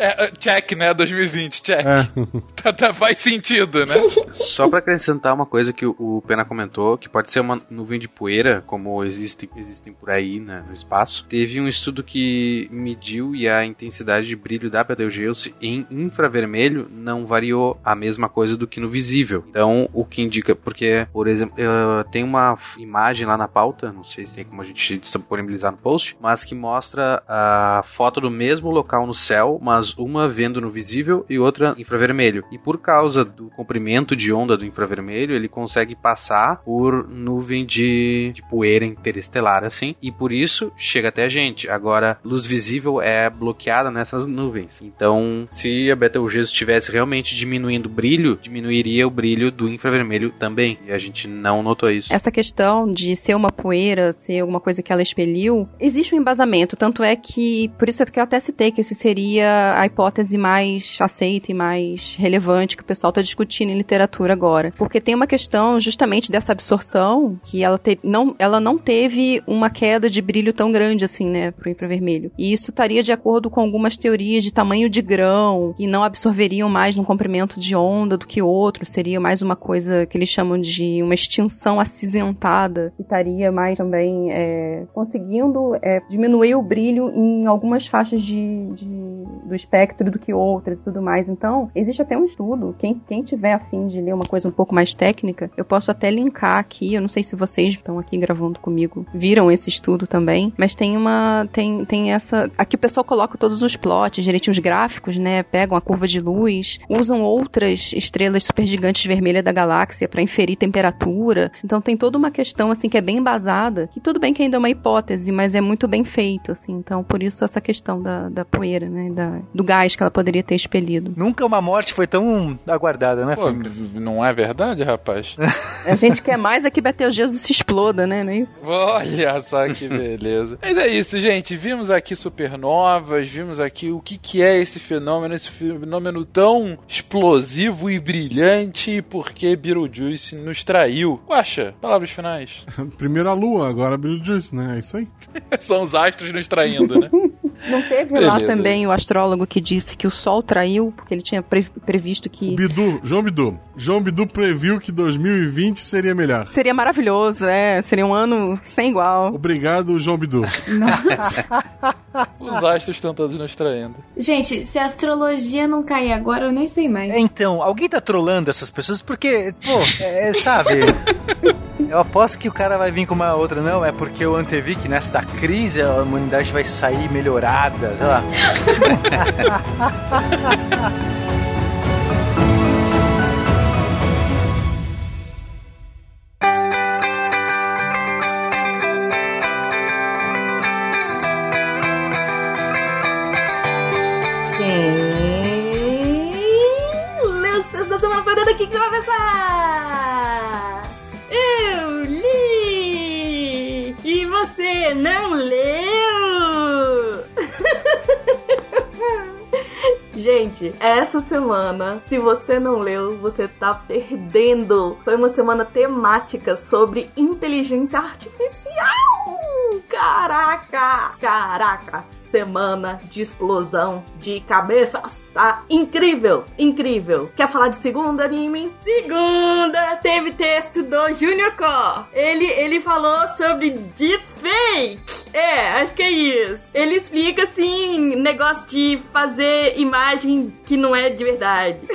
É, é, check, né? 2020, check. É. [LAUGHS] Tá, tá, faz sentido, né? [LAUGHS] Só pra acrescentar uma coisa que o, o Pena comentou, que pode ser uma nuvem de poeira, como existem, existem por aí né, no espaço. Teve um estudo que mediu e a intensidade de brilho da Betelgeuse em infravermelho não variou a mesma coisa do que no visível. Então, o que indica, porque, por exemplo, eh, tem uma imagem lá na pauta, não sei se tem como a gente disponibilizar no post, mas que mostra a foto do mesmo local no céu, mas uma vendo no visível e outra infravermelho. E por causa do comprimento de onda do infravermelho, ele consegue passar por nuvem de, de poeira interestelar, assim, e por isso chega até a gente. Agora, luz visível é bloqueada nessas nuvens. Então, se a Betelgeuse estivesse realmente diminuindo o brilho, diminuiria o brilho do infravermelho também. E a gente não notou isso. Essa questão de ser uma poeira, ser alguma coisa que ela expeliu, existe um embasamento. Tanto é que, por isso é que eu até citei que esse seria a hipótese mais aceita e mais relevante que o pessoal está discutindo em literatura agora. Porque tem uma questão justamente dessa absorção, que ela, te- não, ela não teve uma queda de brilho tão grande assim, né, pro infravermelho. E isso estaria de acordo com algumas teorias de tamanho de grão, que não absorveriam mais num comprimento de onda do que outro, seria mais uma coisa que eles chamam de uma extinção acinzentada, que estaria mais também é, conseguindo é, diminuir o brilho em algumas faixas de, de, do espectro do que outras e tudo mais. Então, existe até um estudo. Quem, quem tiver afim de ler uma coisa um pouco mais técnica, eu posso até linkar aqui. Eu não sei se vocês estão aqui gravando comigo, viram esse estudo também, mas tem uma. Tem, tem essa. Aqui o pessoal coloca todos os plots, direitinho os gráficos, né? Pegam a curva de luz, usam outras estrelas supergigantes vermelhas da galáxia para inferir temperatura. Então tem toda uma questão assim que é bem embasada, que tudo bem que ainda é uma hipótese, mas é muito bem feito, assim. Então por isso essa questão da, da poeira, né? Da, do gás que ela poderia ter expelido. Nunca uma morte foi tão aguardada, né, Pô, não é verdade, rapaz? [LAUGHS] A gente quer mais é que Betelgeuse se exploda, né? Não é isso? Olha só que beleza. Mas é isso, gente. Vimos aqui supernovas, vimos aqui o que, que é esse fenômeno, esse fenômeno tão explosivo e brilhante, e por que Beetlejuice nos traiu. Guaxa, palavras finais. [LAUGHS] Primeiro a Lua, agora a Beetlejuice, né? É isso aí. [LAUGHS] São os astros nos traindo, né? Não teve lá Beleza. também o astrólogo que disse que o Sol traiu, porque ele tinha pre- previsto que Bidu, João Bidu. João Bidu previu que 2020 seria melhor. seria maravilhoso, é, seria um ano sem igual. Obrigado, João Bidu. [LAUGHS] Os astros estão todos nos traindo. Gente, se a astrologia não cair agora, eu nem sei mais. É, Então, alguém tá trolando essas pessoas porque, pô, é, sabe. Eu aposto que o cara vai vir com uma outra, não, é porque eu antevi que nesta crise a humanidade vai sair melhorada, sei lá. Daqui que vai fechar? Eu li! E você não leu? [LAUGHS] Gente, essa semana, se você não leu, você tá perdendo. Foi uma semana temática sobre inteligência artificial. Caraca! Caraca! Semana de explosão de cabeças. Tá incrível, incrível. Quer falar de segunda anime? Segunda, teve texto do Junior Core. Ele, ele falou sobre deepfake. É, acho que é isso. Ele explica, assim, negócio de fazer imagem que não é de verdade. [LAUGHS]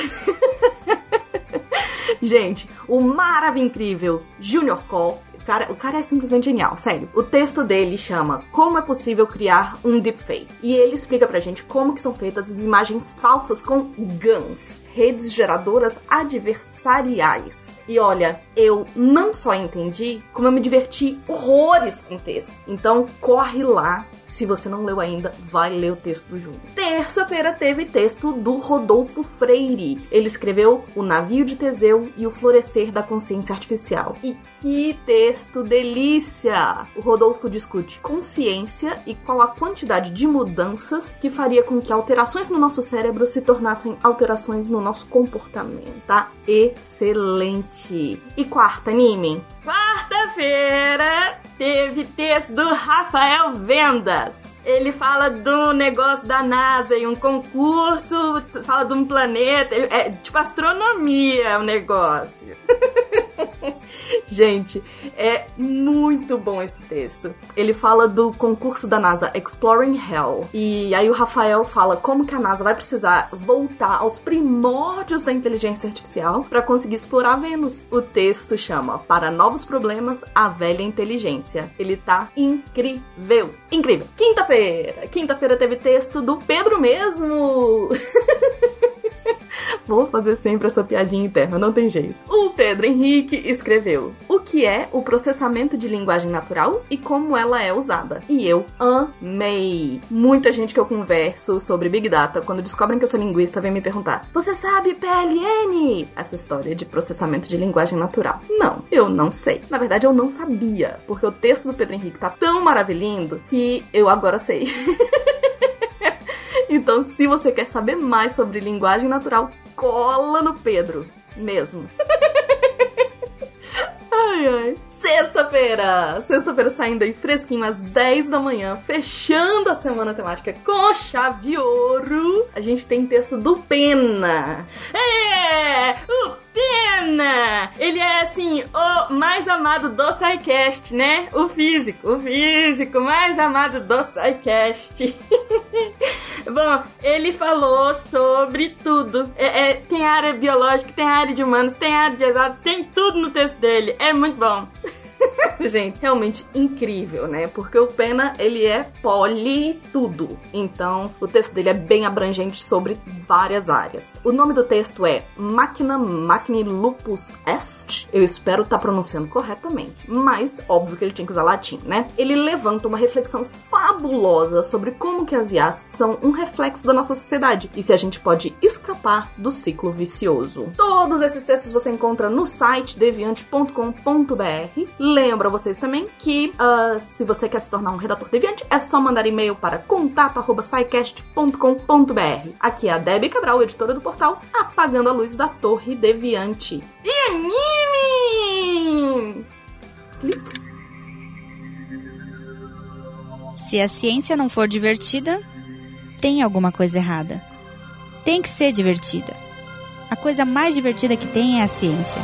Gente, o maravilhoso incrível Junior Cole. O cara, o cara é simplesmente genial, sério. O texto dele chama Como é possível criar um deepfake. E ele explica pra gente como que são feitas as imagens falsas com GANs, redes geradoras adversariais. E olha, eu não só entendi, como eu me diverti horrores com o texto. Então corre lá se você não leu ainda, vai ler o texto do Júnior. Terça-feira teve texto do Rodolfo Freire. Ele escreveu O Navio de Teseu e o Florescer da Consciência Artificial. E que texto delícia! O Rodolfo discute consciência e qual a quantidade de mudanças que faria com que alterações no nosso cérebro se tornassem alterações no nosso comportamento. Tá excelente! E quarta, anime. Quarta-feira teve texto do Rafael Vendas. Ele fala do negócio da NASA e um concurso, fala de um planeta. É tipo astronomia o negócio. [LAUGHS] Gente, é muito bom esse texto. Ele fala do concurso da NASA Exploring Hell. E aí o Rafael fala como que a NASA vai precisar voltar aos primórdios da inteligência artificial para conseguir explorar Vênus. O texto chama Para Novos Problemas, a Velha Inteligência. Ele tá incrível. Incrível. Quinta-feira. Quinta-feira teve texto do Pedro mesmo. [LAUGHS] [LAUGHS] Vou fazer sempre essa piadinha interna, não tem jeito. O Pedro Henrique escreveu o que é o processamento de linguagem natural e como ela é usada. E eu amei. Muita gente que eu converso sobre Big Data, quando descobrem que eu sou linguista, vem me perguntar: Você sabe PLN? Essa história de processamento de linguagem natural. Não, eu não sei. Na verdade, eu não sabia, porque o texto do Pedro Henrique tá tão maravilhoso que eu agora sei. [LAUGHS] Então, se você quer saber mais sobre linguagem natural, cola no Pedro, mesmo. [LAUGHS] ai, ai. Sexta-feira! Sexta-feira saindo aí fresquinho às 10 da manhã, fechando a semana temática com chave de ouro. A gente tem texto do Pena. É, o Pena! Ele é assim, o mais amado do SciCast, né? O físico, o físico mais amado do SciCast. [LAUGHS] Bom, ele falou sobre tudo. É, é, tem área biológica, tem área de humanos, tem área de exatos, tem tudo no texto dele. É muito bom. [LAUGHS] [LAUGHS] Gente, realmente incrível, né? Porque o Pena, ele é poli tudo. Então, o texto dele é bem abrangente sobre várias áreas. O nome do texto é Machina Machini Lupus Est. Eu espero estar tá pronunciando corretamente. Mas, óbvio que ele tinha que usar latim, né? Ele levanta uma reflexão fabulosa sobre como que as IAs são um reflexo da nossa sociedade e se a gente pode escapar do ciclo vicioso. Todos esses textos você encontra no site deviante.com.br Lembro a vocês também que uh, se você quer se tornar um redator deviante, é só mandar e-mail para contato@saicast.com.br. Aqui é a Debbie Cabral, editora do portal Apagando a Luz da Torre Deviante. E anime! Clique. Se a ciência não for divertida, tem alguma coisa errada. Tem que ser divertida. A coisa mais divertida que tem é a ciência.